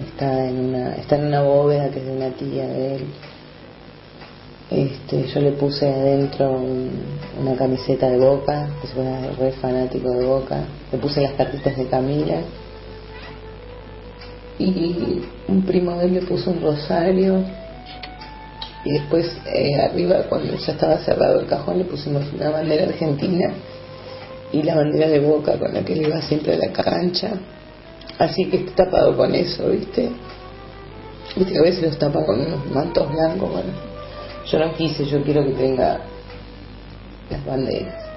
Está en una, está en una bóveda que es de una tía de él. Este, yo le puse adentro un- una camiseta de Boca, que se re fanático de Boca. Le puse las cartitas de Camila. Y un primo de él le puso un rosario. Y después eh, arriba, cuando ya estaba cerrado el cajón, le pusimos una bandera argentina y la bandera de Boca con la que él iba siempre a la cancha. Así que está tapado con eso, ¿viste? Viste a veces los tapan con unos mantos blancos, bueno. Yo no quise, yo quiero que tenga las banderas.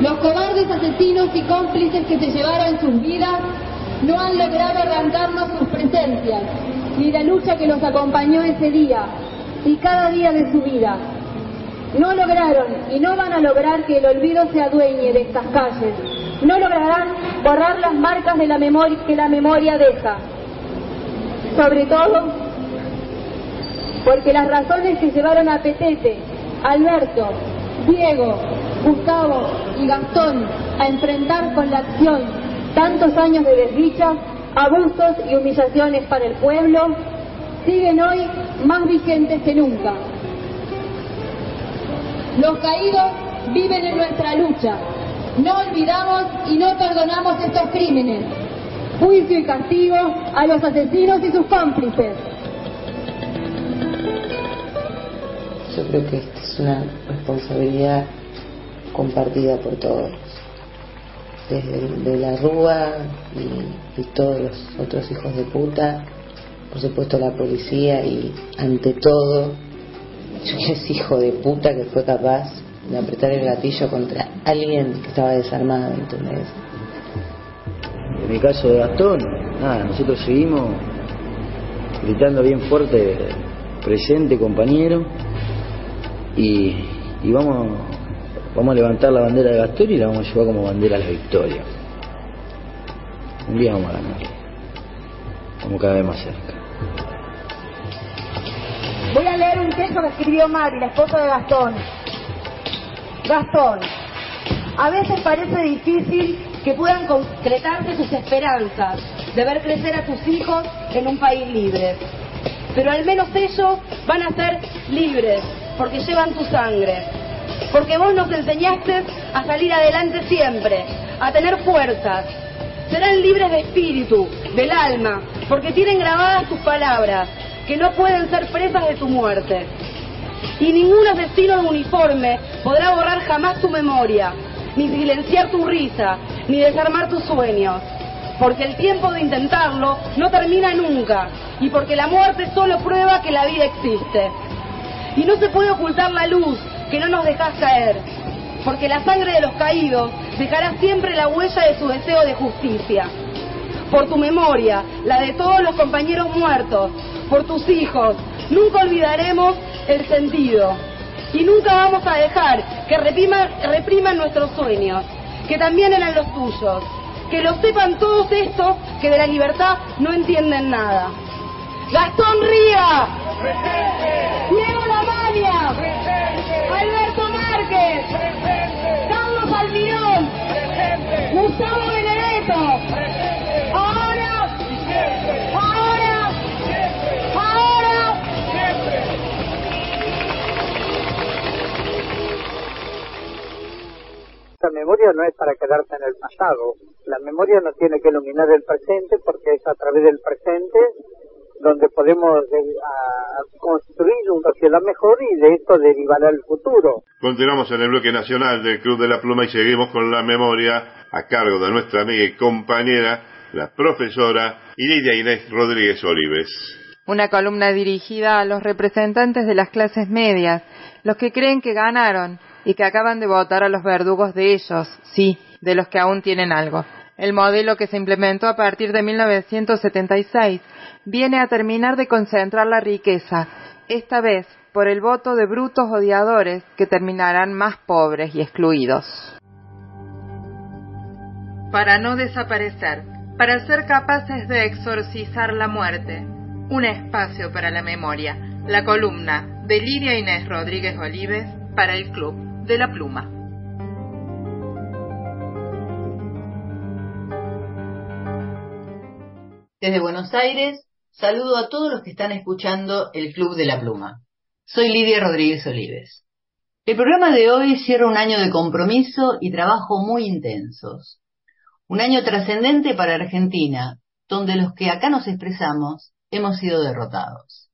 Los cobardes asesinos y cómplices que se llevaron sus vidas no han logrado arrancarnos sus presencias, ni la lucha que los acompañó ese día y cada día de su vida. No lograron y no van a lograr que el olvido se adueñe de estas calles. No lograrán borrar las marcas de la memoria que la memoria deja. Sobre todo porque las razones que llevaron a Petete, Alberto, Diego, Gustavo y Gastón a enfrentar con la acción tantos años de desdicha, abusos y humillaciones para el pueblo, siguen hoy más vigentes que nunca. Los caídos viven en nuestra lucha. No olvidamos y no perdonamos estos crímenes. Juicio y castigo a los asesinos y sus cómplices. Yo creo que esta es una responsabilidad compartida por todos, desde la Rúa y, y todos los otros hijos de puta, por supuesto la policía y ante todo ese hijo de puta que fue capaz de apretar el gatillo contra alguien que estaba desarmado, ¿entendés? En el caso de Gastón, nada, nosotros seguimos gritando bien fuerte, presente compañero, y, y vamos, vamos a levantar la bandera de Gastón y la vamos a llevar como bandera a la victoria. Un día vamos a ganar. Estamos cada vez más cerca. Voy a leer un texto que escribió Mari, la esposa de Gastón. Gastón, a veces parece difícil que puedan concretarse tus esperanzas de ver crecer a tus hijos en un país libre. Pero al menos ellos van a ser libres, porque llevan tu sangre. Porque vos nos enseñaste a salir adelante siempre, a tener fuerzas. Serán libres de espíritu, del alma, porque tienen grabadas tus palabras, que no pueden ser presas de tu muerte. Y ningún asesino de uniforme podrá borrar jamás tu memoria, ni silenciar tu risa, ni desarmar tus sueños. Porque el tiempo de intentarlo no termina nunca, y porque la muerte solo prueba que la vida existe. Y no se puede ocultar la luz que no nos dejas caer, porque la sangre de los caídos dejará siempre la huella de su deseo de justicia. Por tu memoria, la de todos los compañeros muertos, por tus hijos, nunca olvidaremos el sentido. Y nunca vamos a dejar que repriman, repriman nuestros sueños, que también eran los tuyos. Que lo sepan todos estos que de la libertad no entienden nada. Gastón Ría. Diego Lamagna. Alberto Márquez. Carlos Almirón. Gustavo Benedetto. Ahora. Ahora. Ahora. La memoria no es para quedarse en el pasado. La memoria nos tiene que iluminar el presente porque es a través del presente donde podemos eh, a- construir una sociedad mejor y de esto derivará el futuro. Continuamos en el bloque nacional del Club de la Pluma y seguimos con la memoria a cargo de nuestra amiga y compañera, la profesora Lidia Inés Rodríguez Olives. Una columna dirigida a los representantes de las clases medias, los que creen que ganaron y que acaban de votar a los verdugos de ellos, sí, de los que aún tienen algo. El modelo que se implementó a partir de 1976 viene a terminar de concentrar la riqueza, esta vez por el voto de brutos odiadores que terminarán más pobres y excluidos. Para no desaparecer, para ser capaces de exorcizar la muerte, un espacio para la memoria, la columna de Lidia Inés Rodríguez Olives para el Club de la Pluma. Desde Buenos Aires, saludo a todos los que están escuchando el Club de la Pluma. Soy Lidia Rodríguez Olives. El programa de hoy cierra un año de compromiso y trabajo muy intensos. Un año trascendente para Argentina, donde los que acá nos expresamos hemos sido derrotados.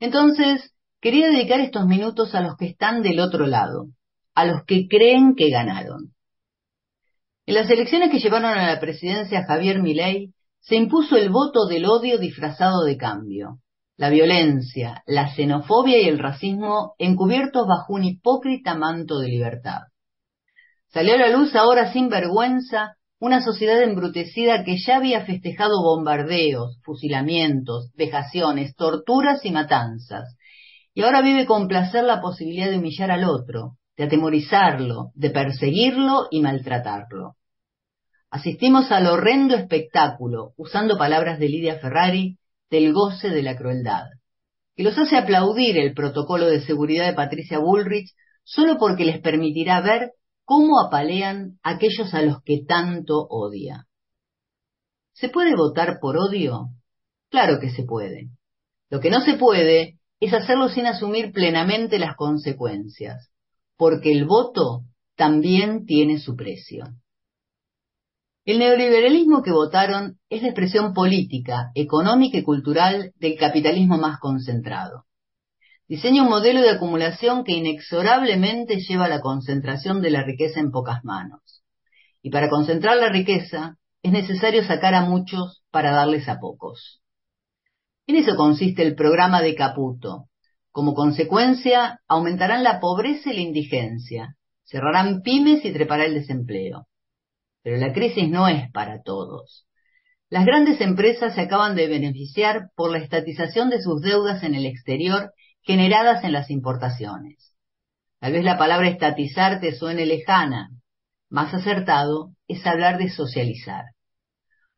Entonces, quería dedicar estos minutos a los que están del otro lado, a los que creen que ganaron. En las elecciones que llevaron a la presidencia Javier Milei, se impuso el voto del odio disfrazado de cambio, la violencia, la xenofobia y el racismo encubiertos bajo un hipócrita manto de libertad. Salió a la luz ahora sin vergüenza una sociedad embrutecida que ya había festejado bombardeos, fusilamientos, vejaciones, torturas y matanzas, y ahora vive con placer la posibilidad de humillar al otro, de atemorizarlo, de perseguirlo y maltratarlo. Asistimos al horrendo espectáculo, usando palabras de Lidia Ferrari, del goce de la crueldad, que los hace aplaudir el protocolo de seguridad de Patricia Bullrich solo porque les permitirá ver cómo apalean aquellos a los que tanto odia. ¿Se puede votar por odio? Claro que se puede. Lo que no se puede es hacerlo sin asumir plenamente las consecuencias, porque el voto también tiene su precio. El neoliberalismo que votaron es la expresión política, económica y cultural del capitalismo más concentrado. Diseña un modelo de acumulación que inexorablemente lleva a la concentración de la riqueza en pocas manos. Y para concentrar la riqueza es necesario sacar a muchos para darles a pocos. En eso consiste el programa de Caputo. Como consecuencia, aumentarán la pobreza y la indigencia, cerrarán pymes y trepará el desempleo. Pero la crisis no es para todos. Las grandes empresas se acaban de beneficiar por la estatización de sus deudas en el exterior generadas en las importaciones. Tal vez la palabra estatizar te suene lejana. Más acertado es hablar de socializar.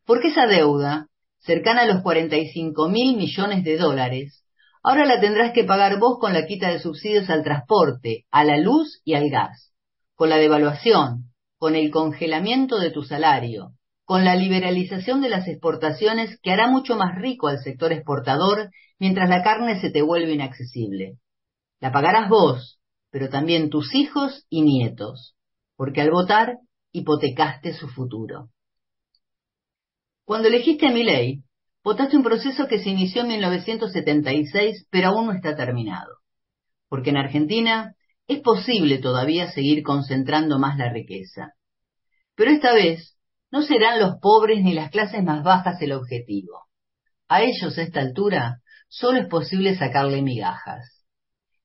Porque esa deuda, cercana a los 45 mil millones de dólares, ahora la tendrás que pagar vos con la quita de subsidios al transporte, a la luz y al gas, con la devaluación, con el congelamiento de tu salario, con la liberalización de las exportaciones que hará mucho más rico al sector exportador mientras la carne se te vuelve inaccesible. La pagarás vos, pero también tus hijos y nietos, porque al votar hipotecaste su futuro. Cuando elegiste a Milei, votaste un proceso que se inició en 1976, pero aún no está terminado. Porque en Argentina es posible todavía seguir concentrando más la riqueza. Pero esta vez no serán los pobres ni las clases más bajas el objetivo. A ellos a esta altura solo es posible sacarle migajas.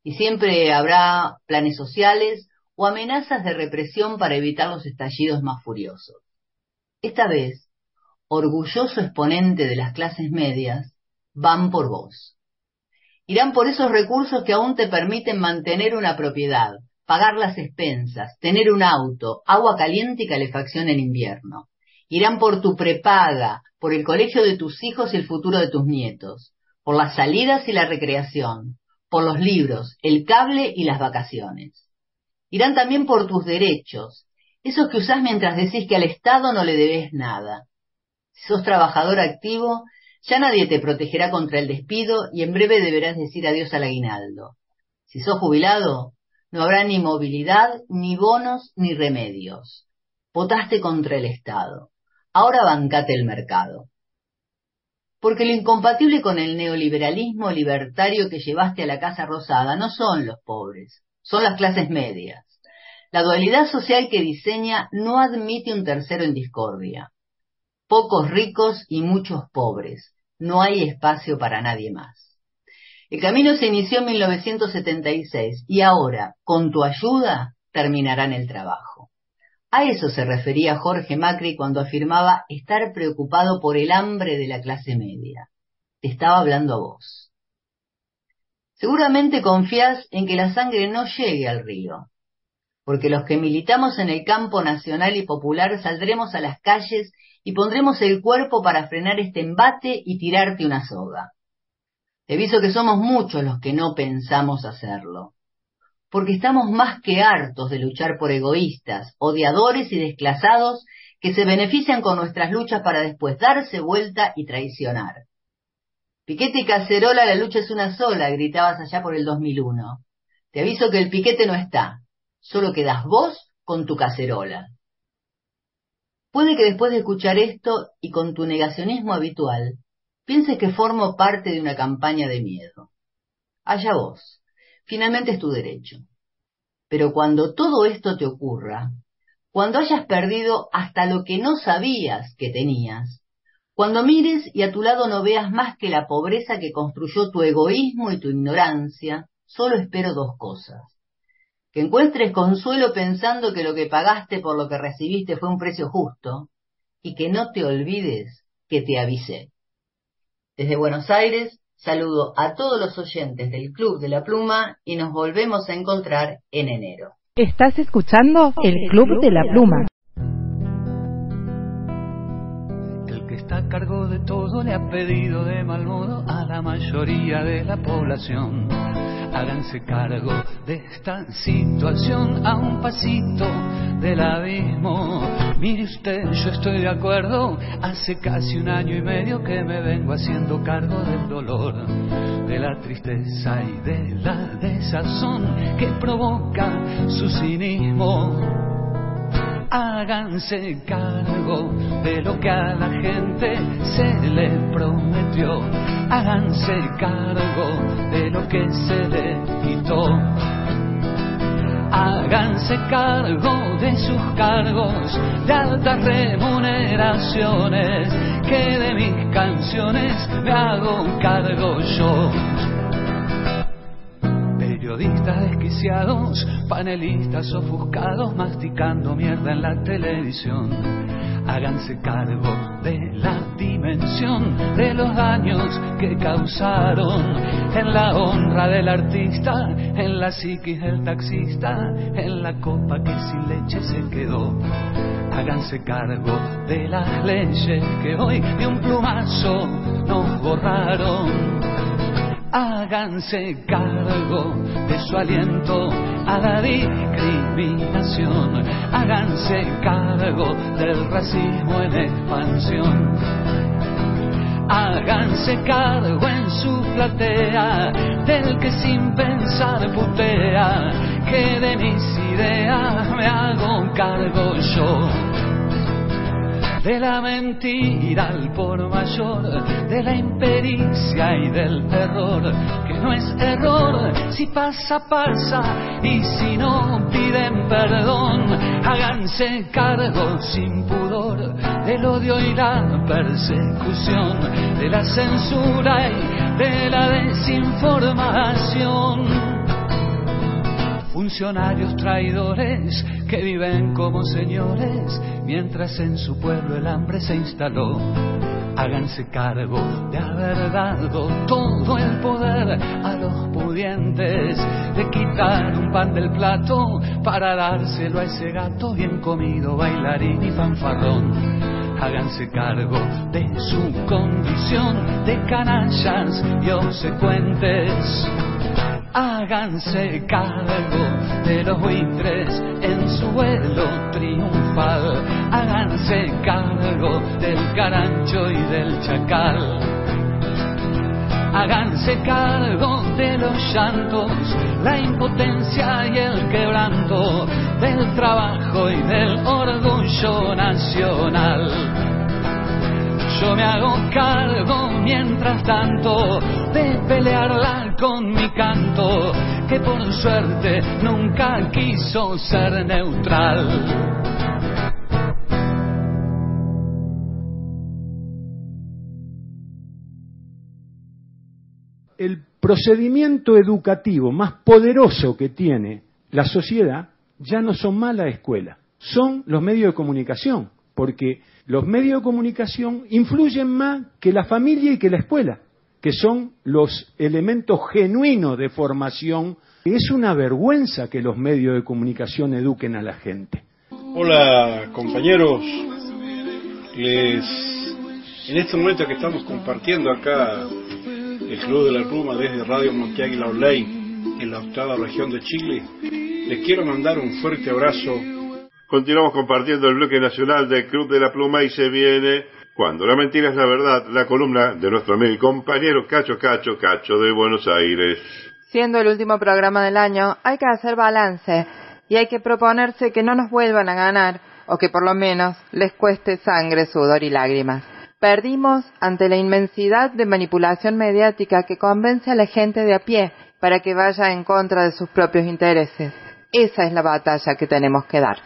Y siempre habrá planes sociales o amenazas de represión para evitar los estallidos más furiosos. Esta vez, orgulloso exponente de las clases medias, van por vos. Irán por esos recursos que aún te permiten mantener una propiedad, pagar las expensas, tener un auto, agua caliente y calefacción en invierno. Irán por tu prepaga, por el colegio de tus hijos y el futuro de tus nietos, por las salidas y la recreación, por los libros, el cable y las vacaciones. Irán también por tus derechos, esos que usás mientras decís que al Estado no le debes nada. Si sos trabajador activo, ya nadie te protegerá contra el despido y en breve deberás decir adiós al aguinaldo. Si sos jubilado, no habrá ni movilidad, ni bonos, ni remedios. Votaste contra el Estado. Ahora bancate el mercado. Porque lo incompatible con el neoliberalismo libertario que llevaste a la Casa Rosada no son los pobres, son las clases medias. La dualidad social que diseña no admite un tercero en discordia. Pocos ricos y muchos pobres. No hay espacio para nadie más. El camino se inició en 1976 y ahora, con tu ayuda, terminarán el trabajo. A eso se refería Jorge Macri cuando afirmaba estar preocupado por el hambre de la clase media. Te estaba hablando a vos. Seguramente confías en que la sangre no llegue al río, porque los que militamos en el campo nacional y popular saldremos a las calles y pondremos el cuerpo para frenar este embate y tirarte una soga. Te aviso que somos muchos los que no pensamos hacerlo, porque estamos más que hartos de luchar por egoístas, odiadores y desclasados que se benefician con nuestras luchas para después darse vuelta y traicionar. Piquete y cacerola, la lucha es una sola, gritabas allá por el 2001. Te aviso que el piquete no está, solo quedas vos con tu cacerola. Puede que después de escuchar esto y con tu negacionismo habitual, pienses que formo parte de una campaña de miedo. Allá vos. Finalmente es tu derecho. Pero cuando todo esto te ocurra, cuando hayas perdido hasta lo que no sabías que tenías, cuando mires y a tu lado no veas más que la pobreza que construyó tu egoísmo y tu ignorancia, solo espero dos cosas. Que encuentres consuelo pensando que lo que pagaste por lo que recibiste fue un precio justo y que no te olvides que te avisé. Desde Buenos Aires, saludo a todos los oyentes del Club de la Pluma y nos volvemos a encontrar en enero. Estás escuchando el Club de la Pluma. Está a cargo de todo le ha pedido de mal modo a la mayoría de la población. Háganse cargo de esta situación a un pasito del abismo. Mire usted, yo estoy de acuerdo. Hace casi un año y medio que me vengo haciendo cargo del dolor, de la tristeza y de la desazón que provoca su cinismo háganse cargo de lo que a la gente se le prometió, háganse cargo de lo que se le quitó. Háganse cargo de sus cargos de altas remuneraciones, que de mis canciones me hago cargo yo periodistas desquiciados, panelistas ofuscados, masticando mierda en la televisión. Háganse cargo de la dimensión de los daños que causaron en la honra del artista, en la psiquis del taxista, en la copa que sin leche se quedó. Háganse cargo de las leyes que hoy de un plumazo nos borraron háganse cargo de su aliento a la discriminación, háganse cargo del racismo en expansión. Háganse cargo en su platea del que sin pensar putea, que de mis ideas me hago cargo yo de la mentira al por mayor, de la impericia y del terror, que no es error, si pasa, pasa, y si no piden perdón, háganse cargo sin pudor del odio y la persecución, de la censura y de la desinformación funcionarios traidores que viven como señores mientras en su pueblo el hambre se instaló. Háganse cargo de haber dado todo el poder a los pudientes, de quitar un pan del plato para dárselo a ese gato bien comido, bailarín y fanfarrón háganse cargo de su condición de canallas y obsecuentes. Háganse cargo de los buitres en su vuelo triunfal. Háganse cargo del carancho y del chacal. Háganse cargo de los llantos, la impotencia y el quebranto, del trabajo y del orgullo nacional. Yo me hago cargo mientras tanto de pelearla con mi canto, que por suerte nunca quiso ser neutral. El procedimiento educativo más poderoso que tiene la sociedad ya no son más la escuela, son los medios de comunicación, porque los medios de comunicación influyen más que la familia y que la escuela, que son los elementos genuinos de formación. Es una vergüenza que los medios de comunicación eduquen a la gente. Hola compañeros, les en este momento que estamos compartiendo acá el Club de la Pluma desde Radio Monteáguila Online en la octava región de Chile, les quiero mandar un fuerte abrazo. Continuamos compartiendo el bloque nacional del Club de la Pluma y se viene cuando la mentira es la verdad, la columna de nuestro amigo y compañero Cacho Cacho Cacho de Buenos Aires. Siendo el último programa del año, hay que hacer balance y hay que proponerse que no nos vuelvan a ganar o que por lo menos les cueste sangre, sudor y lágrimas. Perdimos ante la inmensidad de manipulación mediática que convence a la gente de a pie para que vaya en contra de sus propios intereses. Esa es la batalla que tenemos que dar.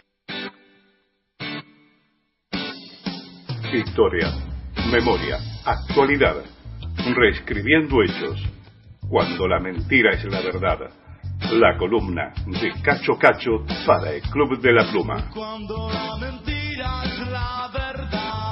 Historia, memoria, actualidad, reescribiendo hechos. Cuando la mentira es la verdad. La columna de Cacho Cacho para el Club de la Pluma. Cuando la mentira es la verdad.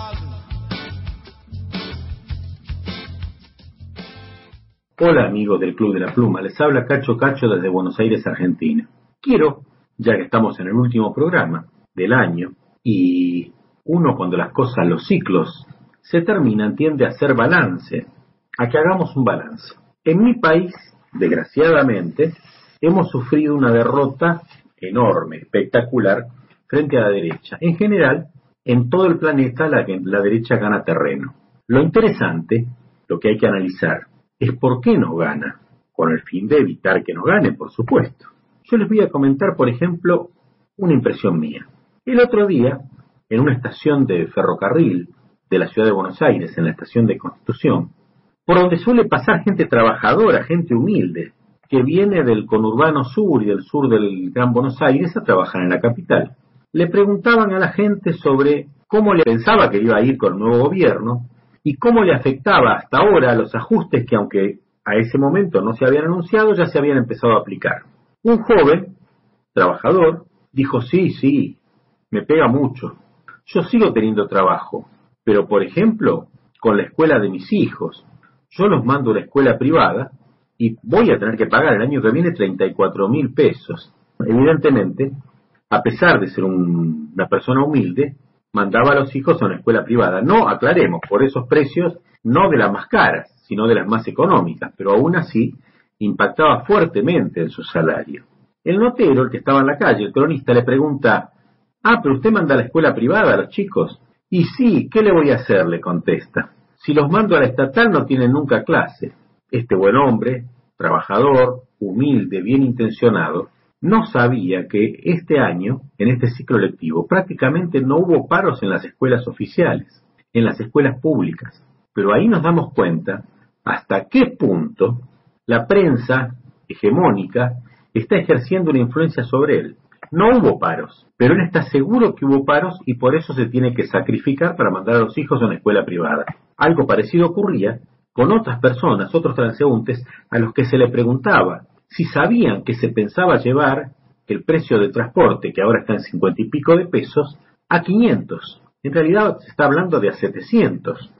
Hola amigos del Club de la Pluma, les habla Cacho Cacho desde Buenos Aires, Argentina. Quiero, ya que estamos en el último programa del año, y uno cuando las cosas, los ciclos se terminan, tiende a hacer balance, a que hagamos un balance. En mi país, desgraciadamente, hemos sufrido una derrota enorme, espectacular, frente a la derecha. En general, en todo el planeta la, la derecha gana terreno. Lo interesante, lo que hay que analizar, es por qué nos gana, con el fin de evitar que nos gane, por supuesto. Yo les voy a comentar, por ejemplo, una impresión mía. El otro día, en una estación de ferrocarril de la ciudad de Buenos Aires, en la estación de Constitución, por donde suele pasar gente trabajadora, gente humilde, que viene del conurbano sur y del sur del Gran Buenos Aires a trabajar en la capital. Le preguntaban a la gente sobre cómo le pensaba que iba a ir con el nuevo gobierno y cómo le afectaba hasta ahora los ajustes que, aunque a ese momento no se habían anunciado, ya se habían empezado a aplicar. Un joven, trabajador, dijo, sí, sí, me pega mucho. Yo sigo teniendo trabajo, pero por ejemplo, con la escuela de mis hijos, yo los mando a una escuela privada y voy a tener que pagar el año que viene 34 mil pesos. Evidentemente, a pesar de ser un- una persona humilde, mandaba a los hijos a una escuela privada. No, aclaremos, por esos precios, no de las más caras, sino de las más económicas, pero aún así impactaba fuertemente en su salario. El notero, el que estaba en la calle, el cronista, le pregunta, ah, pero usted manda a la escuela privada a los chicos. Y sí, ¿qué le voy a hacer? le contesta. Si los mando a la estatal no tienen nunca clase. Este buen hombre, trabajador, humilde, bien intencionado, no sabía que este año, en este ciclo lectivo, prácticamente no hubo paros en las escuelas oficiales, en las escuelas públicas. Pero ahí nos damos cuenta hasta qué punto la prensa hegemónica está ejerciendo una influencia sobre él. No hubo paros, pero él está seguro que hubo paros y por eso se tiene que sacrificar para mandar a los hijos a una escuela privada. Algo parecido ocurría con otras personas, otros transeúntes, a los que se le preguntaba si sabían que se pensaba llevar el precio de transporte, que ahora está en cincuenta y pico de pesos, a 500. En realidad se está hablando de a 700.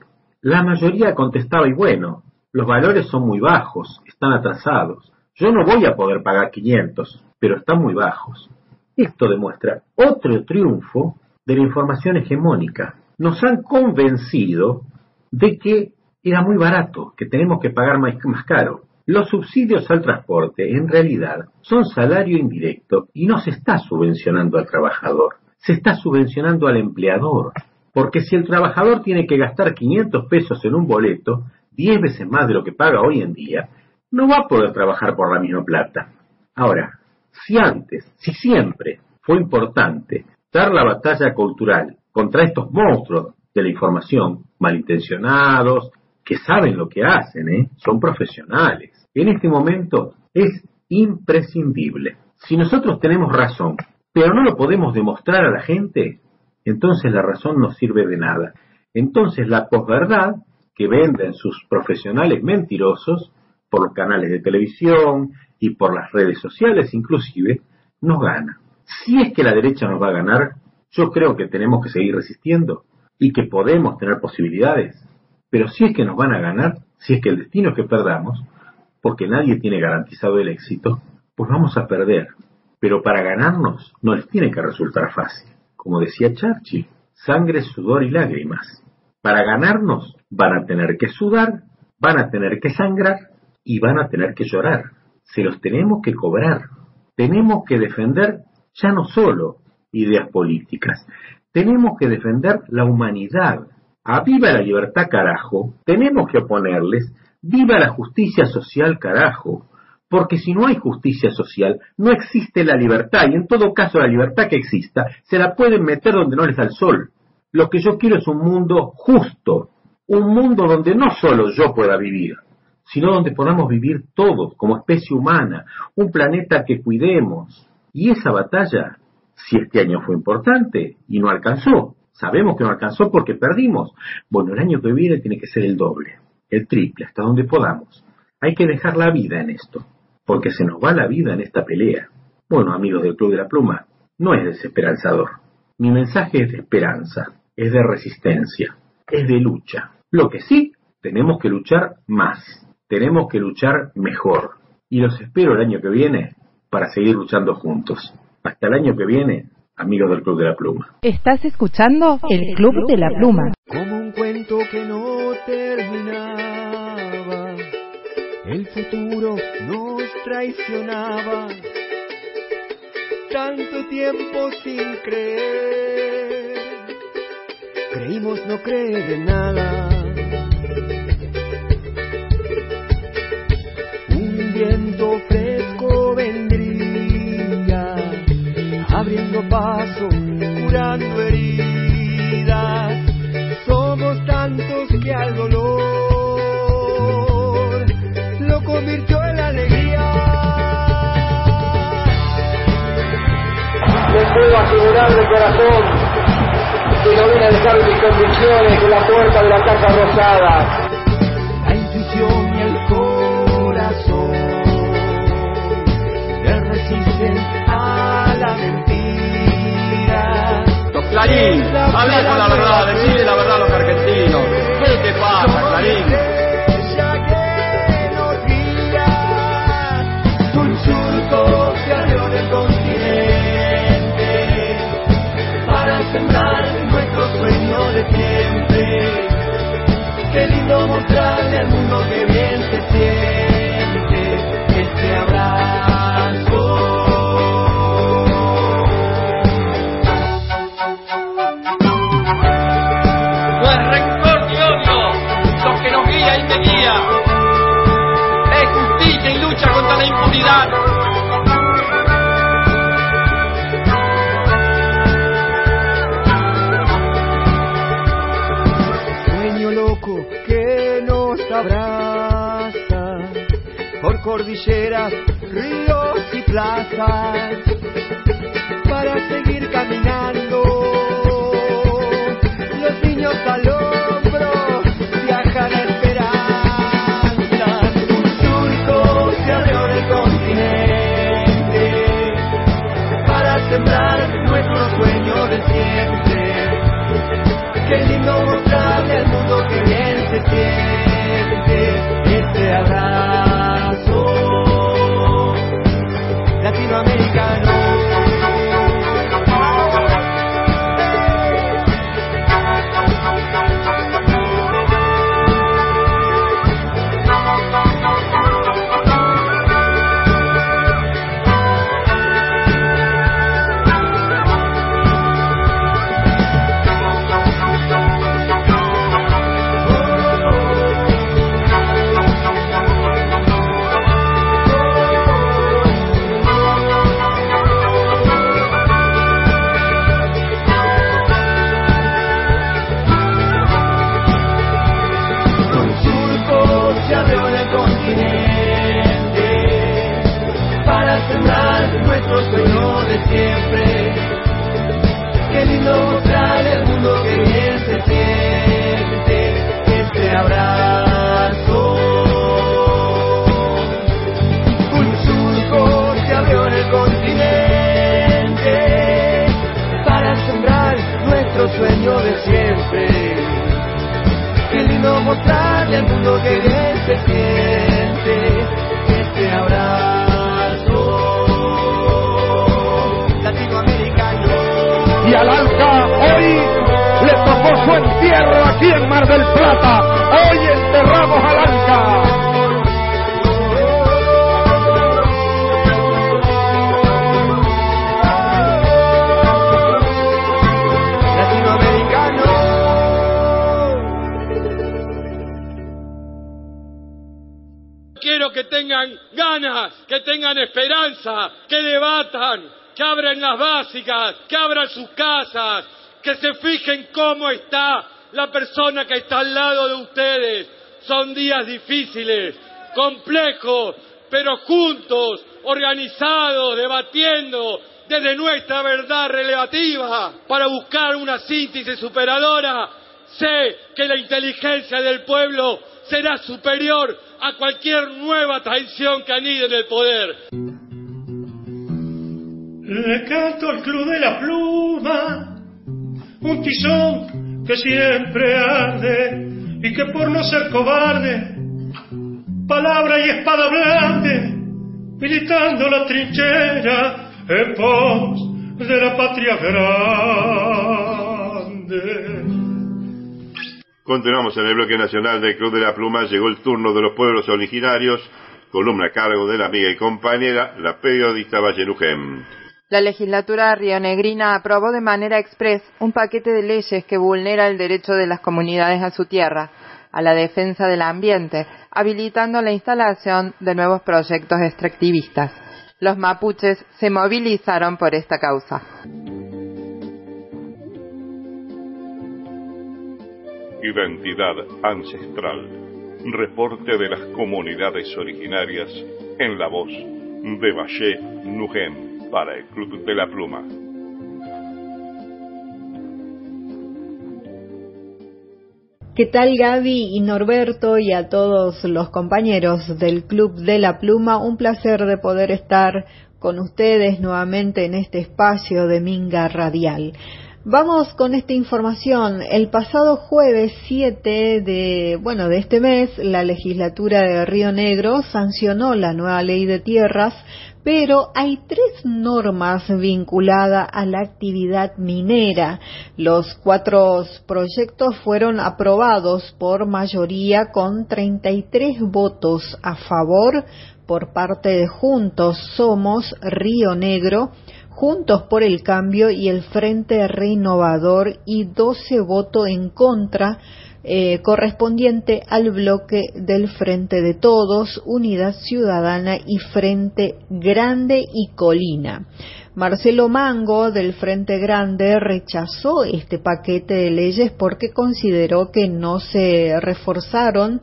La mayoría contestaba, y bueno, los valores son muy bajos, están atrasados. Yo no voy a poder pagar 500, pero están muy bajos. Esto demuestra otro triunfo de la información hegemónica. Nos han convencido de que era muy barato, que tenemos que pagar más caro. Los subsidios al transporte, en realidad, son salario indirecto y no se está subvencionando al trabajador, se está subvencionando al empleador. Porque si el trabajador tiene que gastar 500 pesos en un boleto, 10 veces más de lo que paga hoy en día, no va a poder trabajar por la misma plata. Ahora, si antes, si siempre fue importante dar la batalla cultural contra estos monstruos de la información, malintencionados, que saben lo que hacen, ¿eh? son profesionales. En este momento es imprescindible. Si nosotros tenemos razón, pero no lo podemos demostrar a la gente, entonces la razón no sirve de nada. Entonces la posverdad que venden sus profesionales mentirosos por los canales de televisión y por las redes sociales inclusive, nos gana. Si es que la derecha nos va a ganar, yo creo que tenemos que seguir resistiendo y que podemos tener posibilidades. Pero si es que nos van a ganar, si es que el destino es que perdamos, porque nadie tiene garantizado el éxito, pues vamos a perder. Pero para ganarnos no les tiene que resultar fácil. Como decía Churchill, sangre, sudor y lágrimas. Para ganarnos van a tener que sudar, van a tener que sangrar y van a tener que llorar. Se los tenemos que cobrar. Tenemos que defender ya no solo ideas políticas, tenemos que defender la humanidad. A viva la libertad carajo, tenemos que oponerles viva la justicia social carajo. Porque si no hay justicia social, no existe la libertad, y en todo caso la libertad que exista, se la pueden meter donde no les da el sol. Lo que yo quiero es un mundo justo, un mundo donde no solo yo pueda vivir, sino donde podamos vivir todos como especie humana, un planeta que cuidemos. Y esa batalla, si este año fue importante y no alcanzó, sabemos que no alcanzó porque perdimos, bueno, el año que viene tiene que ser el doble, el triple, hasta donde podamos. Hay que dejar la vida en esto, porque se nos va la vida en esta pelea. Bueno, amigos del Club de la Pluma, no es desesperanzador. Mi mensaje es de esperanza, es de resistencia, es de lucha. Lo que sí, tenemos que luchar más, tenemos que luchar mejor. Y los espero el año que viene para seguir luchando juntos. Hasta el año que viene, amigos del Club de la Pluma. Estás escuchando el Club de la Pluma. Como un cuento que no terminaba, el futuro nos traicionaba. Tanto tiempo sin creer, creímos no creer en nada. Un viento fresco abriendo paso, curando heridas. Somos tantos que al dolor lo convirtió en alegría. Les puedo asegurar de corazón que no voy a dejar mis convicciones en la puerta de la Casa Rosada. La intuición y el corazón resisten a la mentira decide la verdad a persona que está al lado de ustedes. Son días difíciles, complejos, pero juntos, organizados, debatiendo desde nuestra verdad relativa para buscar una síntesis superadora. Sé que la inteligencia del pueblo será superior a cualquier nueva traición que anide en el poder. Le canto al club de la pluma, un tizón que siempre arde y que por no ser cobarde, palabra y espada blande, militando la trinchera en pos de la patria grande. Continuamos en el bloque nacional del Club de la Pluma. Llegó el turno de los pueblos originarios. Columna a cargo de la amiga y compañera, la periodista Valle Luján. La legislatura rionegrina aprobó de manera express un paquete de leyes que vulnera el derecho de las comunidades a su tierra, a la defensa del ambiente, habilitando la instalación de nuevos proyectos extractivistas. Los mapuches se movilizaron por esta causa. Identidad ancestral. Reporte de las comunidades originarias en la voz de Valle Nujem para el Club de la Pluma. ¿Qué tal Gaby y Norberto y a todos los compañeros del Club de la Pluma? Un placer de poder estar con ustedes nuevamente en este espacio de Minga Radial. Vamos con esta información. El pasado jueves 7 de, bueno, de este mes, la legislatura de Río Negro sancionó la nueva ley de tierras, pero hay tres normas vinculadas a la actividad minera. Los cuatro proyectos fueron aprobados por mayoría con 33 votos a favor por parte de Juntos Somos Río Negro, Juntos por el Cambio y el Frente Renovador y 12 votos en contra eh, correspondiente al bloque del Frente de Todos, Unidad Ciudadana y Frente Grande y Colina. Marcelo Mango del Frente Grande rechazó este paquete de leyes porque consideró que no se reforzaron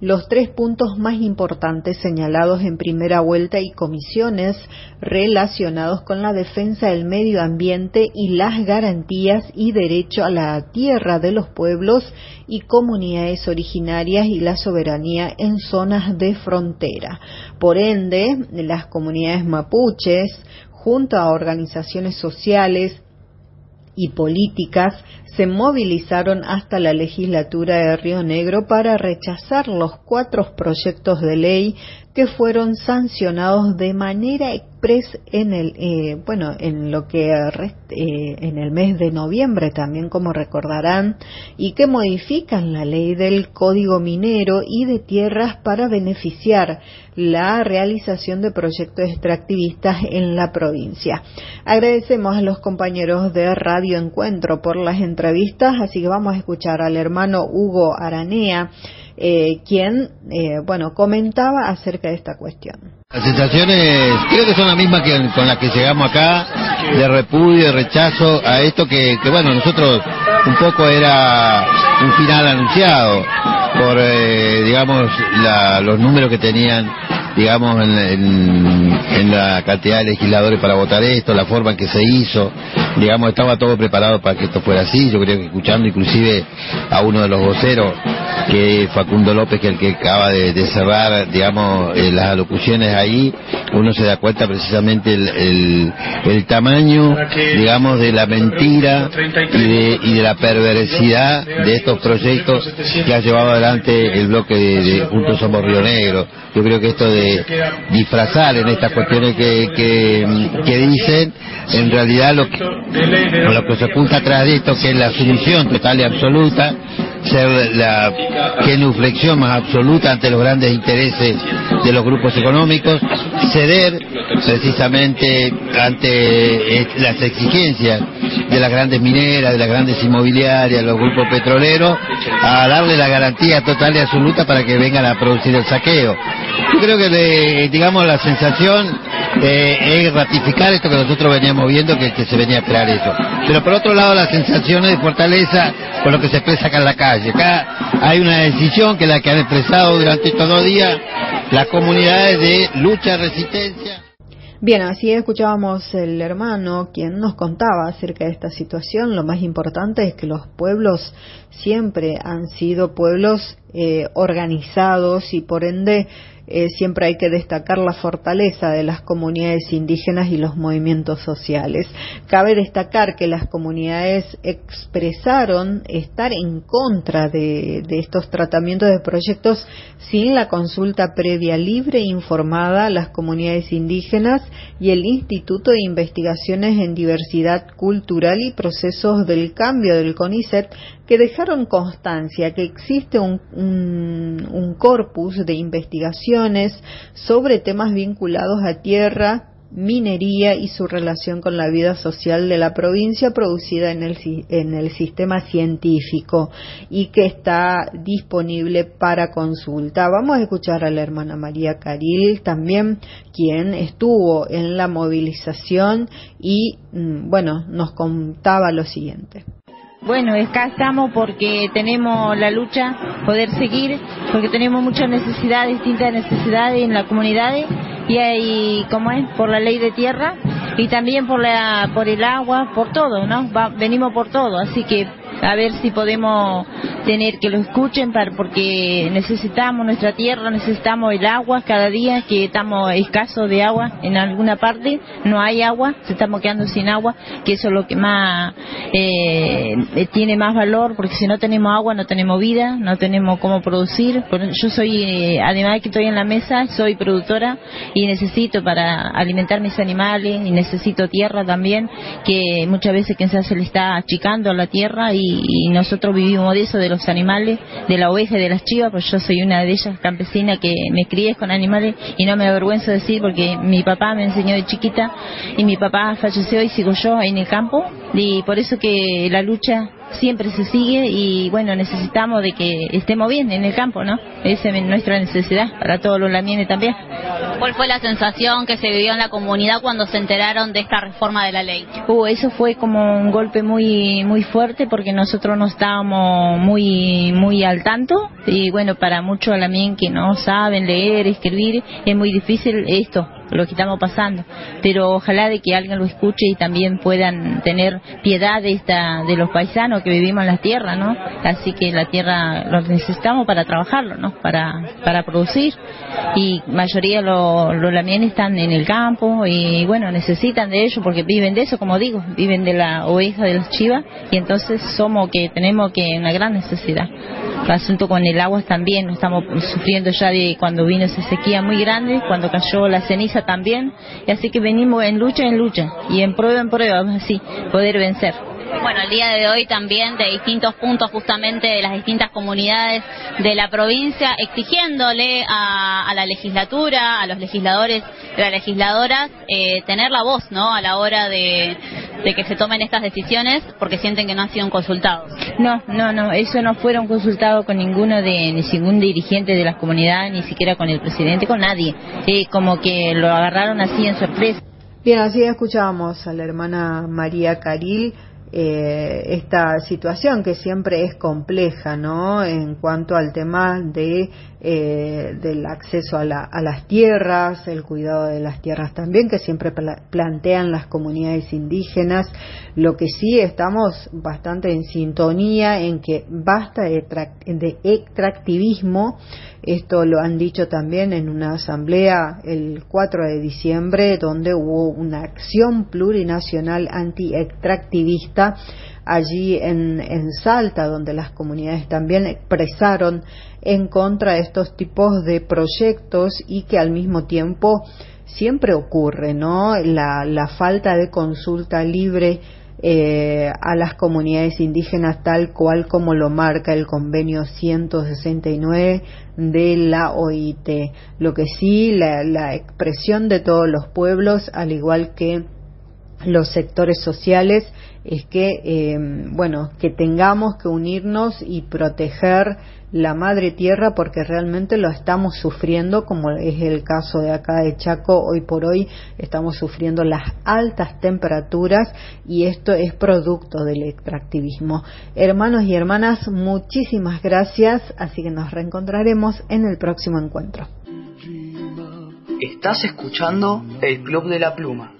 los tres puntos más importantes señalados en primera vuelta y comisiones relacionados con la defensa del medio ambiente y las garantías y derecho a la tierra de los pueblos y comunidades originarias y la soberanía en zonas de frontera. Por ende, las comunidades mapuches, junto a organizaciones sociales, y políticas se movilizaron hasta la legislatura de Río Negro para rechazar los cuatro proyectos de ley que fueron sancionados de manera en el eh, bueno en lo que eh, en el mes de noviembre también como recordarán y que modifican la ley del código minero y de tierras para beneficiar la realización de proyectos extractivistas en la provincia. Agradecemos a los compañeros de Radio Encuentro por las entrevistas, así que vamos a escuchar al hermano Hugo Aranea eh, quien, eh, bueno, comentaba acerca de esta cuestión. Las sensaciones creo que son las mismas que con las que llegamos acá, de repudio, de rechazo a esto que, que bueno, nosotros un poco era un final anunciado por, eh, digamos, la, los números que tenían digamos, en, en, la cantidad de legisladores para votar esto, la forma en que se hizo, digamos, estaba todo preparado para que esto fuera así. Yo creo que escuchando inclusive a uno de los voceros, que Facundo López, que es el que acaba de, cerrar, digamos, eh, las alocuciones ahí, uno se da cuenta precisamente el, el, tamaño, digamos, de la mentira y de, y de la perversidad de estos proyectos que ha llevado adelante el bloque de, de Juntos Somos Río Negro. Yo creo que esto de disfrazar en estas cuestiones que, que, dicen, en realidad lo que, lo que se oculta atrás de esto, que es la sumisión total y absoluta, ser la genuflexión más absoluta ante los grandes intereses de los grupos económicos, ceder precisamente ante eh, las exigencias de las grandes mineras, de las grandes inmobiliarias, los grupos petroleros, a darle la garantía total y absoluta para que vengan a producir el saqueo. Yo creo que, digamos, la sensación eh, es ratificar esto que nosotros veníamos viendo, que, se venía a crear eso. Pero por otro lado, la sensación es de fortaleza con lo que se expresa acá en la calle. Acá hay una decisión que la que han expresado durante estos dos días las comunidades de lucha, resistencia. Bien, así escuchábamos el hermano quien nos contaba acerca de esta situación. Lo más importante es que los pueblos siempre han sido pueblos eh, organizados y por ende eh, siempre hay que destacar la fortaleza de las comunidades indígenas y los movimientos sociales. Cabe destacar que las comunidades expresaron estar en contra de, estos tratamientos de proyectos sin la consulta previa libre e informada a las comunidades indígenas y el Instituto de Investigaciones en Diversidad Cultural y Procesos del Cambio del CONICET que dejaron constancia que existe un, un, corpus de investigaciones sobre temas vinculados a tierra, minería y su relación con la vida social de la provincia producida en el, en el sistema científico y que está disponible para consulta. Vamos a escuchar a la hermana María Caril también, quien estuvo en la movilización y, mm, bueno, nos contaba lo siguiente. Bueno, acá estamos porque tenemos la lucha, poder seguir, porque tenemos muchas necesidades, distintas necesidades en la comunidad y hay, como es, por la ley de tierra y también por la, por el agua, por todo, ¿no? venimos por todo, así que a ver si podemos tener que lo escuchen para, porque necesitamos nuestra tierra, necesitamos el agua cada día, que estamos escasos de agua en alguna parte, no hay agua, se estamos quedando sin agua, que eso es lo que más eh, tiene más valor, porque si no tenemos agua no tenemos vida, no tenemos cómo producir. Yo soy, eh, además de que estoy en la mesa, soy productora y necesito para alimentar mis animales y necesito tierra también, que muchas veces quizás se le está achicando la tierra y, y nosotros vivimos de eso, de los animales, de la oveja de las chivas, pues yo soy una de ellas campesina que me crié con animales y no me avergüenzo decir porque mi papá me enseñó de chiquita y mi papá falleció y sigo yo en el campo y por eso que la lucha siempre se sigue y bueno, necesitamos de que estemos bien en el campo, ¿no? Esa es nuestra necesidad para todos los lamienes también. ¿Cuál fue la sensación que se vivió en la comunidad cuando se enteraron de esta reforma de la ley? Uh, eso fue como un golpe muy muy fuerte porque nosotros no estábamos muy muy al tanto y bueno, para muchos lamien que no saben leer, escribir, es muy difícil esto, lo que estamos pasando. Pero ojalá de que alguien lo escuche y también puedan tener piedad de esta de los paisanos que vivimos en la tierra, ¿no? Así que la tierra lo necesitamos para trabajarlo, ¿no? Para para producir y mayoría los los lamienes están en el campo y bueno, necesitan de ello porque viven de eso, como digo, viven de la oveja de los chivas y entonces somos que tenemos que una gran necesidad. El asunto con el agua también, estamos sufriendo ya de cuando vino esa sequía muy grande, cuando cayó la ceniza también, y así que venimos en lucha en lucha y en prueba en prueba, así, poder vencer. Bueno, el día de hoy también de distintos puntos justamente de las distintas comunidades de la provincia exigiéndole a, a la legislatura, a los legisladores de las legisladoras, eh, tener la voz, ¿no? A la hora de, de que se tomen estas decisiones porque sienten que no han sido consultados. No, no, no, eso no fueron consultados con ninguno de, ni ningún dirigente de las comunidades, ni siquiera con el presidente, con nadie. Eh, como que lo agarraron así en sorpresa. Bien, así escuchábamos a la hermana María Caril eh, esta situación que siempre es compleja, ¿no? En cuanto al tema de eh, del acceso a, la, a, las tierras, el cuidado de las tierras también, que siempre pla plantean las comunidades indígenas. Lo que sí estamos bastante en sintonía en que basta de, extractivismo. Esto lo han dicho también en una asamblea el 4 de diciembre, donde hubo una acción plurinacional anti-extractivista allí en Salta, donde las comunidades también expresaron en contra de estos tipos de proyectos y que al mismo tiempo siempre ocurre, ¿no? La, la falta de consulta libre eh, a las comunidades indígenas tal cual como lo marca el convenio 169 de la OIT. Lo que sí, la, expresión de todos los pueblos, al igual que los sectores sociales, es que, eh, bueno, que tengamos que unirnos y proteger la madre tierra porque realmente lo estamos sufriendo, como es el caso de acá de Chaco, hoy por hoy estamos sufriendo las altas temperaturas y esto es producto del extractivismo. Hermanos y hermanas, muchísimas gracias, así que nos reencontraremos en el próximo encuentro. Estás escuchando el Club de la Pluma.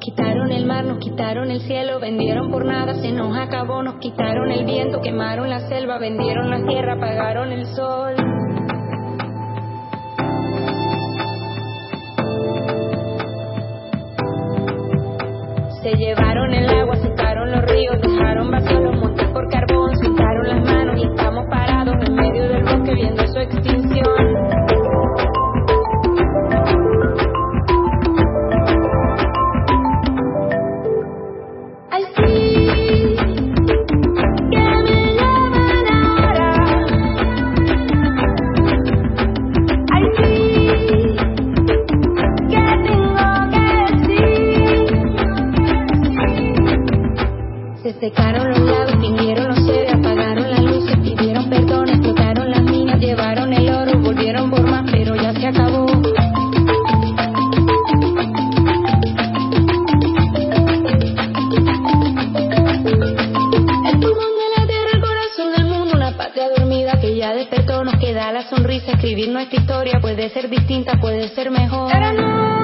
Quitaron el mar, nos quitaron el cielo, vendieron por nada, se nos acabó, nos quitaron el viento, quemaron la selva, vendieron la tierra, apagaron el sol. Se llevaron el agua, secaron los ríos, dejaron vacíos los montes por carbón, soltaron las manos y estamos parados en medio del bosque viendo su extinción. vinieron los seres, apagaron las luces, pidieron perdón, explotaron las minas, llevaron el oro, volvieron por más, pero ya se acabó. El mundo en la tierra, corazón del mundo, una patria dormida que ya despertó, nos queda la sonrisa. Escribir nuestra historia puede ser distinta, puede ser mejor. Pero no.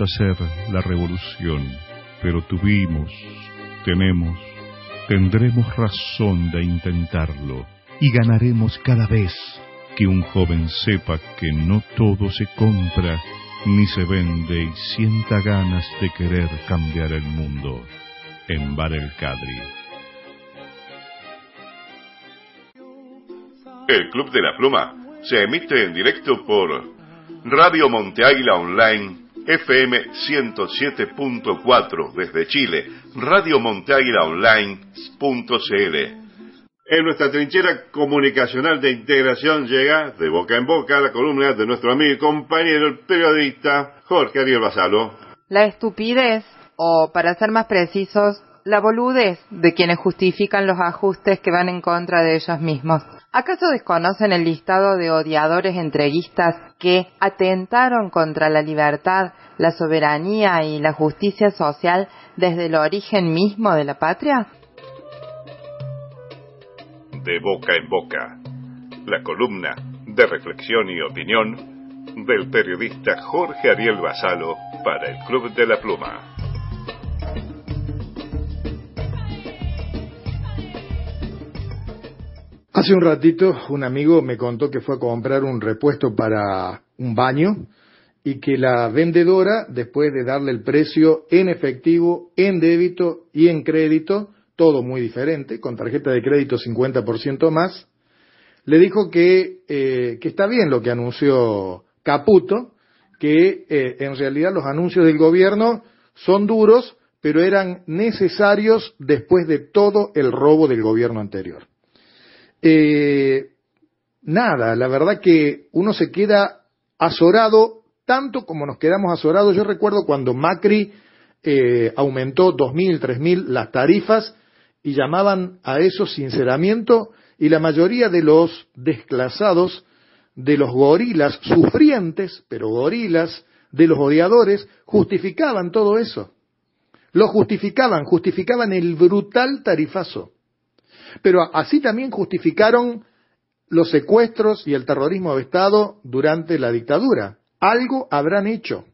Hacer la revolución, pero tuvimos, tenemos, tendremos razón de intentarlo y ganaremos cada vez que un joven sepa que no todo se compra ni se vende y sienta ganas de querer cambiar el mundo. En Bar El Cadri. El Club de la Pluma se emite en directo por Radio Monte Águila Online FM 107.4 desde Chile, Radio Monte Águila Online.cl. En nuestra trinchera comunicacional de integración llega de boca en boca la columna de nuestro amigo y compañero, el periodista Jorge Ariel Basalo. La estupidez, o para ser más precisos, la boludez de quienes justifican los ajustes que van en contra de ellos mismos. ¿Acaso desconocen el listado de odiadores entreguistas que atentaron contra la libertad, la soberanía y la justicia social desde el origen mismo de la patria? De boca en boca, la columna de reflexión y opinión del periodista Jorge Ariel Basalo para el Club de la Pluma. Hace un ratito un amigo me contó que fue a comprar un repuesto para un baño y que la vendedora, después de darle el precio en efectivo, en débito y en crédito, todo muy diferente, con tarjeta de crédito 50% más, le dijo que, eh, que está bien lo que anunció Caputo, que eh, en realidad los anuncios del gobierno son duros, pero eran necesarios después de todo el robo del gobierno anterior. Eh, nada, la verdad que uno se queda azorado tanto como nos quedamos azorados. Yo recuerdo cuando Macri eh, aumentó 2.000, 3.000 las tarifas y llamaban a eso sinceramiento y la mayoría de los desclasados, de los gorilas sufrientes, pero gorilas, de los odiadores, justificaban todo eso. Lo justificaban, justificaban el brutal tarifazo. Pero así también justificaron los secuestros y el terrorismo de Estado durante la dictadura. Algo habrán hecho.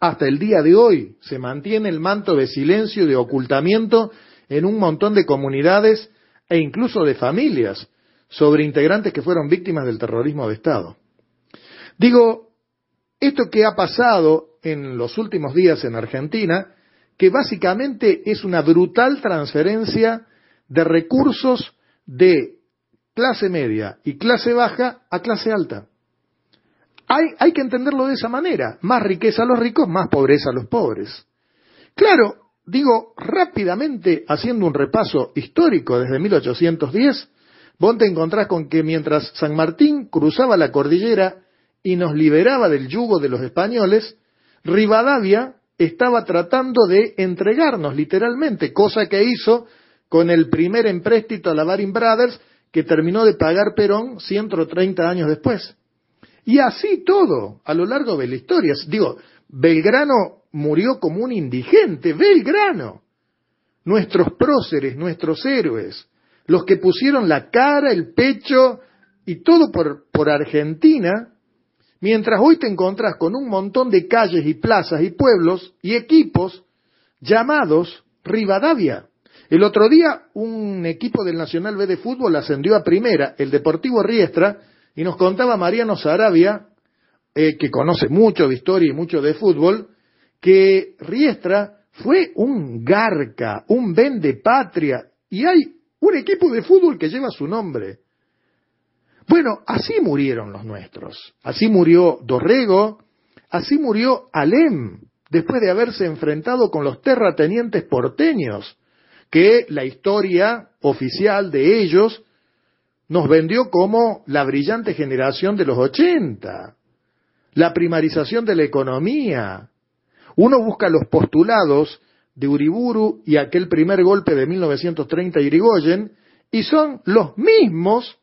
Hasta el día de hoy se mantiene el manto de silencio y de ocultamiento en un montón de comunidades e incluso de familias sobre integrantes que fueron víctimas del terrorismo de Estado. Digo, esto que ha pasado en los últimos días en Argentina, que básicamente es una brutal transferencia de recursos de clase media y clase baja a clase alta. Hay, hay que entenderlo de esa manera. Más riqueza a los ricos, más pobreza a los pobres. Claro, digo rápidamente, haciendo un repaso histórico desde 1810, vos te encontrás con que mientras San Martín cruzaba la cordillera y nos liberaba del yugo de los españoles, Rivadavia estaba tratando de entregarnos literalmente, cosa que hizo con el primer empréstito a la Baring Brothers que terminó de pagar Perón 130 años después. Y así todo, a lo largo de la historia. Digo, Belgrano murió como un indigente, Belgrano. Nuestros próceres, nuestros héroes, los que pusieron la cara, el pecho y todo por, por Argentina, mientras hoy te encontrás con un montón de calles y plazas y pueblos y equipos llamados Rivadavia. El otro día un equipo del Nacional B de fútbol ascendió a primera, el Deportivo Riestra, y nos contaba Mariano Sarabia, eh, que conoce mucho de historia y mucho de fútbol, que Riestra fue un garca, un vende patria, y hay un equipo de fútbol que lleva su nombre. Bueno, así murieron los nuestros. Así murió Dorrego, así murió Alem, después de haberse enfrentado con los terratenientes porteños, que la historia oficial de ellos nos vendió como la brillante generación de los 80, la primarización de la economía. Uno busca los postulados de Uriburu y aquel primer golpe de 1930 Irigoyen, y son los mismos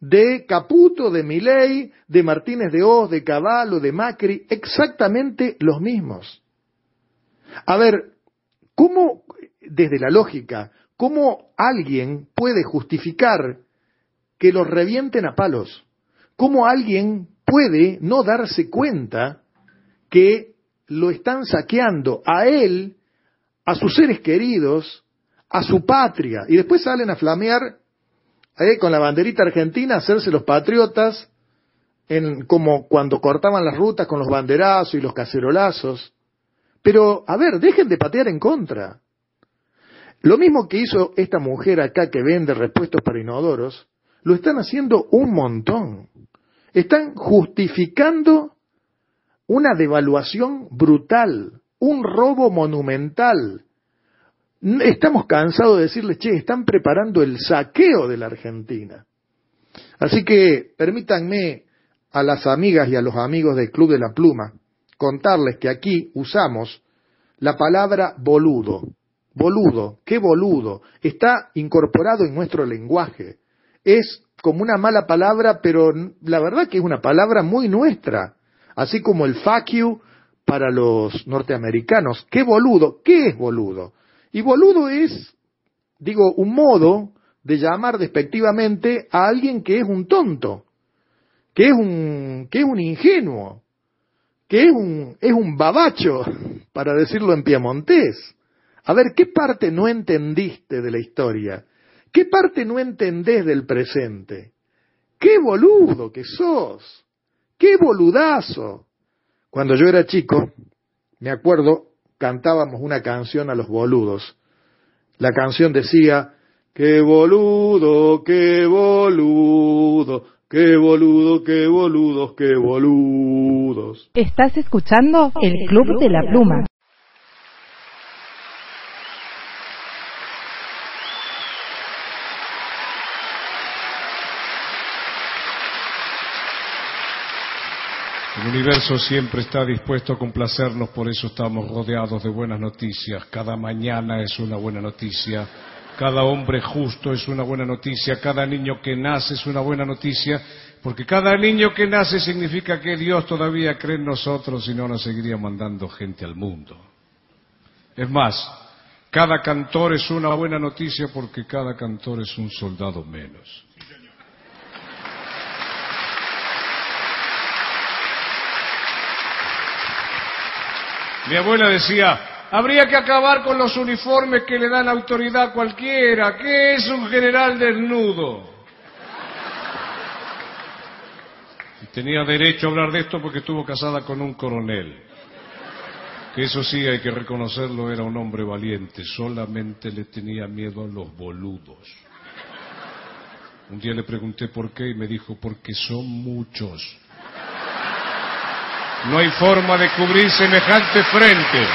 de Caputo, de Milei, de Martínez de Oz, de Cavallo, de Macri, exactamente los mismos. A ver, ¿cómo, desde la lógica, cómo alguien puede justificar que los revienten a palos? ¿Cómo alguien puede no darse cuenta que lo están saqueando a él, a sus seres queridos, a su patria, y después salen a flamear eh, con la banderita argentina, hacerse los patriotas, en, como cuando cortaban las rutas con los banderazos y los cacerolazos. Pero, a ver, dejen de patear en contra. Lo mismo que hizo esta mujer acá que vende repuestos para inodoros, lo están haciendo un montón. Están justificando una devaluación brutal, un robo monumental. Estamos cansados de decirles, che, están preparando el saqueo de la Argentina. Así que permítanme a las amigas y a los amigos del Club de la Pluma contarles que aquí usamos la palabra boludo. Boludo, qué boludo. Está incorporado en nuestro lenguaje. Es como una mala palabra, pero la verdad que es una palabra muy nuestra. Así como el fuck you para los norteamericanos. Qué boludo. ¿Qué es boludo? Y boludo es, digo, un modo de llamar despectivamente a alguien que es un tonto, que es un, que es un ingenuo, que es un, es un babacho, para decirlo en piemontés. A ver, ¿qué parte no entendiste de la historia? ¿Qué parte no entendés del presente? ¡Qué boludo que sos! ¡Qué boludazo! Cuando yo era chico, me acuerdo, cantábamos una canción a los boludos. La canción decía, qué boludo, qué boludo, qué boludo, qué boludos, qué boludos. Estás escuchando el Club de la Pluma. El universo siempre está dispuesto a complacernos, por eso estamos rodeados de buenas noticias. Cada mañana es una buena noticia, cada hombre justo es una buena noticia, cada niño que nace es una buena noticia, porque cada niño que nace significa que Dios todavía cree en nosotros y no nos seguiría mandando gente al mundo. Es más, cada cantor es una buena noticia porque cada cantor es un soldado menos. Mi abuela decía, habría que acabar con los uniformes que le dan autoridad a cualquiera. ¿Qué es un general desnudo? Y tenía derecho a hablar de esto porque estuvo casada con un coronel. Que eso sí, hay que reconocerlo, era un hombre valiente. Solamente le tenía miedo a los boludos. Un día le pregunté por qué y me dijo, porque son muchos. No hay forma de cubrir semejante frente.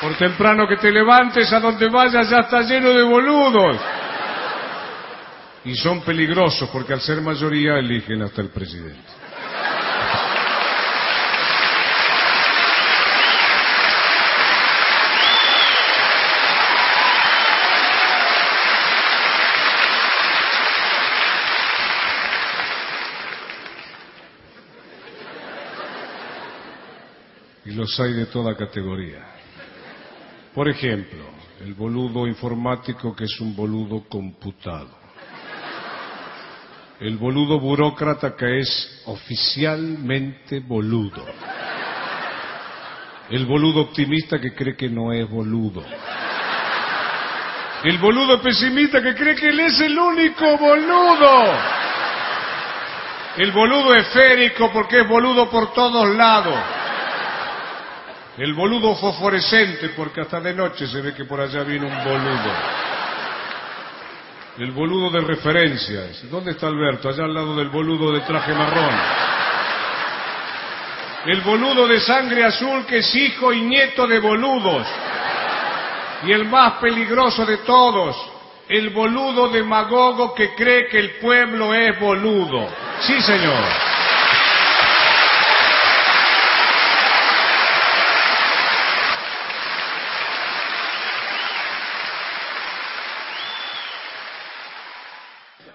Por temprano que te levantes, a donde vayas ya está lleno de boludos. Y son peligrosos porque al ser mayoría eligen hasta el presidente. Y los hay de toda categoría. Por ejemplo, el boludo informático que es un boludo computado. El boludo burócrata que es oficialmente boludo. El boludo optimista que cree que no es boludo. El boludo pesimista que cree que él es el único boludo. El boludo esférico porque es boludo por todos lados. El boludo fosforescente porque hasta de noche se ve que por allá viene un boludo. El boludo de referencias. ¿Dónde está Alberto? Allá al lado del boludo de traje marrón. El boludo de sangre azul que es hijo y nieto de boludos. Y el más peligroso de todos, el boludo demagogo que cree que el pueblo es boludo. Sí, señor.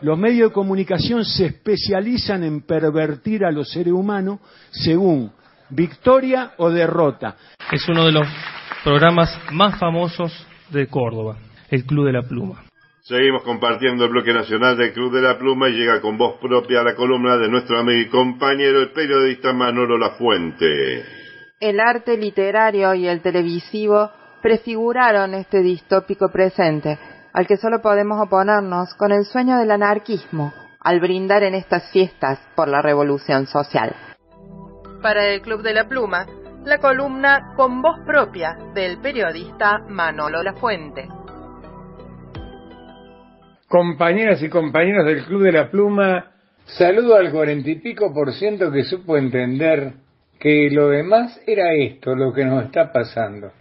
Los medios de comunicación se especializan en pervertir a los seres humanos según victoria o derrota. Es uno de los programas más famosos de Córdoba, el Club de la Pluma. Seguimos compartiendo el bloque nacional del Club de la Pluma y llega con voz propia la columna de nuestro amigo y compañero, el periodista Manolo Lafuente. El arte literario y el televisivo prefiguraron este distópico presente, al que solo podemos oponernos con el sueño del anarquismo, al brindar en estas fiestas por la revolución social. Para el Club de la Pluma, la columna con voz propia del periodista Manolo Lafuente. Compañeras y compañeros del Club de la Pluma, saludo al cuarenta y pico por ciento que supo entender que lo demás era esto, lo que nos está pasando.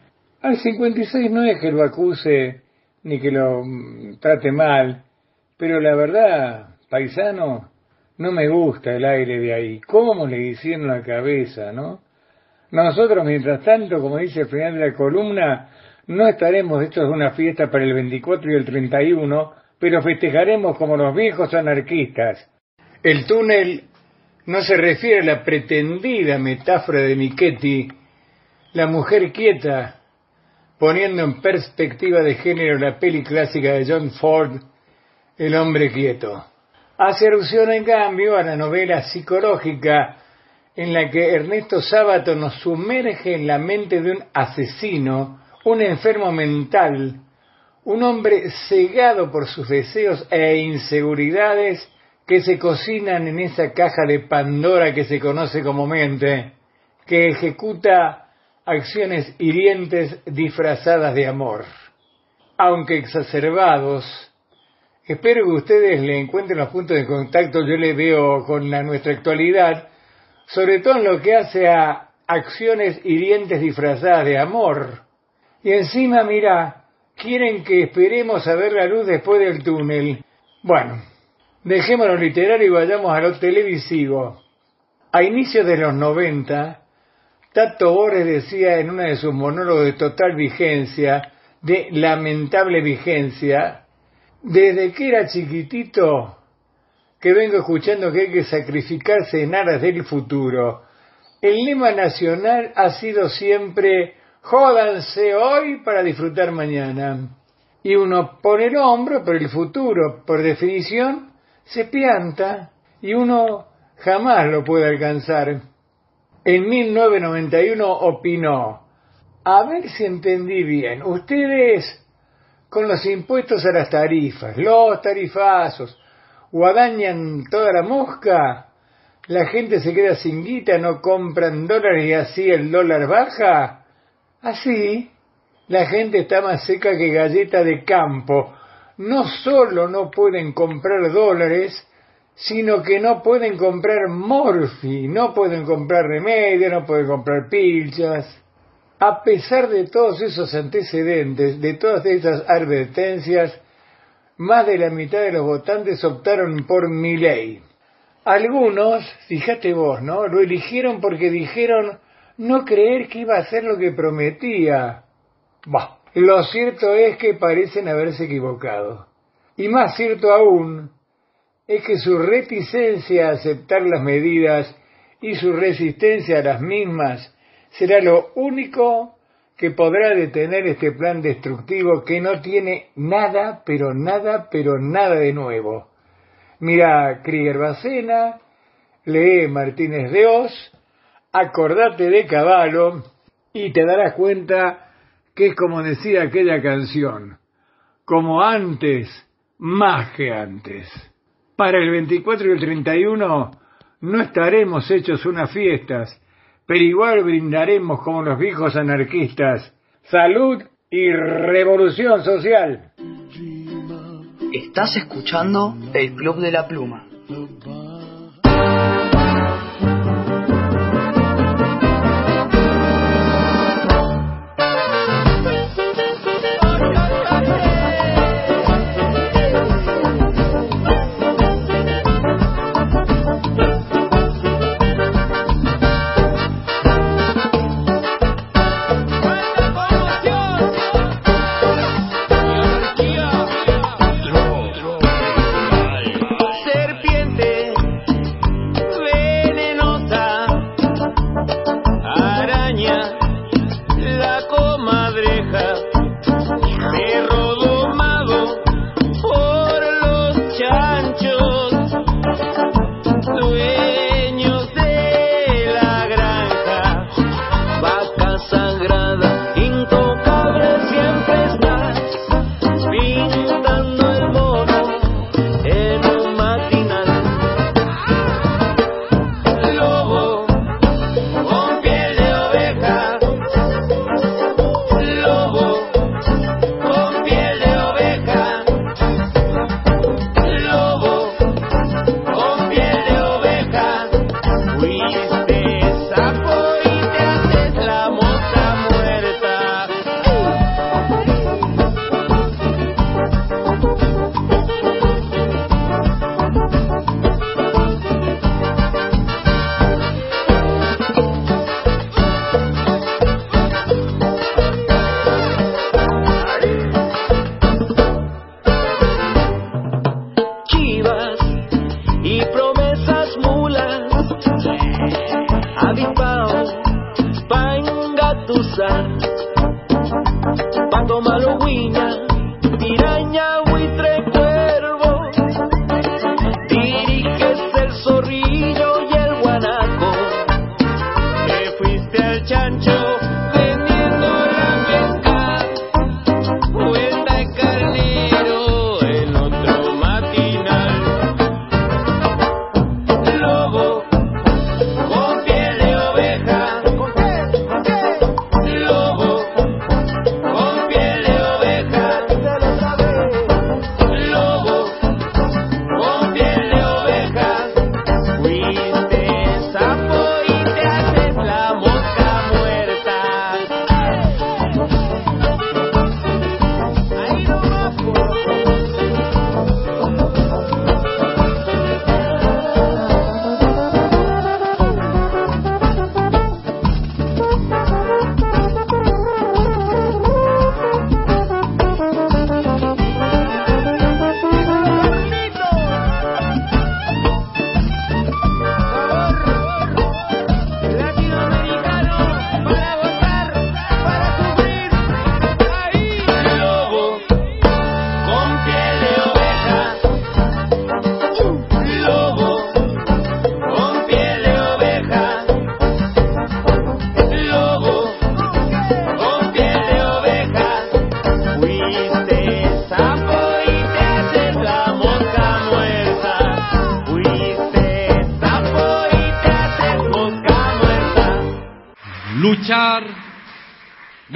Al 56 no es que lo acuse ni que lo mm, trate mal, pero la verdad, paisano, no me gusta el aire de ahí. ¿Cómo le hicieron la cabeza, no? Nosotros, mientras tanto, como dice el final de la columna, no estaremos hechos de una fiesta para el 24 y el 31, pero festejaremos como los viejos anarquistas. El túnel no se refiere a la pretendida metáfora de Michetti, la mujer quieta, poniendo en perspectiva de género la peli clásica de John Ford, El hombre quieto. Hace alusión, en cambio, a la novela psicológica en la que Ernesto Sábato nos sumerge en la mente de un asesino, un enfermo mental, un hombre cegado por sus deseos e inseguridades que se cocinan en esa caja de Pandora que se conoce como mente, que ejecuta acciones hirientes disfrazadas de amor. Aunque exacerbados, espero que ustedes le encuentren los puntos de contacto, yo le veo con la, nuestra actualidad, sobre todo en lo que hace a acciones hirientes disfrazadas de amor. Y encima, mira, quieren que esperemos a ver la luz después del túnel. Bueno, dejémonos literario y vayamos a lo televisivo. A inicios de los 90, Tato Bores decía en uno de sus monólogos de total vigencia, de lamentable vigencia, desde que era chiquitito que vengo escuchando que hay que sacrificarse en aras del futuro. El lema nacional ha sido siempre jódanse hoy para disfrutar mañana. Y uno pone el hombro, pero el futuro, por definición, se pianta y uno jamás lo puede alcanzar. En 1991 opinó, a ver si entendí bien, ustedes con los impuestos a las tarifas, los tarifazos, guadañan toda la mosca, la gente se queda sin guita, no compran dólares y así el dólar baja. Así, la gente está más seca que galleta de campo. No solo no pueden comprar dólares, sino que no pueden comprar morfi, no pueden comprar remedio, no pueden comprar pilchas. A pesar de todos esos antecedentes, de todas esas advertencias, más de la mitad de los votantes optaron por mi ley. Algunos, fíjate vos, ¿no? Lo eligieron porque dijeron no creer que iba a hacer lo que prometía. Bah, lo cierto es que parecen haberse equivocado. Y más cierto aún, es que su reticencia a aceptar las medidas y su resistencia a las mismas será lo único que podrá detener este plan destructivo que no tiene nada, pero nada, pero nada de nuevo. Mira Krieger Bacena, lee Martínez de Oz, acordate de Caballo y te darás cuenta que es como decía aquella canción, como antes, más que antes. Para el 24 y el 31 no estaremos hechos unas fiestas, pero igual brindaremos como los viejos anarquistas salud y revolución social. Estás escuchando el Club de la Pluma.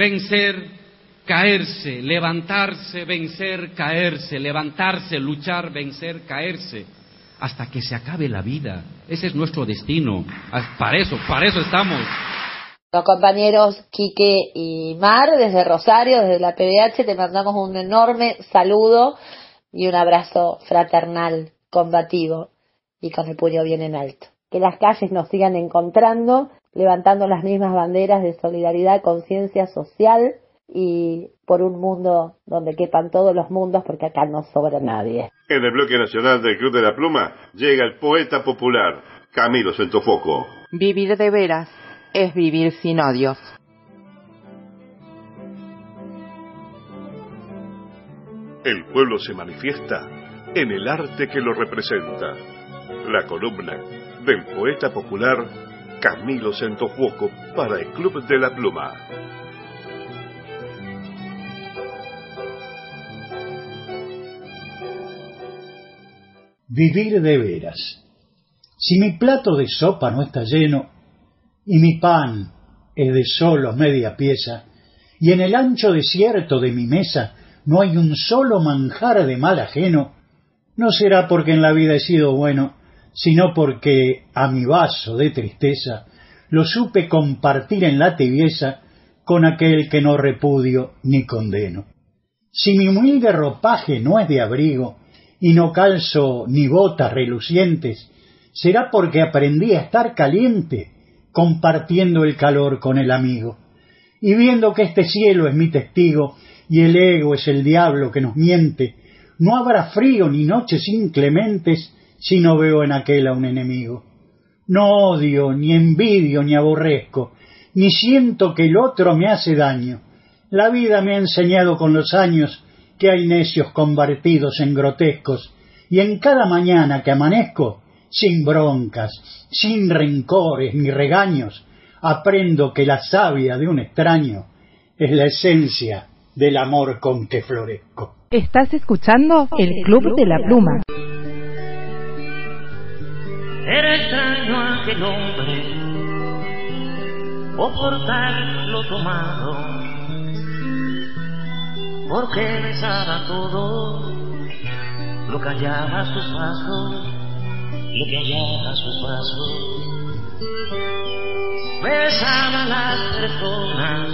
Vencer, caerse, levantarse, vencer, caerse, levantarse, luchar, vencer, caerse. hasta que se acabe la vida. Ese es nuestro destino. Ah, Para eso, para eso estamos. Los compañeros Quique y Mar desde Rosario, desde la PBH, te mandamos un enorme saludo y un abrazo fraternal, combativo y con el puño bien en alto. Que las calles nos sigan encontrando, levantando las mismas banderas de solidaridad, conciencia social y por un mundo donde quepan todos los mundos porque acá no sobra nadie. En el bloque nacional del Club de la Pluma llega el poeta popular Camilo Centofoco. Vivir de veras es vivir sin odios. El pueblo se manifiesta en el arte que lo representa. La columna del poeta popular Camilo Centofoco para el Club de la Pluma. Vivir de veras. Si mi plato de sopa no está lleno y mi pan es de solo media pieza y en el ancho desierto de mi mesa no hay un solo manjar de mal ajeno, no será porque en la vida he sido bueno, sino porque a mi vaso de tristeza lo supe compartir en la tibieza con aquel que no repudio ni condeno. Si mi humilde ropaje no es de abrigo, y no calzo ni botas relucientes, será porque aprendí a estar caliente, compartiendo el calor con el amigo. Y viendo que este cielo es mi testigo y el ego es el diablo que nos miente, no habrá frío ni noches inclementes si no veo en aquel a un enemigo. No odio, ni envidio, ni aborrezco, ni siento que el otro me hace daño. La vida me ha enseñado con los años que hay necios convertidos en grotescos, y en cada mañana que amanezco, sin broncas, sin rencores ni regaños, aprendo que la savia de un extraño es la esencia del amor con que florezco. Estás escuchando el Club de la Pluma. Aquel hombre, o portar lo tomado, porque besaba todo lo que hallaba a sus pasos, lo que hallaba a sus pasos. Besaba a las personas,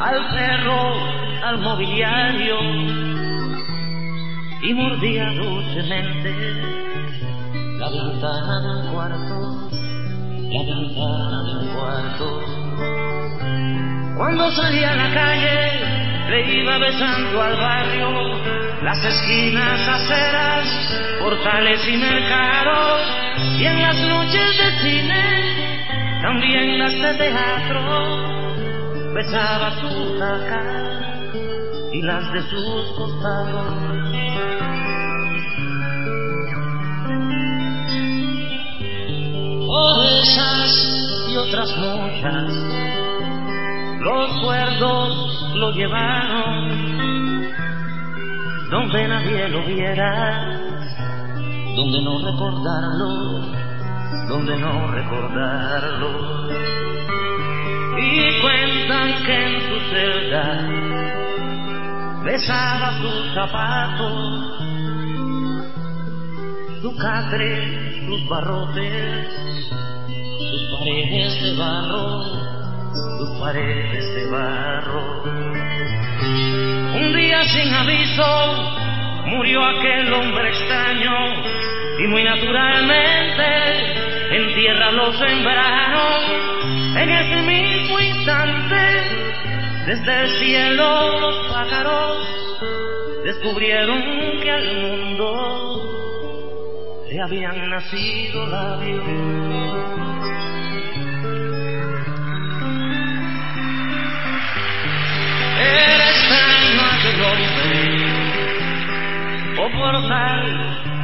al perro, al mobiliario, y mordía dulcemente la ventana de un cuarto, la ventana de un cuarto. Cuando salía a la calle, le iba besando al barrio, las esquinas, aceras, portales y mercados, y en las noches de cine, también las de teatro, besaba su cara y las de sus costados. Oh, esas y otras muchas, los cuerdos lo llevaron. Donde nadie lo viera, donde no recordarlo, donde no recordarlo. Y cuentan que en su celda besaba sus zapatos, su catre, sus barrotes, sus paredes de barro, sus paredes de barro. Un día sin aviso murió aquel hombre extraño y muy naturalmente en tierra lo sembraron. En ese mismo instante, desde el cielo los pájaros descubrieron que al mundo habían nacido labios. Era extraño aquel hombre, o por tal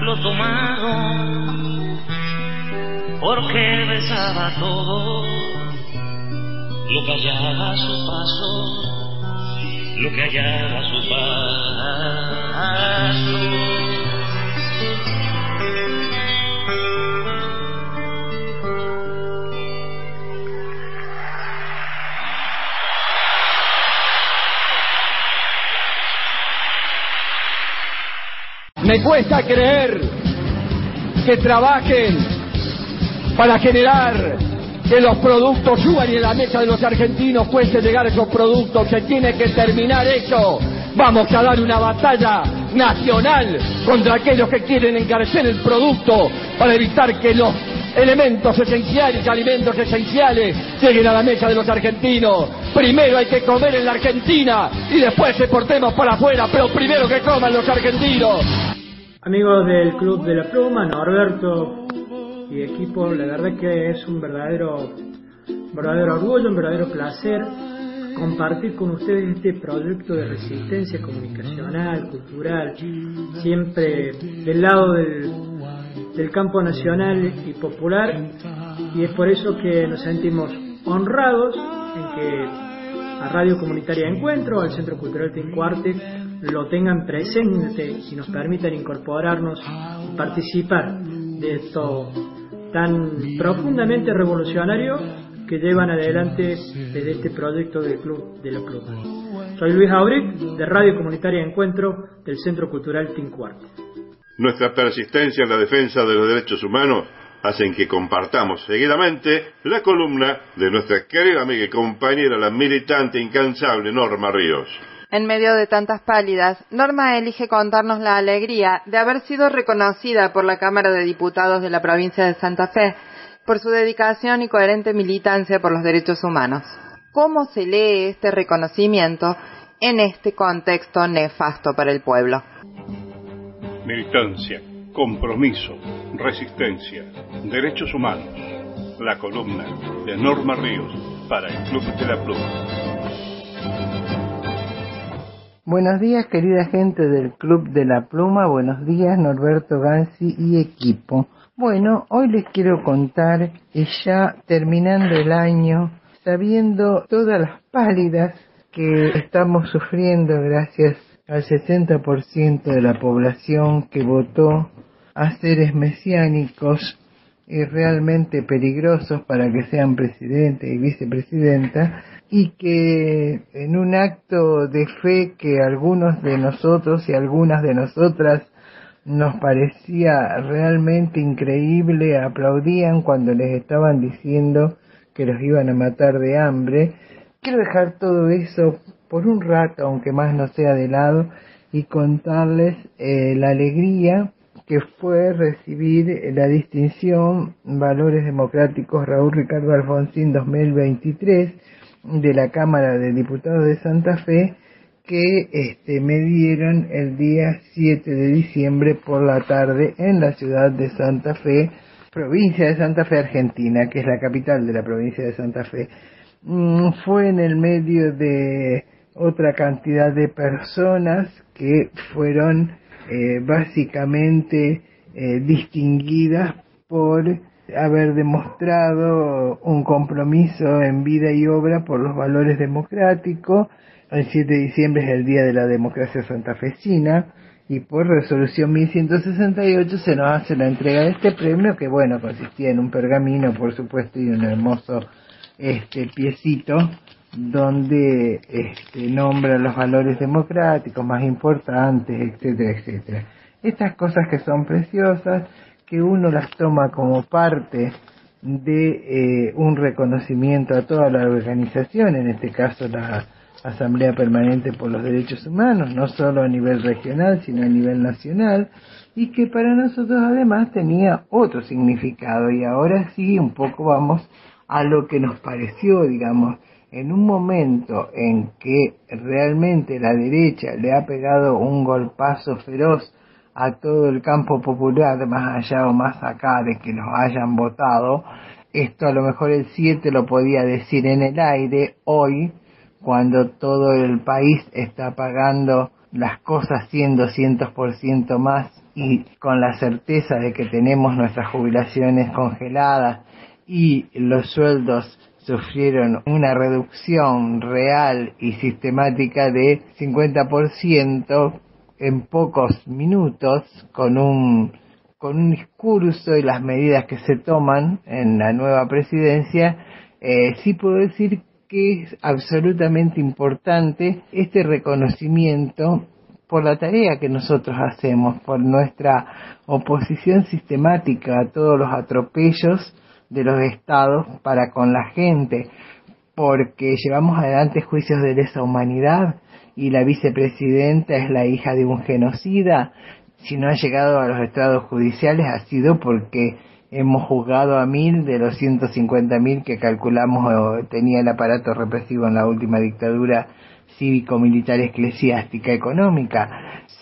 lo tomado, porque besaba todo lo que hallaba a su paso, lo que hallaba a su paso. Me cuesta creer que trabajen para generar que los productos suban y en la mesa de los argentinos cueste llegar esos productos. Se tiene que terminar eso. Vamos a dar una batalla nacional contra aquellos que quieren encarecer el producto para evitar que los elementos esenciales, alimentos esenciales, lleguen a la mesa de los argentinos. Primero hay que comer en la Argentina y después exportemos para afuera, pero primero que coman los argentinos. Amigos del Club de la Pluma, Norberto y equipo, la verdad que es un verdadero, verdadero orgullo, un verdadero placer compartir con ustedes este proyecto de resistencia comunicacional, cultural, siempre del lado del, del campo nacional y popular, y es por eso que nos sentimos honrados en que a Radio Comunitaria Encuentro, al Centro Cultural Tincuarte, lo tengan presente y nos permitan incorporarnos y participar de esto tan profundamente revolucionario que llevan adelante desde este proyecto del Club de la Pluma. Soy Luis Auric, de Radio Comunitaria Encuentro, del Centro Cultural Tincuarte. Nuestra persistencia en la defensa de los derechos humanos hacen que compartamos seguidamente la columna de nuestra querida amiga y compañera, la militante incansable Norma Ríos. En medio de tantas pálidas, Norma elige contarnos la alegría de haber sido reconocida por la Cámara de Diputados de la provincia de Santa Fe por su dedicación y coherente militancia por los derechos humanos. ¿Cómo se lee este reconocimiento en este contexto nefasto para el pueblo? Militancia, compromiso, resistencia, derechos humanos. La columna de Norma Ríos para el Club de la Pluma. Buenos días, querida gente del Club de la Pluma. Buenos días, Norberto Gansi y equipo. Bueno, hoy les quiero contar que ya terminando el año, sabiendo todas las pálidas que estamos sufriendo gracias al 60% de la población que votó a seres mesiánicos y realmente peligrosos para que sean presidente y vicepresidenta, y que en un acto de fe que algunos de nosotros y algunas de nosotras nos parecía realmente increíble, aplaudían cuando les estaban diciendo que los iban a matar de hambre. Quiero dejar todo eso por un rato, aunque más no sea de lado, y contarles eh, la alegría que fue recibir la distinción Valores Democráticos Raúl Ricardo Alfonsín 2023 de la Cámara de Diputados de Santa Fe que este, me dieron el día 7 de diciembre por la tarde en la ciudad de Santa Fe, provincia de Santa Fe, Argentina, que es la capital de la provincia de Santa Fe. Mm, fue en el medio de otra cantidad de personas que fueron eh, básicamente eh, distinguidas por haber demostrado un compromiso en vida y obra por los valores democráticos. El 7 de diciembre es el Día de la Democracia Santafesina y por resolución 1168 se nos hace la entrega de este premio que bueno, consistía en un pergamino por supuesto y un hermoso este piecito donde este, nombra los valores democráticos más importantes, etcétera, etcétera. Estas cosas que son preciosas que uno las toma como parte de eh, un reconocimiento a toda la organización, en este caso la Asamblea Permanente por los Derechos Humanos, no solo a nivel regional, sino a nivel nacional, y que para nosotros además tenía otro significado. Y ahora sí, un poco vamos a lo que nos pareció, digamos, en un momento en que realmente la derecha le ha pegado un golpazo feroz a todo el campo popular, más allá o más acá de que los hayan votado, esto a lo mejor el 7 lo podía decir en el aire, hoy, cuando todo el país está pagando las cosas 100, 200% más y con la certeza de que tenemos nuestras jubilaciones congeladas y los sueldos sufrieron una reducción real y sistemática de 50%, en pocos minutos con un con un discurso y las medidas que se toman en la nueva presidencia, eh, sí puedo decir que es absolutamente importante este reconocimiento por la tarea que nosotros hacemos, por nuestra oposición sistemática a todos los atropellos de los estados para con la gente, porque llevamos adelante juicios de lesa humanidad y la vicepresidenta es la hija de un genocida, si no ha llegado a los estados judiciales ha sido porque hemos juzgado a mil de los 150 mil que calculamos tenía el aparato represivo en la última dictadura cívico-militar eclesiástica económica.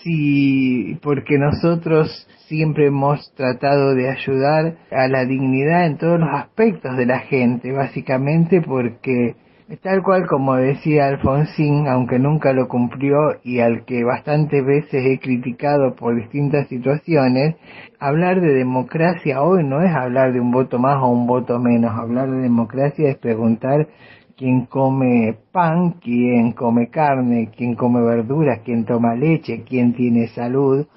Sí, porque nosotros siempre hemos tratado de ayudar a la dignidad en todos los aspectos de la gente, básicamente porque Tal cual como decía Alfonsín, aunque nunca lo cumplió y al que bastantes veces he criticado por distintas situaciones, hablar de democracia hoy no es hablar de un voto más o un voto menos. Hablar de democracia es preguntar quién come pan, quién come carne, quién come verduras, quién toma leche, quién tiene salud,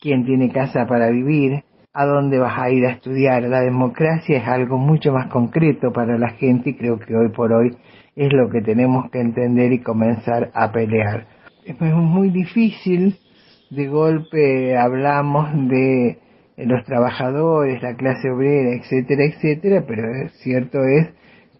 quién tiene casa para vivir, a dónde vas a ir a estudiar. La democracia es algo mucho más concreto para la gente y creo que hoy por hoy es lo que tenemos que entender y comenzar a pelear. Es muy difícil, de golpe hablamos de los trabajadores, la clase obrera, etcétera, etcétera, pero cierto es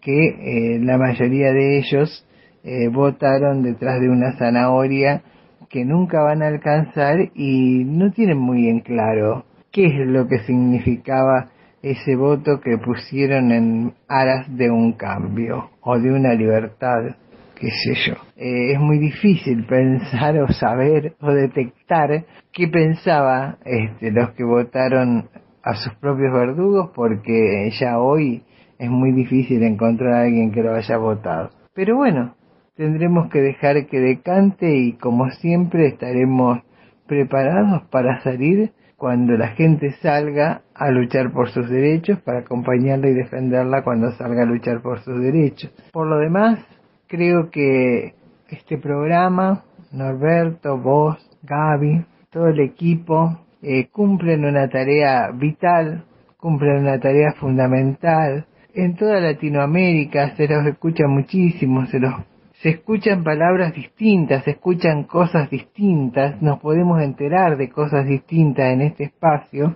que eh, la mayoría de ellos eh, votaron detrás de una zanahoria que nunca van a alcanzar y no tienen muy en claro qué es lo que significaba ese voto que pusieron en aras de un cambio o de una libertad, qué sé yo. Eh, es muy difícil pensar o saber o detectar qué pensaba este, los que votaron a sus propios verdugos porque ya hoy es muy difícil encontrar a alguien que lo haya votado. Pero bueno, tendremos que dejar que decante y como siempre estaremos preparados para salir cuando la gente salga a luchar por sus derechos, para acompañarla y defenderla cuando salga a luchar por sus derechos. Por lo demás, creo que este programa, Norberto, vos, Gaby, todo el equipo, eh, cumplen una tarea vital, cumplen una tarea fundamental. En toda Latinoamérica se los escucha muchísimo, se los se escuchan palabras distintas, se escuchan cosas distintas, nos podemos enterar de cosas distintas en este espacio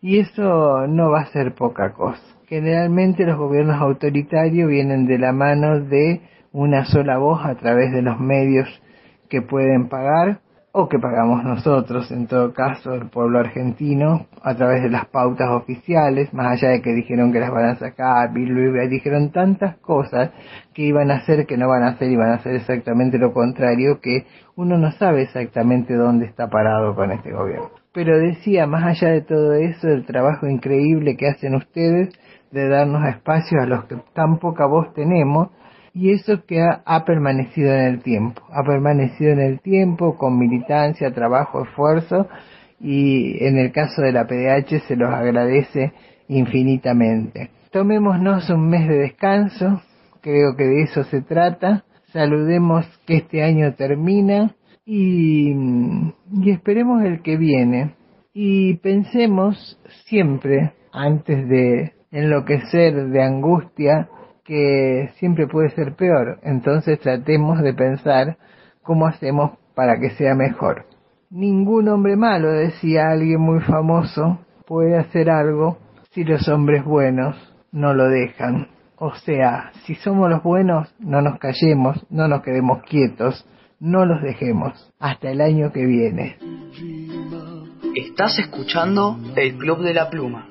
y eso no va a ser poca cosa. Generalmente los gobiernos autoritarios vienen de la mano de una sola voz a través de los medios que pueden pagar o que pagamos nosotros, en todo caso el pueblo argentino, a través de las pautas oficiales, más allá de que dijeron que las van a sacar, dijeron tantas cosas que iban a hacer, que no van a hacer y van a hacer exactamente lo contrario, que uno no sabe exactamente dónde está parado con este gobierno. Pero decía, más allá de todo eso, el trabajo increíble que hacen ustedes de darnos espacio a los que tan poca voz tenemos, y eso que ha, permanecido en el tiempo, ha permanecido en el tiempo con militancia, trabajo, esfuerzo. Y en el caso de la PDH se los agradece infinitamente. Tomémonos un mes de descanso, creo que de eso se trata, saludemos que este año termina. Y, esperemos el que viene. Y pensemos siempre antes de enloquecer de angustia que siempre puede ser peor. Entonces tratemos de pensar cómo hacemos para que sea mejor. Ningún hombre malo, decía alguien muy famoso, puede hacer algo si los hombres buenos no lo dejan. O sea, si somos los buenos, no nos callemos, no nos quedemos quietos, no los dejemos. Hasta el año que viene. Estás escuchando el Club de la Pluma.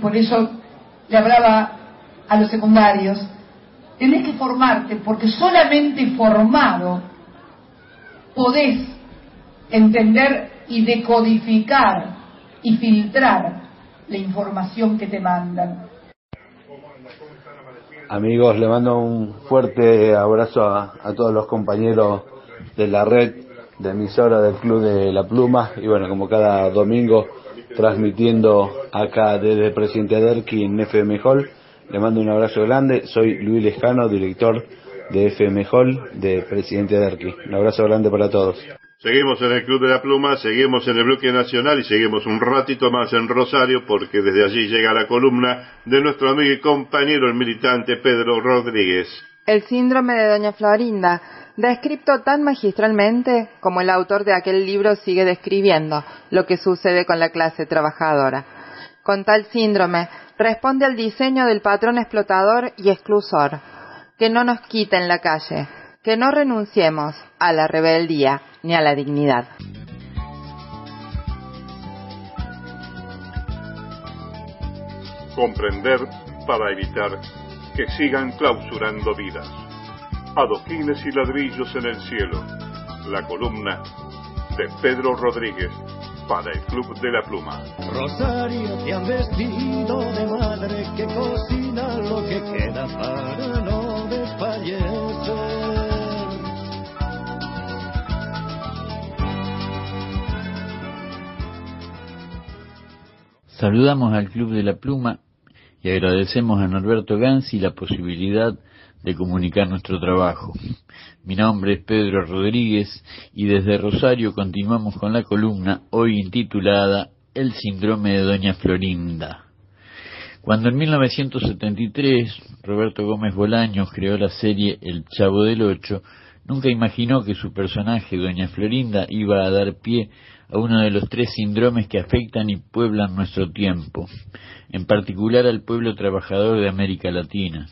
Por eso le hablaba a los secundarios. Tenés que formarte porque solamente formado podés entender y decodificar y filtrar la información que te mandan. Amigos, le mando un fuerte abrazo a todos los compañeros de la red de emisora del Club de la Pluma y bueno, como cada domingo transmitiendo acá desde Presidente Derqui en FM Hall. Le mando un abrazo grande. Soy Luis Lescano, director de FM Hall de Presidente Derqui. Un abrazo grande para todos. Seguimos en el Club de la Pluma, seguimos en el bloque nacional y seguimos un ratito más en Rosario porque desde allí llega la columna de nuestro amigo y compañero el militante Pedro Rodríguez. El síndrome de Doña Florinda, descrito tan magistralmente como el autor de aquel libro sigue describiendo lo que sucede con la clase trabajadora. Con tal síndrome responde al diseño del patrón explotador y exclusor, que no nos quita en la calle, que no renunciemos a la rebeldía ni a la dignidad. Comprender para evitar que sigan clausurando vidas. Adoquines y ladrillos en el cielo. La columna de Pedro Rodríguez para el Club de la Pluma. Rosario te han vestido de madre que cocina lo que queda para no desfallecer. Saludamos al Club de la Pluma y agradecemos a Norberto Gansi la posibilidad de comunicar nuestro trabajo. Mi nombre es Pedro Rodríguez y desde Rosario continuamos con la columna hoy intitulada El síndrome de Doña Florinda. Cuando en 1973 Roberto Gómez Bolaños creó la serie El Chavo del Ocho, nunca imaginó que su personaje, Doña Florinda, iba a dar pie a uno de los tres síndromes que afectan y pueblan nuestro tiempo, en particular al pueblo trabajador de América Latina.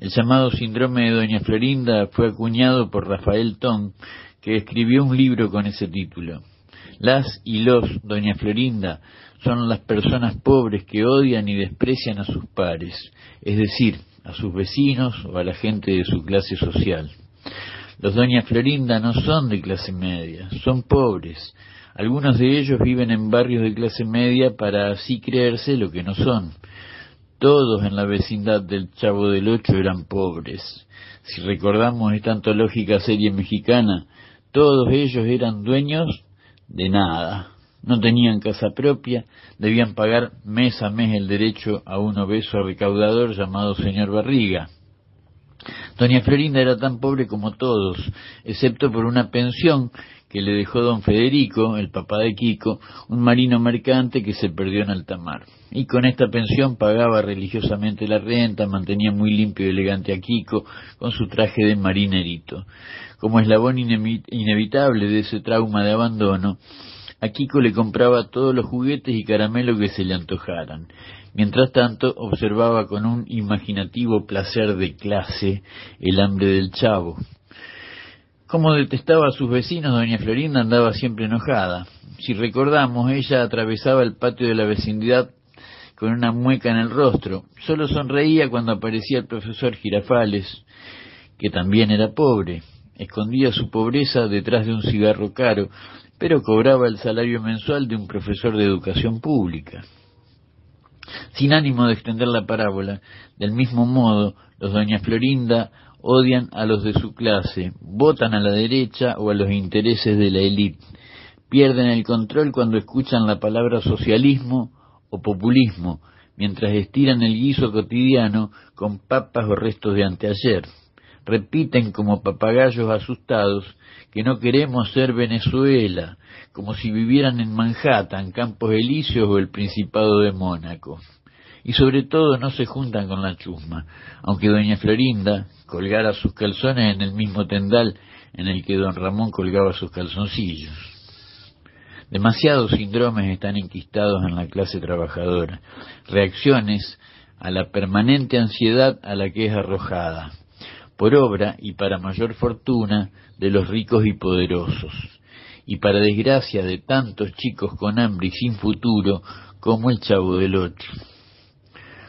El llamado síndrome de Doña Florinda fue acuñado por Rafael Tong, que escribió un libro con ese título. Las y los Doña Florinda son las personas pobres que odian y desprecian a sus pares, es decir, a sus vecinos o a la gente de su clase social. Los Doña Florinda no son de clase media, son pobres. Algunos de ellos viven en barrios de clase media para así creerse lo que no son. Todos en la vecindad del Chavo del Ocho eran pobres. Si recordamos esta antológica serie mexicana, todos ellos eran dueños de nada. No tenían casa propia, debían pagar mes a mes el derecho a un obeso recaudador llamado señor Barriga. Doña Florinda era tan pobre como todos, excepto por una pensión que le dejó don Federico, el papá de Kiko, un marino mercante que se perdió en alta mar. Y con esta pensión pagaba religiosamente la renta, mantenía muy limpio y elegante a Kiko con su traje de marinerito. Como eslabón inevitable de ese trauma de abandono, a Kiko le compraba todos los juguetes y caramelos que se le antojaran. Mientras tanto, observaba con un imaginativo placer de clase el hambre del chavo. Como detestaba a sus vecinos, doña Florinda andaba siempre enojada. Si recordamos, ella atravesaba el patio de la vecindad con una mueca en el rostro. Solo sonreía cuando aparecía el profesor Girafales, que también era pobre. Escondía su pobreza detrás de un cigarro caro, pero cobraba el salario mensual de un profesor de educación pública. Sin ánimo de extender la parábola, del mismo modo, los doña Florinda odian a los de su clase, votan a la derecha o a los intereses de la élite, pierden el control cuando escuchan la palabra socialismo o populismo, mientras estiran el guiso cotidiano con papas o restos de anteayer. Repiten como papagayos asustados que no queremos ser Venezuela, como si vivieran en Manhattan, Campos Elíseos o el Principado de Mónaco. Y sobre todo no se juntan con la chusma, aunque doña Florinda colgara sus calzones en el mismo tendal en el que don Ramón colgaba sus calzoncillos. Demasiados síndromes están enquistados en la clase trabajadora, reacciones a la permanente ansiedad a la que es arrojada, por obra y para mayor fortuna de los ricos y poderosos. y para desgracia de tantos chicos con hambre y sin futuro como el chavo del ocho.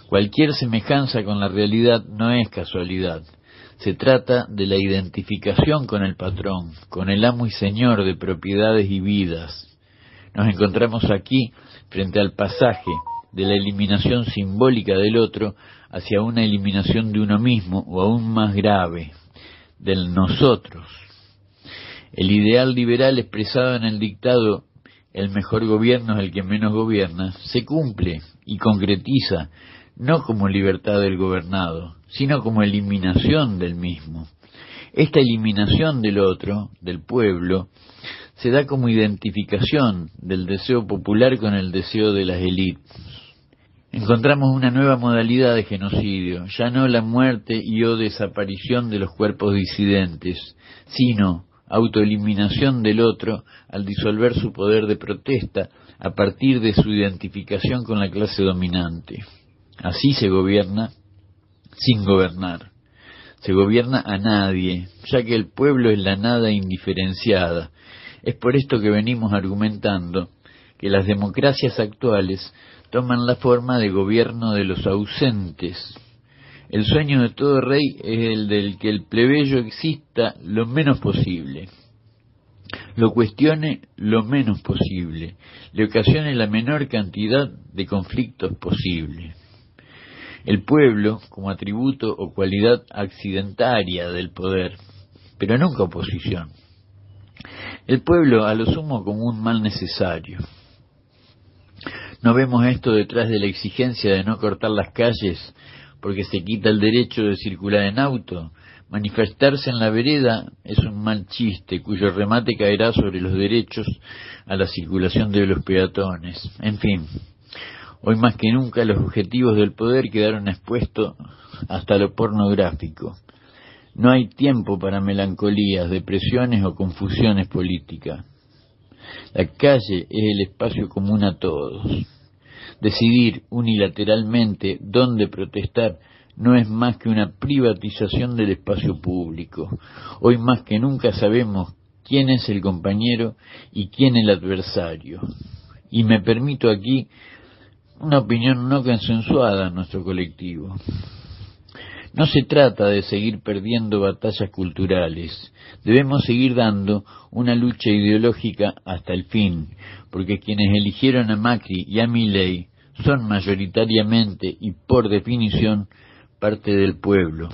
Cualquier semejanza con la realidad no es casualidad. Se trata de la identificación con el patrón, con el amo y señor de propiedades y vidas. Nos encontramos aquí frente al pasaje de la eliminación simbólica del otro hacia una eliminación de uno mismo o aún más grave, del nosotros. El ideal liberal expresado en el dictado el mejor gobierno es el que menos gobierna, se cumple y concretiza no como libertad del gobernado, sino como eliminación del mismo. Esta eliminación del otro, del pueblo, se da como identificación del deseo popular con el deseo de las élites. Encontramos una nueva modalidad de genocidio, ya no la muerte y o desaparición de los cuerpos disidentes, sino autoeliminación del otro al disolver su poder de protesta a partir de su identificación con la clase dominante. Así se gobierna sin gobernar. Se gobierna a nadie, ya que el pueblo es la nada indiferenciada. Es por esto que venimos argumentando que las democracias actuales toman la forma de gobierno de los ausentes. El sueño de todo rey es el del que el plebeyo exista lo menos posible, lo cuestione lo menos posible, le ocasione la menor cantidad de conflictos posible. El pueblo como atributo o cualidad accidentaria del poder, pero nunca oposición. El pueblo a lo sumo como un mal necesario. No vemos esto detrás de la exigencia de no cortar las calles porque se quita el derecho de circular en auto. Manifestarse en la vereda es un mal chiste cuyo remate caerá sobre los derechos a la circulación de los peatones. En fin, hoy más que nunca los objetivos del poder quedaron expuestos hasta lo pornográfico. No hay tiempo para melancolías, depresiones o confusiones políticas. La calle es el espacio común a todos. Decidir unilateralmente dónde protestar no es más que una privatización del espacio público. Hoy más que nunca sabemos quién es el compañero y quién el adversario. Y me permito aquí una opinión no consensuada en nuestro colectivo. No se trata de seguir perdiendo batallas culturales, debemos seguir dando una lucha ideológica hasta el fin, porque quienes eligieron a Macri y a Milley son mayoritariamente y por definición parte del pueblo.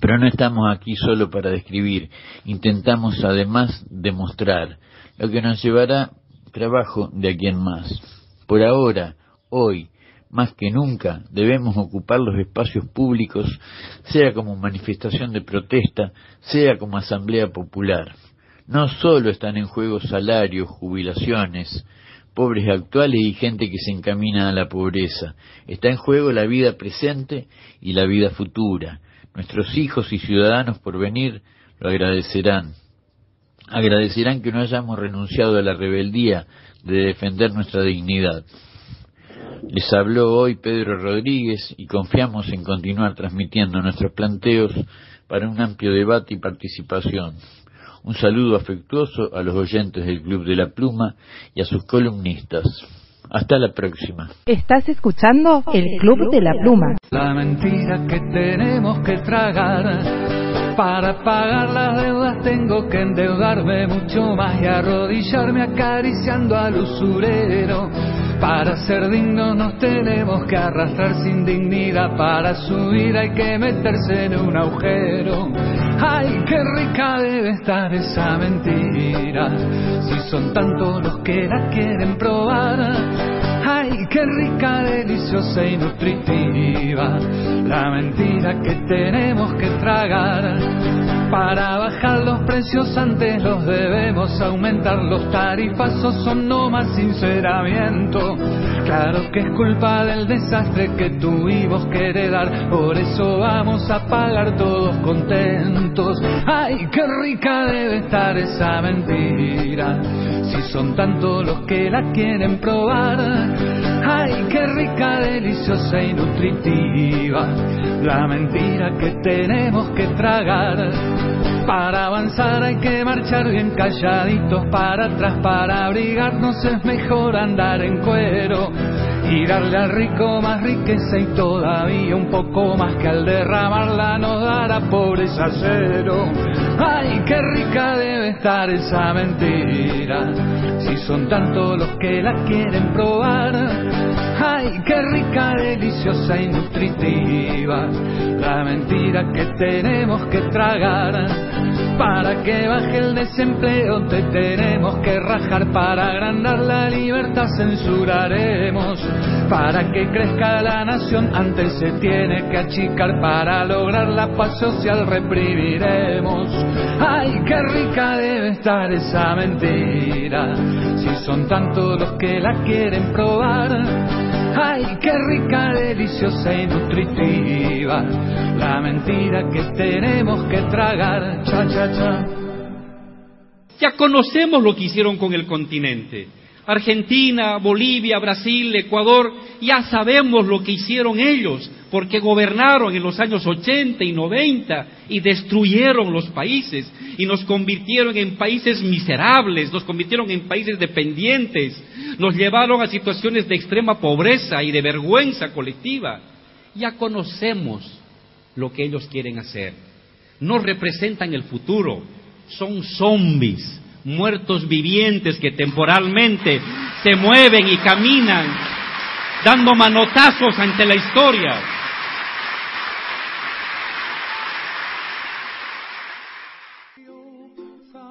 Pero no estamos aquí solo para describir, intentamos además demostrar, lo que nos llevará trabajo de aquí en más. Por ahora, hoy, más que nunca debemos ocupar los espacios públicos, sea como manifestación de protesta, sea como asamblea popular. No solo están en juego salarios, jubilaciones, pobres actuales y gente que se encamina a la pobreza. Está en juego la vida presente y la vida futura. Nuestros hijos y ciudadanos por venir lo agradecerán. Agradecerán que no hayamos renunciado a la rebeldía de defender nuestra dignidad. Les habló hoy Pedro Rodríguez y confiamos en continuar transmitiendo nuestros planteos para un amplio debate y participación. Un saludo afectuoso a los oyentes del Club de la Pluma y a sus columnistas. Hasta la próxima. Estás escuchando el Club de la Pluma. La mentira que tenemos que tragar. Para pagar las deudas tengo que endeudarme mucho más y arrodillarme acariciando al usurero. Para ser dignos nos tenemos que arrastrar sin dignidad. Para subir hay que meterse en un agujero. Ay, qué rica debe estar esa mentira. Si son tantos los que la quieren probar. Ay, qué rica, deliciosa y nutritiva. La mentira que tenemos que tragar. Para bajar los precios antes los debemos aumentar. Los tarifazos son no más sinceramiento. Claro que es culpa del desastre que tuvimos que heredar. Por eso vamos a pagar todos contentos. Ay, qué rica debe estar esa mentira. Si son tantos los que la quieren probar. Ay, qué rica, deliciosa y nutritiva. La mentira que tenemos que tragar para avanzar hay que marchar bien calladitos para atrás para abrigarnos es mejor andar en cuero y darle al rico más riqueza y todavía un poco más que al derramarla nos dará pobreza cero. Ay, qué rica debe estar esa mentira, si son tantos los que la quieren probar. Ay, qué rica, deliciosa y nutritiva, la mentira que tenemos que tragar. Para que baje el desempleo te tenemos que rajar, para agrandar la libertad censuraremos, para que crezca la nación antes se tiene que achicar, para lograr la paz social reprimiremos. Ay, qué rica debe estar esa mentira, si son tantos los que la quieren probar. Ay, qué rica, deliciosa y nutritiva, la mentira que tenemos que tragar. Cha, cha, cha. Ya conocemos lo que hicieron con el continente. Argentina, Bolivia, Brasil, Ecuador, ya sabemos lo que hicieron ellos, porque gobernaron en los años 80 y 90 y destruyeron los países y nos convirtieron en países miserables, nos convirtieron en países dependientes, nos llevaron a situaciones de extrema pobreza y de vergüenza colectiva. Ya conocemos lo que ellos quieren hacer. No representan el futuro, son zombies, muertos vivientes que temporalmente se mueven y caminan dando manotazos ante la historia.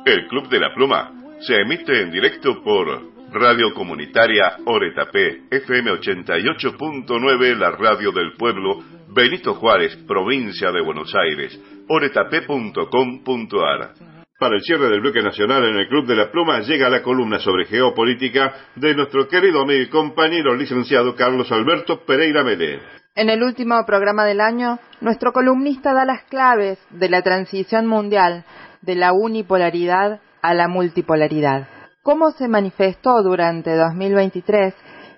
El Club de la Pluma se emite en directo por Radio Comunitaria Oretapé, FM 88.9, la radio del pueblo, Benito Juárez, provincia de Buenos Aires, oretapé.com.ar. Para el cierre del bloque nacional en el Club de la Pluma llega la columna sobre geopolítica de nuestro querido amigo y compañero licenciado Carlos Alberto Pereira Melé. En el último programa del año, nuestro columnista da las claves de la transición mundial de la unipolaridad a la multipolaridad. ¿Cómo se manifestó durante 2023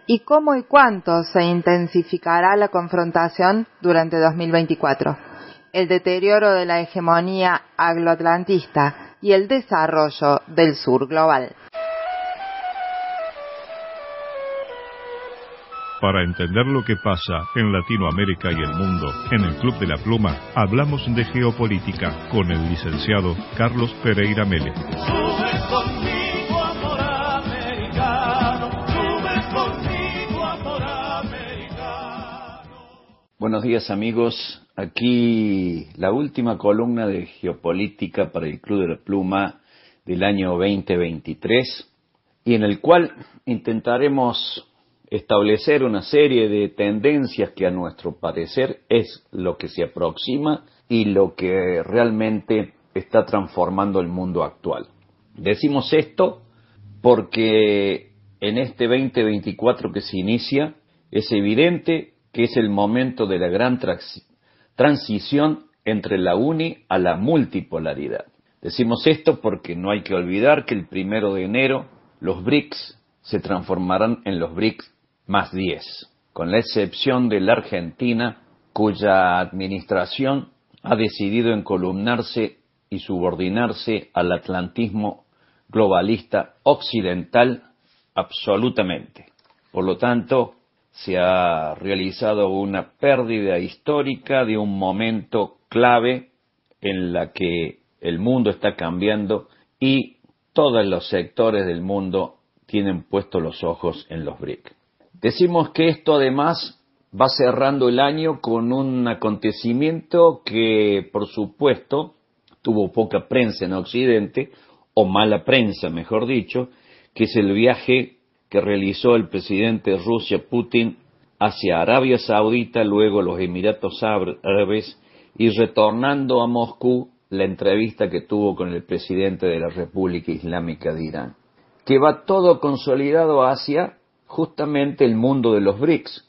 y cómo y cuánto se intensificará la confrontación durante 2024? El deterioro de la hegemonía angloatlantista y el desarrollo del sur global. Para entender lo que pasa en Latinoamérica y el mundo, en el Club de la Pluma hablamos de geopolítica con el licenciado Carlos Pereira Mele. Buenos días amigos, aquí la última columna de geopolítica para el Club de la Pluma del año 2023 y en el cual intentaremos establecer una serie de tendencias que a nuestro parecer es lo que se aproxima y lo que realmente está transformando el mundo actual. Decimos esto porque en este 2024 que se inicia es evidente que es el momento de la gran transición entre la uni a la multipolaridad. Decimos esto porque no hay que olvidar que el primero de enero los BRICS se transformarán en los BRICS más 10, con la excepción de la Argentina, cuya administración ha decidido encolumnarse y subordinarse al atlantismo globalista occidental absolutamente. Por lo tanto, se ha realizado una pérdida histórica de un momento clave en la que el mundo está cambiando y todos los sectores del mundo tienen puestos los ojos en los BRIC. Decimos que esto además va cerrando el año con un acontecimiento que, por supuesto, tuvo poca prensa en Occidente, o mala prensa, mejor dicho, que es el viaje que realizó el presidente de Rusia, Putin, hacia Arabia Saudita, luego los Emiratos Árabes, y retornando a Moscú la entrevista que tuvo con el presidente de la República Islámica de Irán, que va todo consolidado hacia justamente el mundo de los BRICS,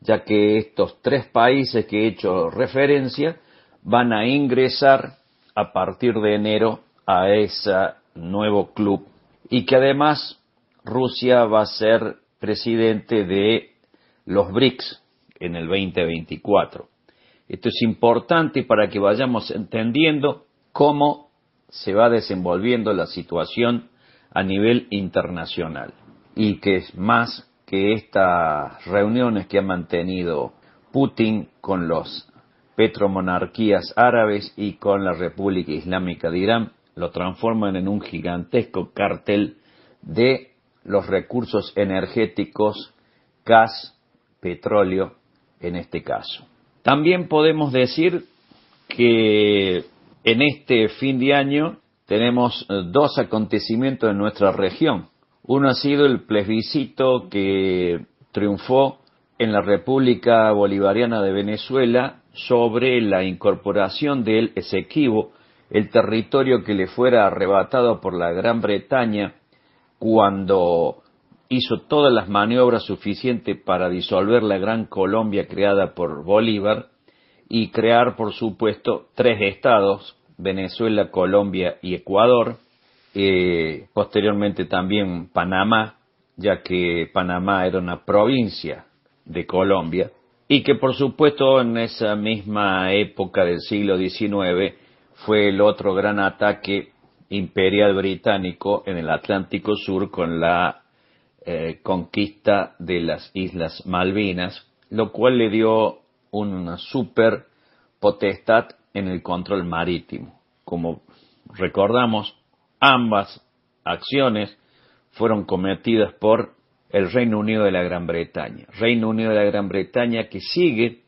ya que estos tres países que he hecho referencia van a ingresar a partir de enero a ese nuevo club y que además Rusia va a ser presidente de los BRICS en el 2024. Esto es importante para que vayamos entendiendo cómo se va desenvolviendo la situación a nivel internacional y que es más que estas reuniones que ha mantenido Putin con los petromonarquías árabes y con la República Islámica de Irán lo transforman en un gigantesco cartel de los recursos energéticos, gas, petróleo en este caso. También podemos decir que en este fin de año tenemos eh, dos acontecimientos en nuestra región. Uno ha sido el plebiscito que triunfó en la República Bolivariana de Venezuela sobre la incorporación del Esequibo, el territorio que le fuera arrebatado por la Gran Bretaña cuando hizo todas las maniobras suficientes para disolver la Gran Colombia creada por Bolívar y crear, por supuesto, tres estados, Venezuela, Colombia y Ecuador, eh, posteriormente también Panamá, ya que Panamá era una provincia de Colombia, y que por supuesto en esa misma época del siglo XIX fue el otro gran ataque imperial británico en el Atlántico Sur con la eh, conquista de las Islas Malvinas, lo cual le dio una super potestad en el control marítimo. Como recordamos, ambas acciones fueron cometidas por el Reino Unido de la Gran Bretaña. Reino Unido de la Gran Bretaña que sigue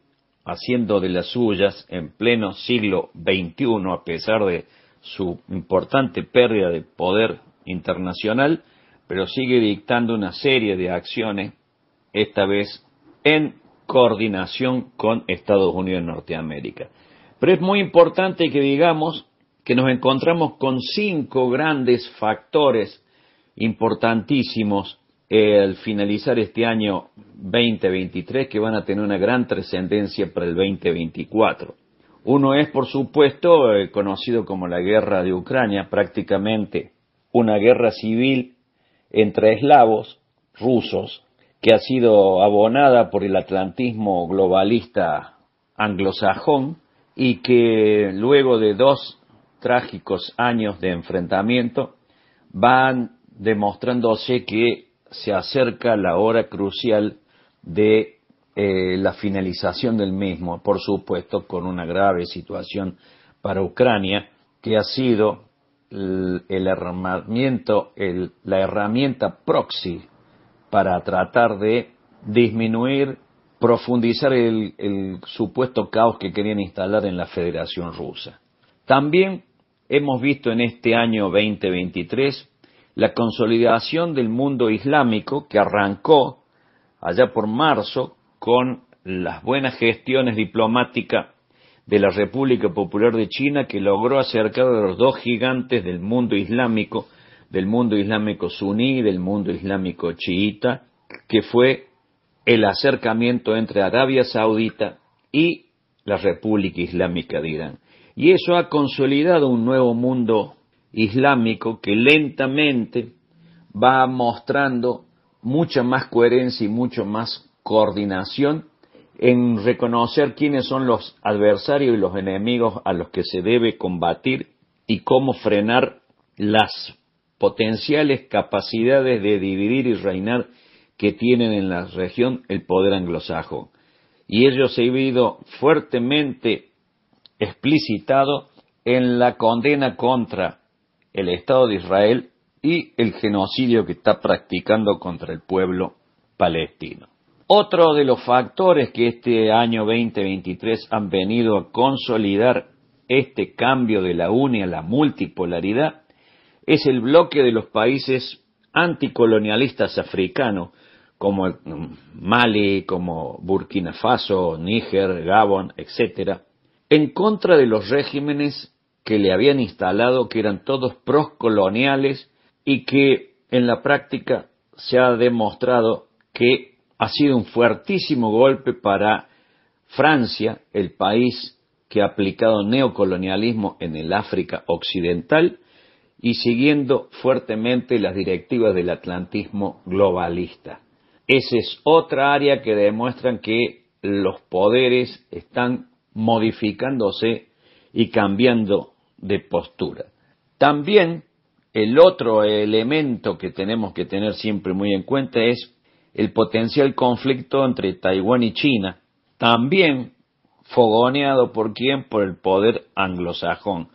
haciendo de las suyas en pleno siglo XXI, a pesar de su importante pérdida de poder internacional, pero sigue dictando una serie de acciones, esta vez en coordinación con Estados Unidos de Norteamérica. Pero es muy importante que digamos que nos encontramos con cinco grandes factores importantísimos al finalizar este año 2023 que van a tener una gran trascendencia para el 2024. Uno es, por supuesto, eh, conocido como la guerra de Ucrania, prácticamente una guerra civil entre eslavos rusos que ha sido abonada por el atlantismo globalista anglosajón y que luego de dos trágicos años de enfrentamiento van demostrándose que se acerca la hora crucial de eh, la finalización del mismo, por supuesto con una grave situación para Ucrania, que ha sido el, armamiento, la herramienta proxy para tratar de disminuir, profundizar el supuesto caos que querían instalar en la Federación Rusa. También hemos visto en este año 2023 la consolidación del mundo islámico que arrancó allá por marzo con las buenas gestiones diplomáticas de la República Popular de China que logró acercar a los dos gigantes del mundo islámico, del mundo islámico suní y del mundo islámico chiita, que fue el acercamiento entre Arabia Saudita y la República Islámica de Irán. Y eso ha consolidado un nuevo mundo islámico que lentamente va mostrando mucha más coherencia y mucho más coordinación en reconocer quiénes son los adversarios y los enemigos a los que se debe combatir y cómo frenar las potenciales capacidades de dividir y reinar que tienen en la región el poder anglosajón. Y ello se ha visto fuertemente explicitado en la condena contra el Estado de Israel y el genocidio que está practicando contra el pueblo palestino. Otro de los factores que este año 2023 han venido a consolidar este cambio de la unia a la multipolaridad es el bloque de los países anticolonialistas africanos como Mali, como Burkina Faso, Níger, Gabón, etc., en contra de los regímenes que le habían instalado, que eran todos proscoloniales y que en la práctica se ha demostrado que ha sido un fuertísimo golpe para Francia, el país que ha aplicado neocolonialismo en el África occidental y siguiendo fuertemente las directivas del atlantismo globalista. Esa es otra área que demuestran que los poderes están modificándose y cambiando de postura. También el otro elemento que tenemos que tener siempre muy en cuenta es el potencial conflicto entre Taiwán y China, también fogoneado por quién, por el poder anglosajón,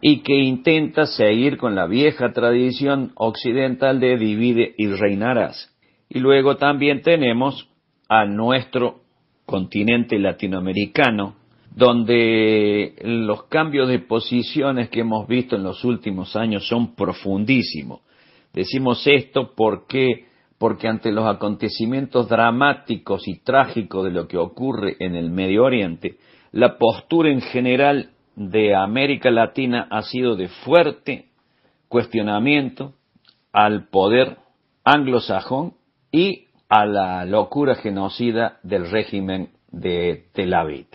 y que intenta seguir con la vieja tradición occidental de divide y reinarás. Y luego también tenemos a nuestro continente latinoamericano, donde los cambios de posiciones que hemos visto en los últimos años son profundísimos. Decimos esto porque porque ante los acontecimientos dramáticos y trágicos de lo que ocurre en el Medio Oriente, la postura en general de América Latina ha sido de fuerte cuestionamiento al poder anglosajón y a la locura genocida del régimen de Tel Aviv.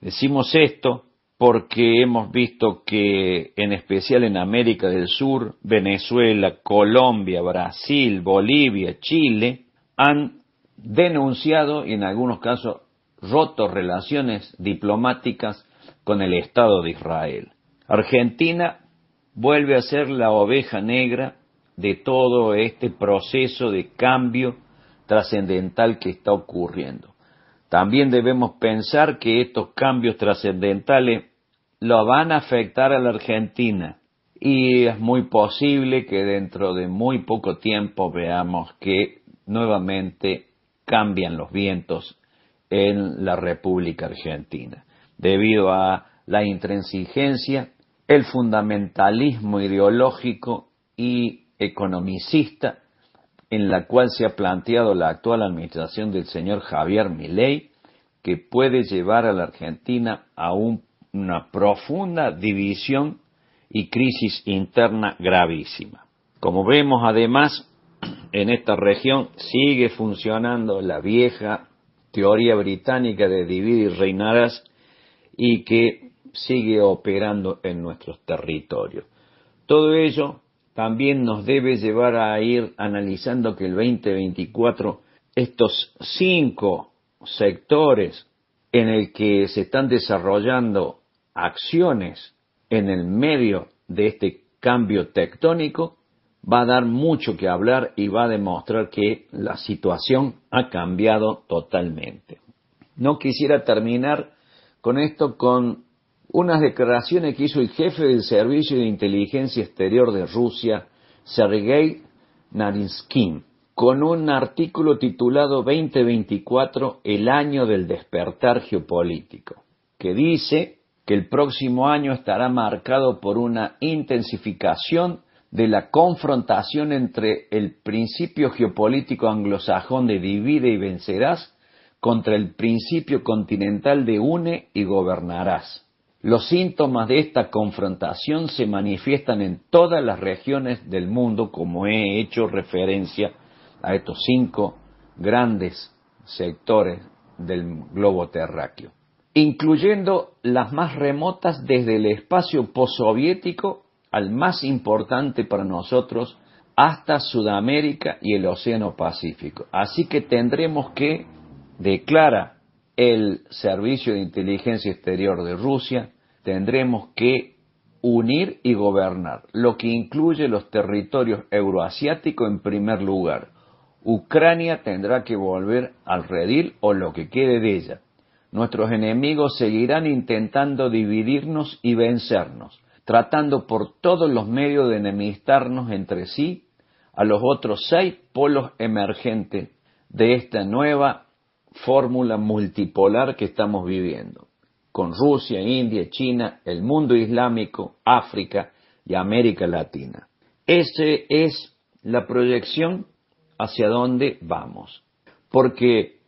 Decimos esto porque hemos visto que en especial en América del Sur, Venezuela, Colombia, Brasil, Bolivia, Chile, han denunciado y en algunos casos roto relaciones diplomáticas con el Estado de Israel. Argentina vuelve a ser la oveja negra de todo este proceso de cambio trascendental que está ocurriendo. También debemos pensar que estos cambios trascendentales lo van a afectar a la Argentina. Y es muy posible que dentro de muy poco tiempo veamos que nuevamente cambian los vientos en la República Argentina. Debido a la intransigencia, el fundamentalismo ideológico y economicista en la cual se ha planteado la actual administración del señor Javier Milei, que puede llevar a la Argentina a una profunda división y crisis interna gravísima. Como vemos, además, en esta región sigue funcionando la vieja teoría británica de dividir y reinarás y que sigue operando en nuestros territorios. Todo ello también nos debe llevar a ir analizando que el 2024 estos cinco sectores en el que se están desarrollando acciones en el medio de este cambio tectónico va a dar mucho que hablar y va a demostrar que la situación ha cambiado totalmente. No quisiera terminar con esto con unas declaraciones que hizo el jefe del Servicio de Inteligencia Exterior de Rusia, Sergei Narinskin, con un artículo titulado 2024, el año del despertar geopolítico, que dice que el próximo año estará marcado por una intensificación de la confrontación entre el principio geopolítico anglosajón de divide y vencerás contra el principio continental de une y gobernarás. Los síntomas de esta confrontación se manifiestan en todas las regiones del mundo, como he hecho referencia a estos cinco grandes sectores del globo terráqueo, incluyendo las más remotas desde el espacio postsoviético al más importante para nosotros hasta Sudamérica y el Océano Pacífico. Así que tendremos que, declara el Servicio de Inteligencia Exterior de Rusia, tendremos que unir y gobernar, lo que incluye los territorios euroasiáticos en primer lugar. Ucrania tendrá que volver al redil o lo que quede de ella. Nuestros enemigos seguirán intentando dividirnos y vencernos, tratando por todos los medios de enemistarnos entre sí a los otros seis polos emergentes de esta nueva fórmula multipolar que estamos viviendo, con Rusia, India, China, el mundo islámico, África y América Latina. Esa es la proyección hacia dónde vamos. Porque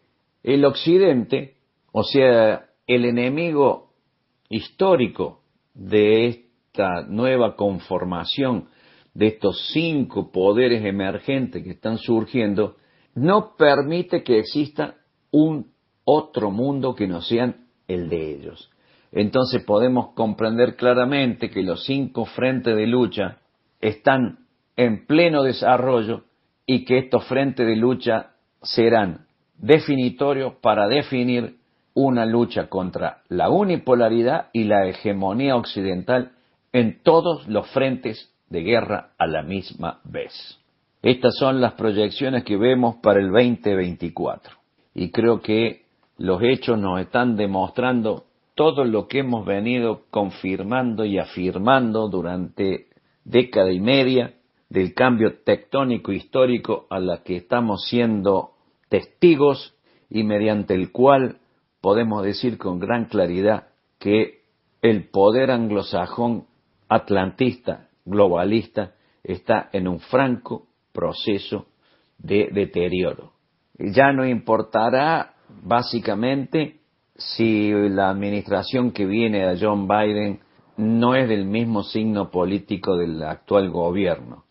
el Occidente, o sea, el enemigo histórico de esta nueva conformación de estos cinco poderes emergentes que están surgiendo, no permite que exista un otro mundo que no sean el de ellos. Entonces podemos comprender claramente que los cinco frentes de lucha están en pleno desarrollo y que estos frentes de lucha serán definitorios para definir una lucha contra la unipolaridad y la hegemonía occidental en todos los frentes de guerra a la misma vez. Estas son las proyecciones que vemos para el 2024 y creo que los hechos nos están demostrando todo lo que hemos venido confirmando y afirmando durante década y media del cambio tectónico histórico a la que estamos siendo testigos y mediante el cual podemos decir con gran claridad que el poder anglosajón atlantista, globalista, está en un franco proceso de deterioro. Ya no importará básicamente si la administración que viene de John Biden no es del mismo signo político del actual gobierno,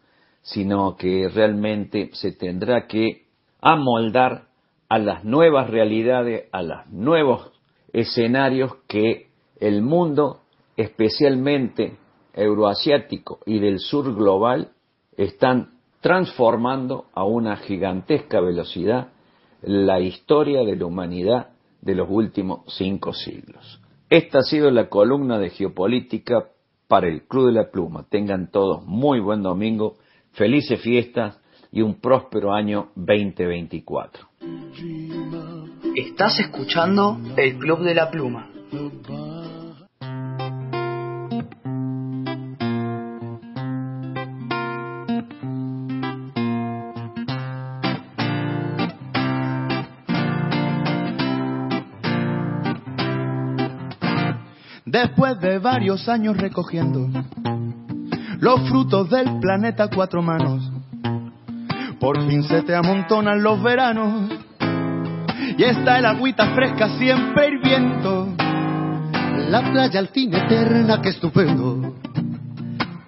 sino que realmente se tendrá que amoldar a las nuevas realidades, a los nuevos escenarios que el mundo, especialmente euroasiático y del sur global, están transformando a una gigantesca velocidad la historia de la humanidad de los últimos cinco siglos. Esta ha sido la columna de geopolítica para el Club de la Pluma. Tengan todos muy buen domingo, felices fiestas y un próspero año 2024. Estás escuchando el Club de la Pluma. Después de varios años recogiendo los frutos del planeta cuatro manos, por fin se te amontonan los veranos y está el agüita fresca siempre hirviendo. La playa al fin eterna, que estupendo.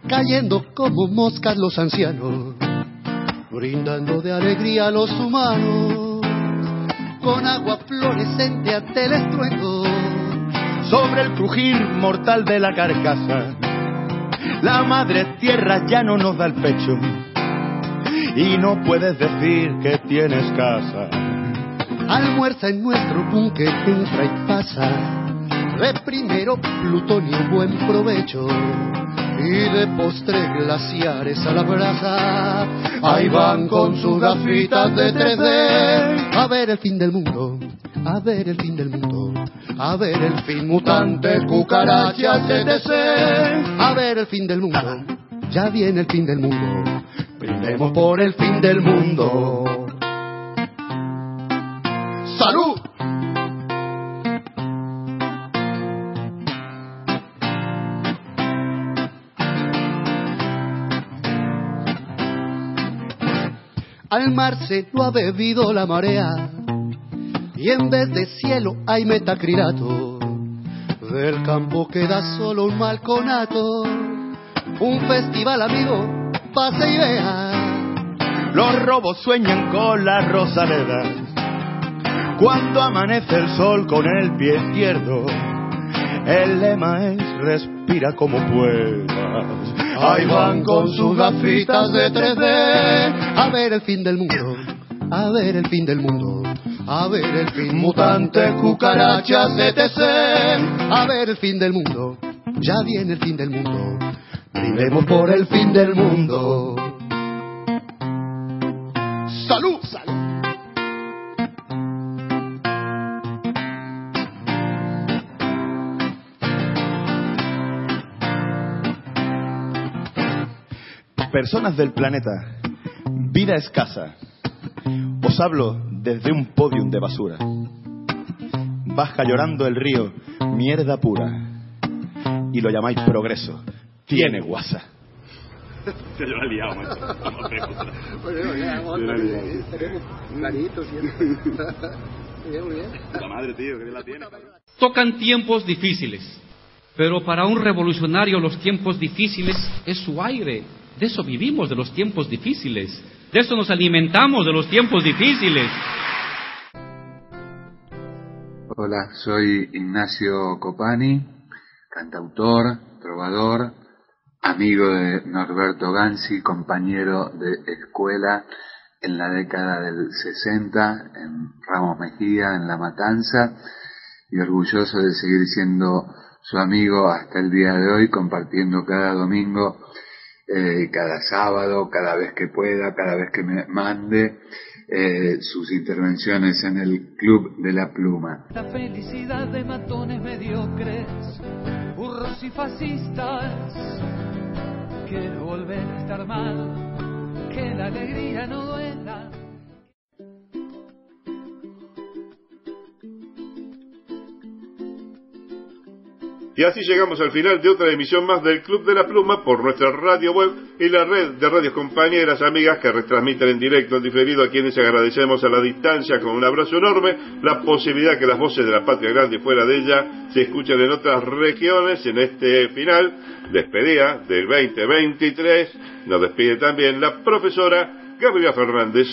Cayendo como moscas los ancianos, brindando de alegría a los humanos, con agua fluorescente ante el estruendo. Sobre el crujir mortal de la carcasa, la madre tierra ya no nos da el pecho y no puedes decir que tienes casa. Almuerza en nuestro búnker, entra y pasa. De primero plutonio, buen provecho. Y de postre glaciares a la brasa. Ahí van con sus gafitas de 3D. A ver el fin del mundo, a ver el fin del mundo. A ver el fin mutantes, cucarachas, etc. A ver el fin del mundo, ya viene el fin del mundo. Por el fin del mundo. ¡Salud! Al mar se lo ha bebido la marea y en vez de cielo hay metacrilato. Del campo queda solo un malconato, un festival amigo, pase y. Los robos sueñan con la rosaleda. Cuando amanece el sol con el pie izquierdo, el lema es respira como puedas. Ahí van con sus gafitas de 3D a ver el fin del mundo, a ver el fin del mundo, a ver el fin mutante, cucarachas, etc. A ver el fin del mundo, ya viene el fin del mundo. Brindemos por el fin del mundo. ¡Salud! ¡Salud! Personas del planeta, vida escasa. Os hablo desde un podium de basura. Baja llorando el río, mierda pura. Y lo llamáis progreso. Tiene guasa. Se lo ha liado, macho. Bueno, ya, vamos, Se lo ha liado. tenemos claritos siempre. Bien, muy bien. La madre, tío, que la tiene. Tocan tiempos difíciles, pero para un revolucionario los tiempos difíciles es su aire. De eso vivimos, de los tiempos difíciles. De eso nos alimentamos, de los tiempos difíciles. Hola, soy Ignacio Copani, cantautor, trovador, amigo de Norberto Gansi, compañero de escuela en la década del 60 en Ramos Mejía, en La Matanza, y orgulloso de seguir siendo su amigo hasta el día de hoy, compartiendo cada domingo eh, cada sábado, cada vez que pueda, cada vez que me mande eh, sus intervenciones en el Club de la Pluma. La felicidad de matones mediocres, burros y fascistas. Quiero volver a estar mal, que la alegría no duela. Y así llegamos al final de otra emisión más del Club de la Pluma por nuestra radio web y la red de radios compañeras, amigas que retransmiten en directo, en diferido, a quienes agradecemos a la distancia con un abrazo enorme, la posibilidad que las voces de la patria grande fuera de ella se escuchen en otras regiones en este final, despedida del 2023. Nos despide también la profesora Gabriela Fernández.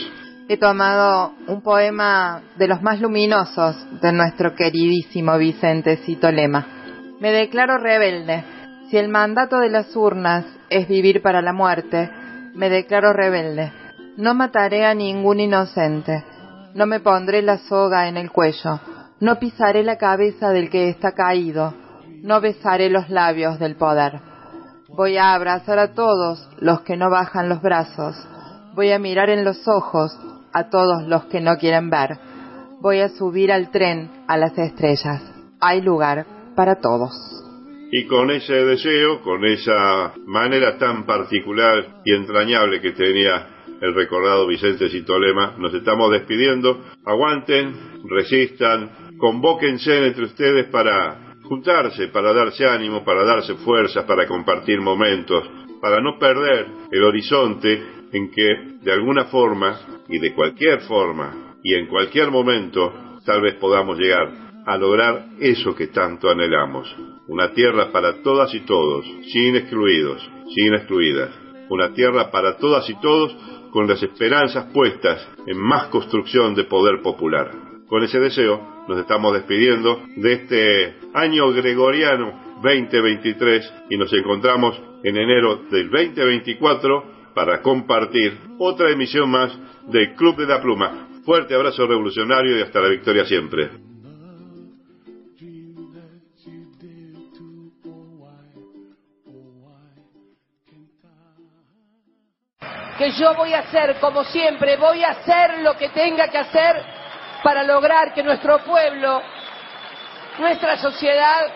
He tomado un poema de los más luminosos de nuestro queridísimo Vicente Lema. Me declaro rebelde. Si el mandato de las urnas es vivir para la muerte, me declaro rebelde. No mataré a ningún inocente. No me pondré la soga en el cuello. No pisaré la cabeza del que está caído. No besaré los labios del poder. Voy a abrazar a todos los que no bajan los brazos. Voy a mirar en los ojos a todos los que no quieren ver. Voy a subir al tren a las estrellas. Hay lugar para todos. Y con ese deseo, con esa manera tan particular y entrañable que tenía el recordado Vicente Citolema, nos estamos despidiendo. Aguanten, resistan, convóquense entre ustedes para juntarse, para darse ánimo, para darse fuerzas, para compartir momentos, para no perder el horizonte en que de alguna forma y de cualquier forma y en cualquier momento tal vez podamos llegar a lograr eso que tanto anhelamos. Una tierra para todas y todos, sin excluidos, sin excluidas. Una tierra para todas y todos con las esperanzas puestas en más construcción de poder popular. Con ese deseo nos estamos despidiendo de este año gregoriano 2023 y nos encontramos en enero del 2024 para compartir otra emisión más del Club de la Pluma. Fuerte abrazo revolucionario y hasta la victoria siempre. Que yo voy a hacer, como siempre, voy a hacer lo que tenga que hacer para lograr que nuestro pueblo, nuestra sociedad,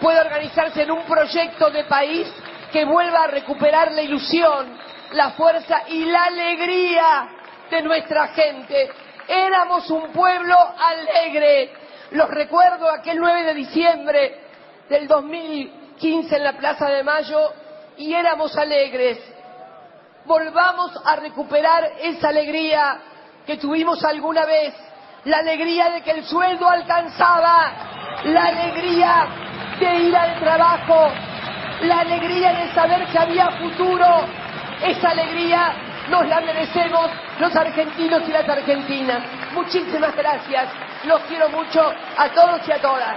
pueda organizarse en un proyecto de país que vuelva a recuperar la ilusión, la fuerza y la alegría de nuestra gente. Éramos un pueblo alegre. Los recuerdo aquel 9 de diciembre del 2015 en la Plaza de Mayo y éramos alegres volvamos a recuperar esa alegría que tuvimos alguna vez, la alegría de que el sueldo alcanzaba, la alegría de ir al trabajo, la alegría de saber que había futuro, esa alegría nos la merecemos los argentinos y las argentinas. Muchísimas gracias, los quiero mucho a todos y a todas.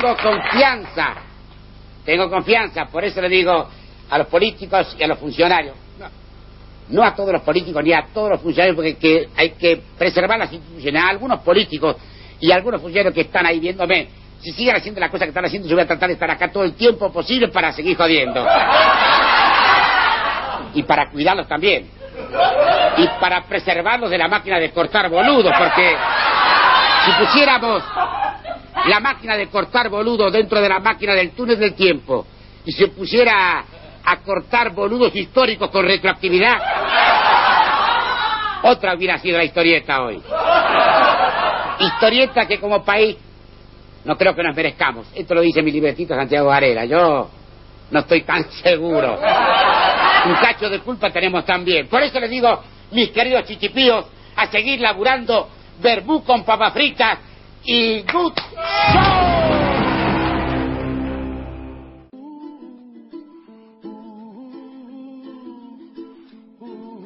tengo confianza, tengo confianza, por eso le digo a los políticos y a los funcionarios, no, a todos los políticos ni a todos los funcionarios, porque que hay que preservar las instituciones, a algunos políticos y a algunos funcionarios que están ahí viéndome, si siguen haciendo las cosas que están haciendo, yo voy a tratar de estar acá todo el tiempo posible para seguir jodiendo. Y para cuidarlos también. Y para preservarlos de la máquina de cortar boludos, porque si pusiéramos la máquina de cortar boludos dentro de la máquina del túnel del tiempo y se pusiera a cortar boludos históricos con retroactividad, otra hubiera sido la historieta hoy. Historieta que como país no creo que nos merezcamos. Esto lo dice mi libretito Santiago Varela. Yo no estoy tan seguro. Un cacho de culpa tenemos también. Por eso les digo, mis queridos chichipíos, a seguir laburando verbú con papas fritas y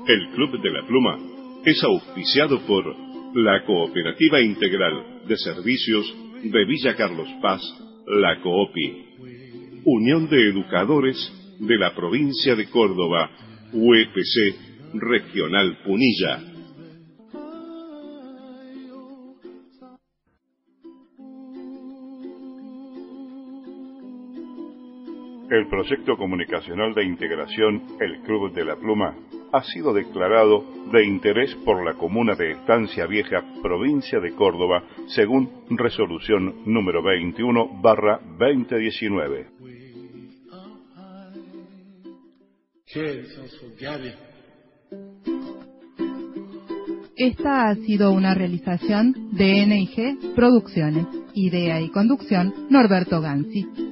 El Club de la Pluma es auspiciado por la Cooperativa Integral de Servicios de Villa Carlos Paz, la COOPI, Unión de Educadores de la Provincia de Córdoba, UEPC Regional Punilla. El proyecto comunicacional de integración El Club de la Pluma ha sido declarado de interés por la comuna de Estancia Vieja, provincia de Córdoba, según resolución número 21 barra 2019. Esta ha sido una realización de NIG Producciones. Idea y conducción, Norberto Gansi.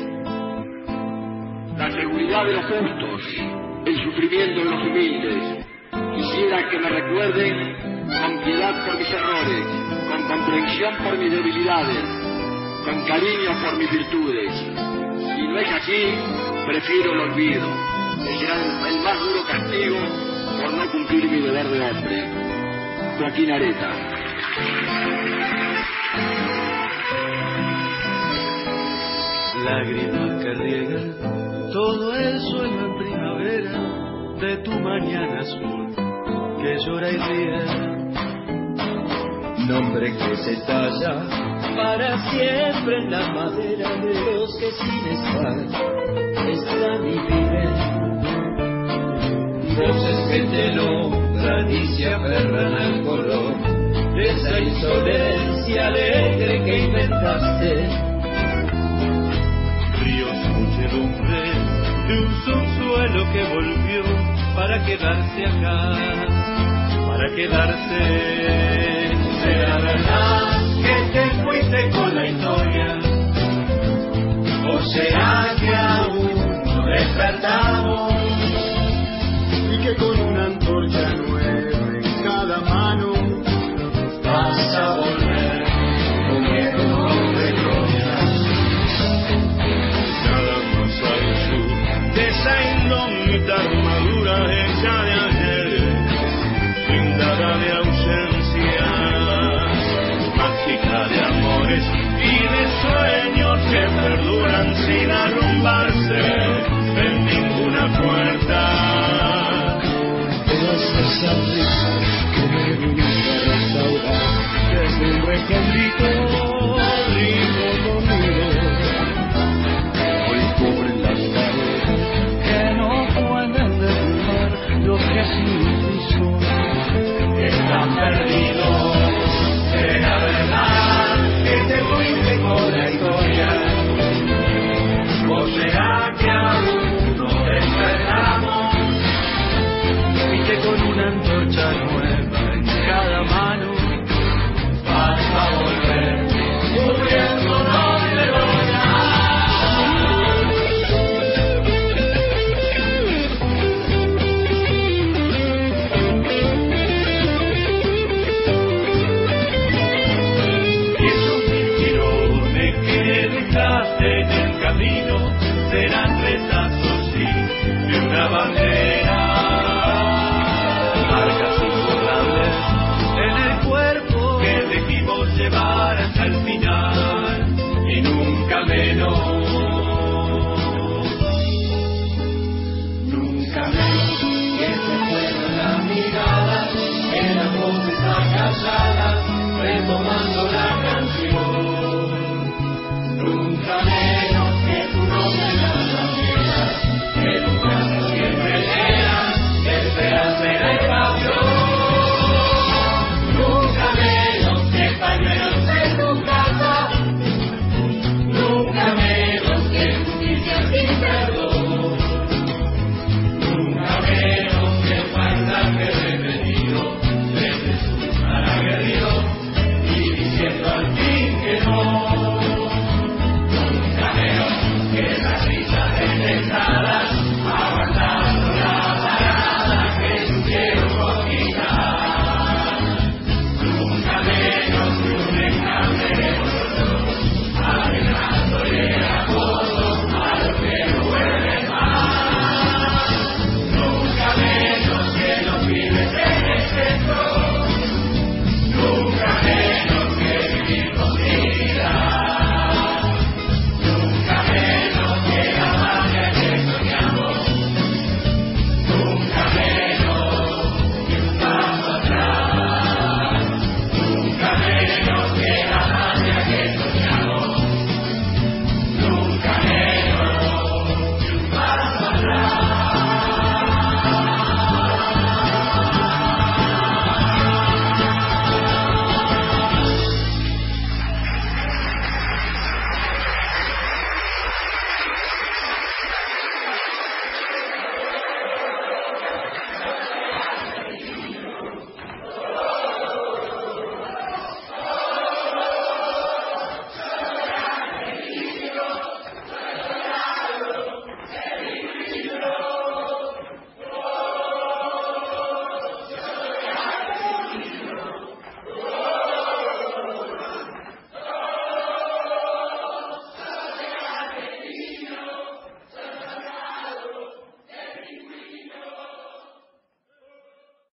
la seguridad de los justos, el sufrimiento de los humildes. Quisiera que me recuerden con piedad por mis errores, con comprensión por mis debilidades, con cariño por mis virtudes. Si no es así, prefiero el olvido, que será el más duro castigo por no cumplir mi deber de hombre. Joaquín Areta. Lágrimas que riegan todo el suelo en primavera de tu mañana azul que llora y ríe. Nombre que se talla para siempre en la madera de los que sin estar están y viven. Voces que te nombran y se aferran al color de esa insolencia alegre que inventaste ríos, muchedumbre de un subsuelo que volvió para quedarse acá, para quedarse. ¿Será verdad que te fuiste con la historia? ¿O será que aún no despertamos? Y que con una antorcha nueva sueños que perduran sin arrumbarse en ninguna puerta. Todas esas risas que me viniste a restaurar desde un recóndito ritmo dormido hoy cubren las paredes que no pueden derrumbar lo que sin son. Están perdidos. Que con una antorcha retomando la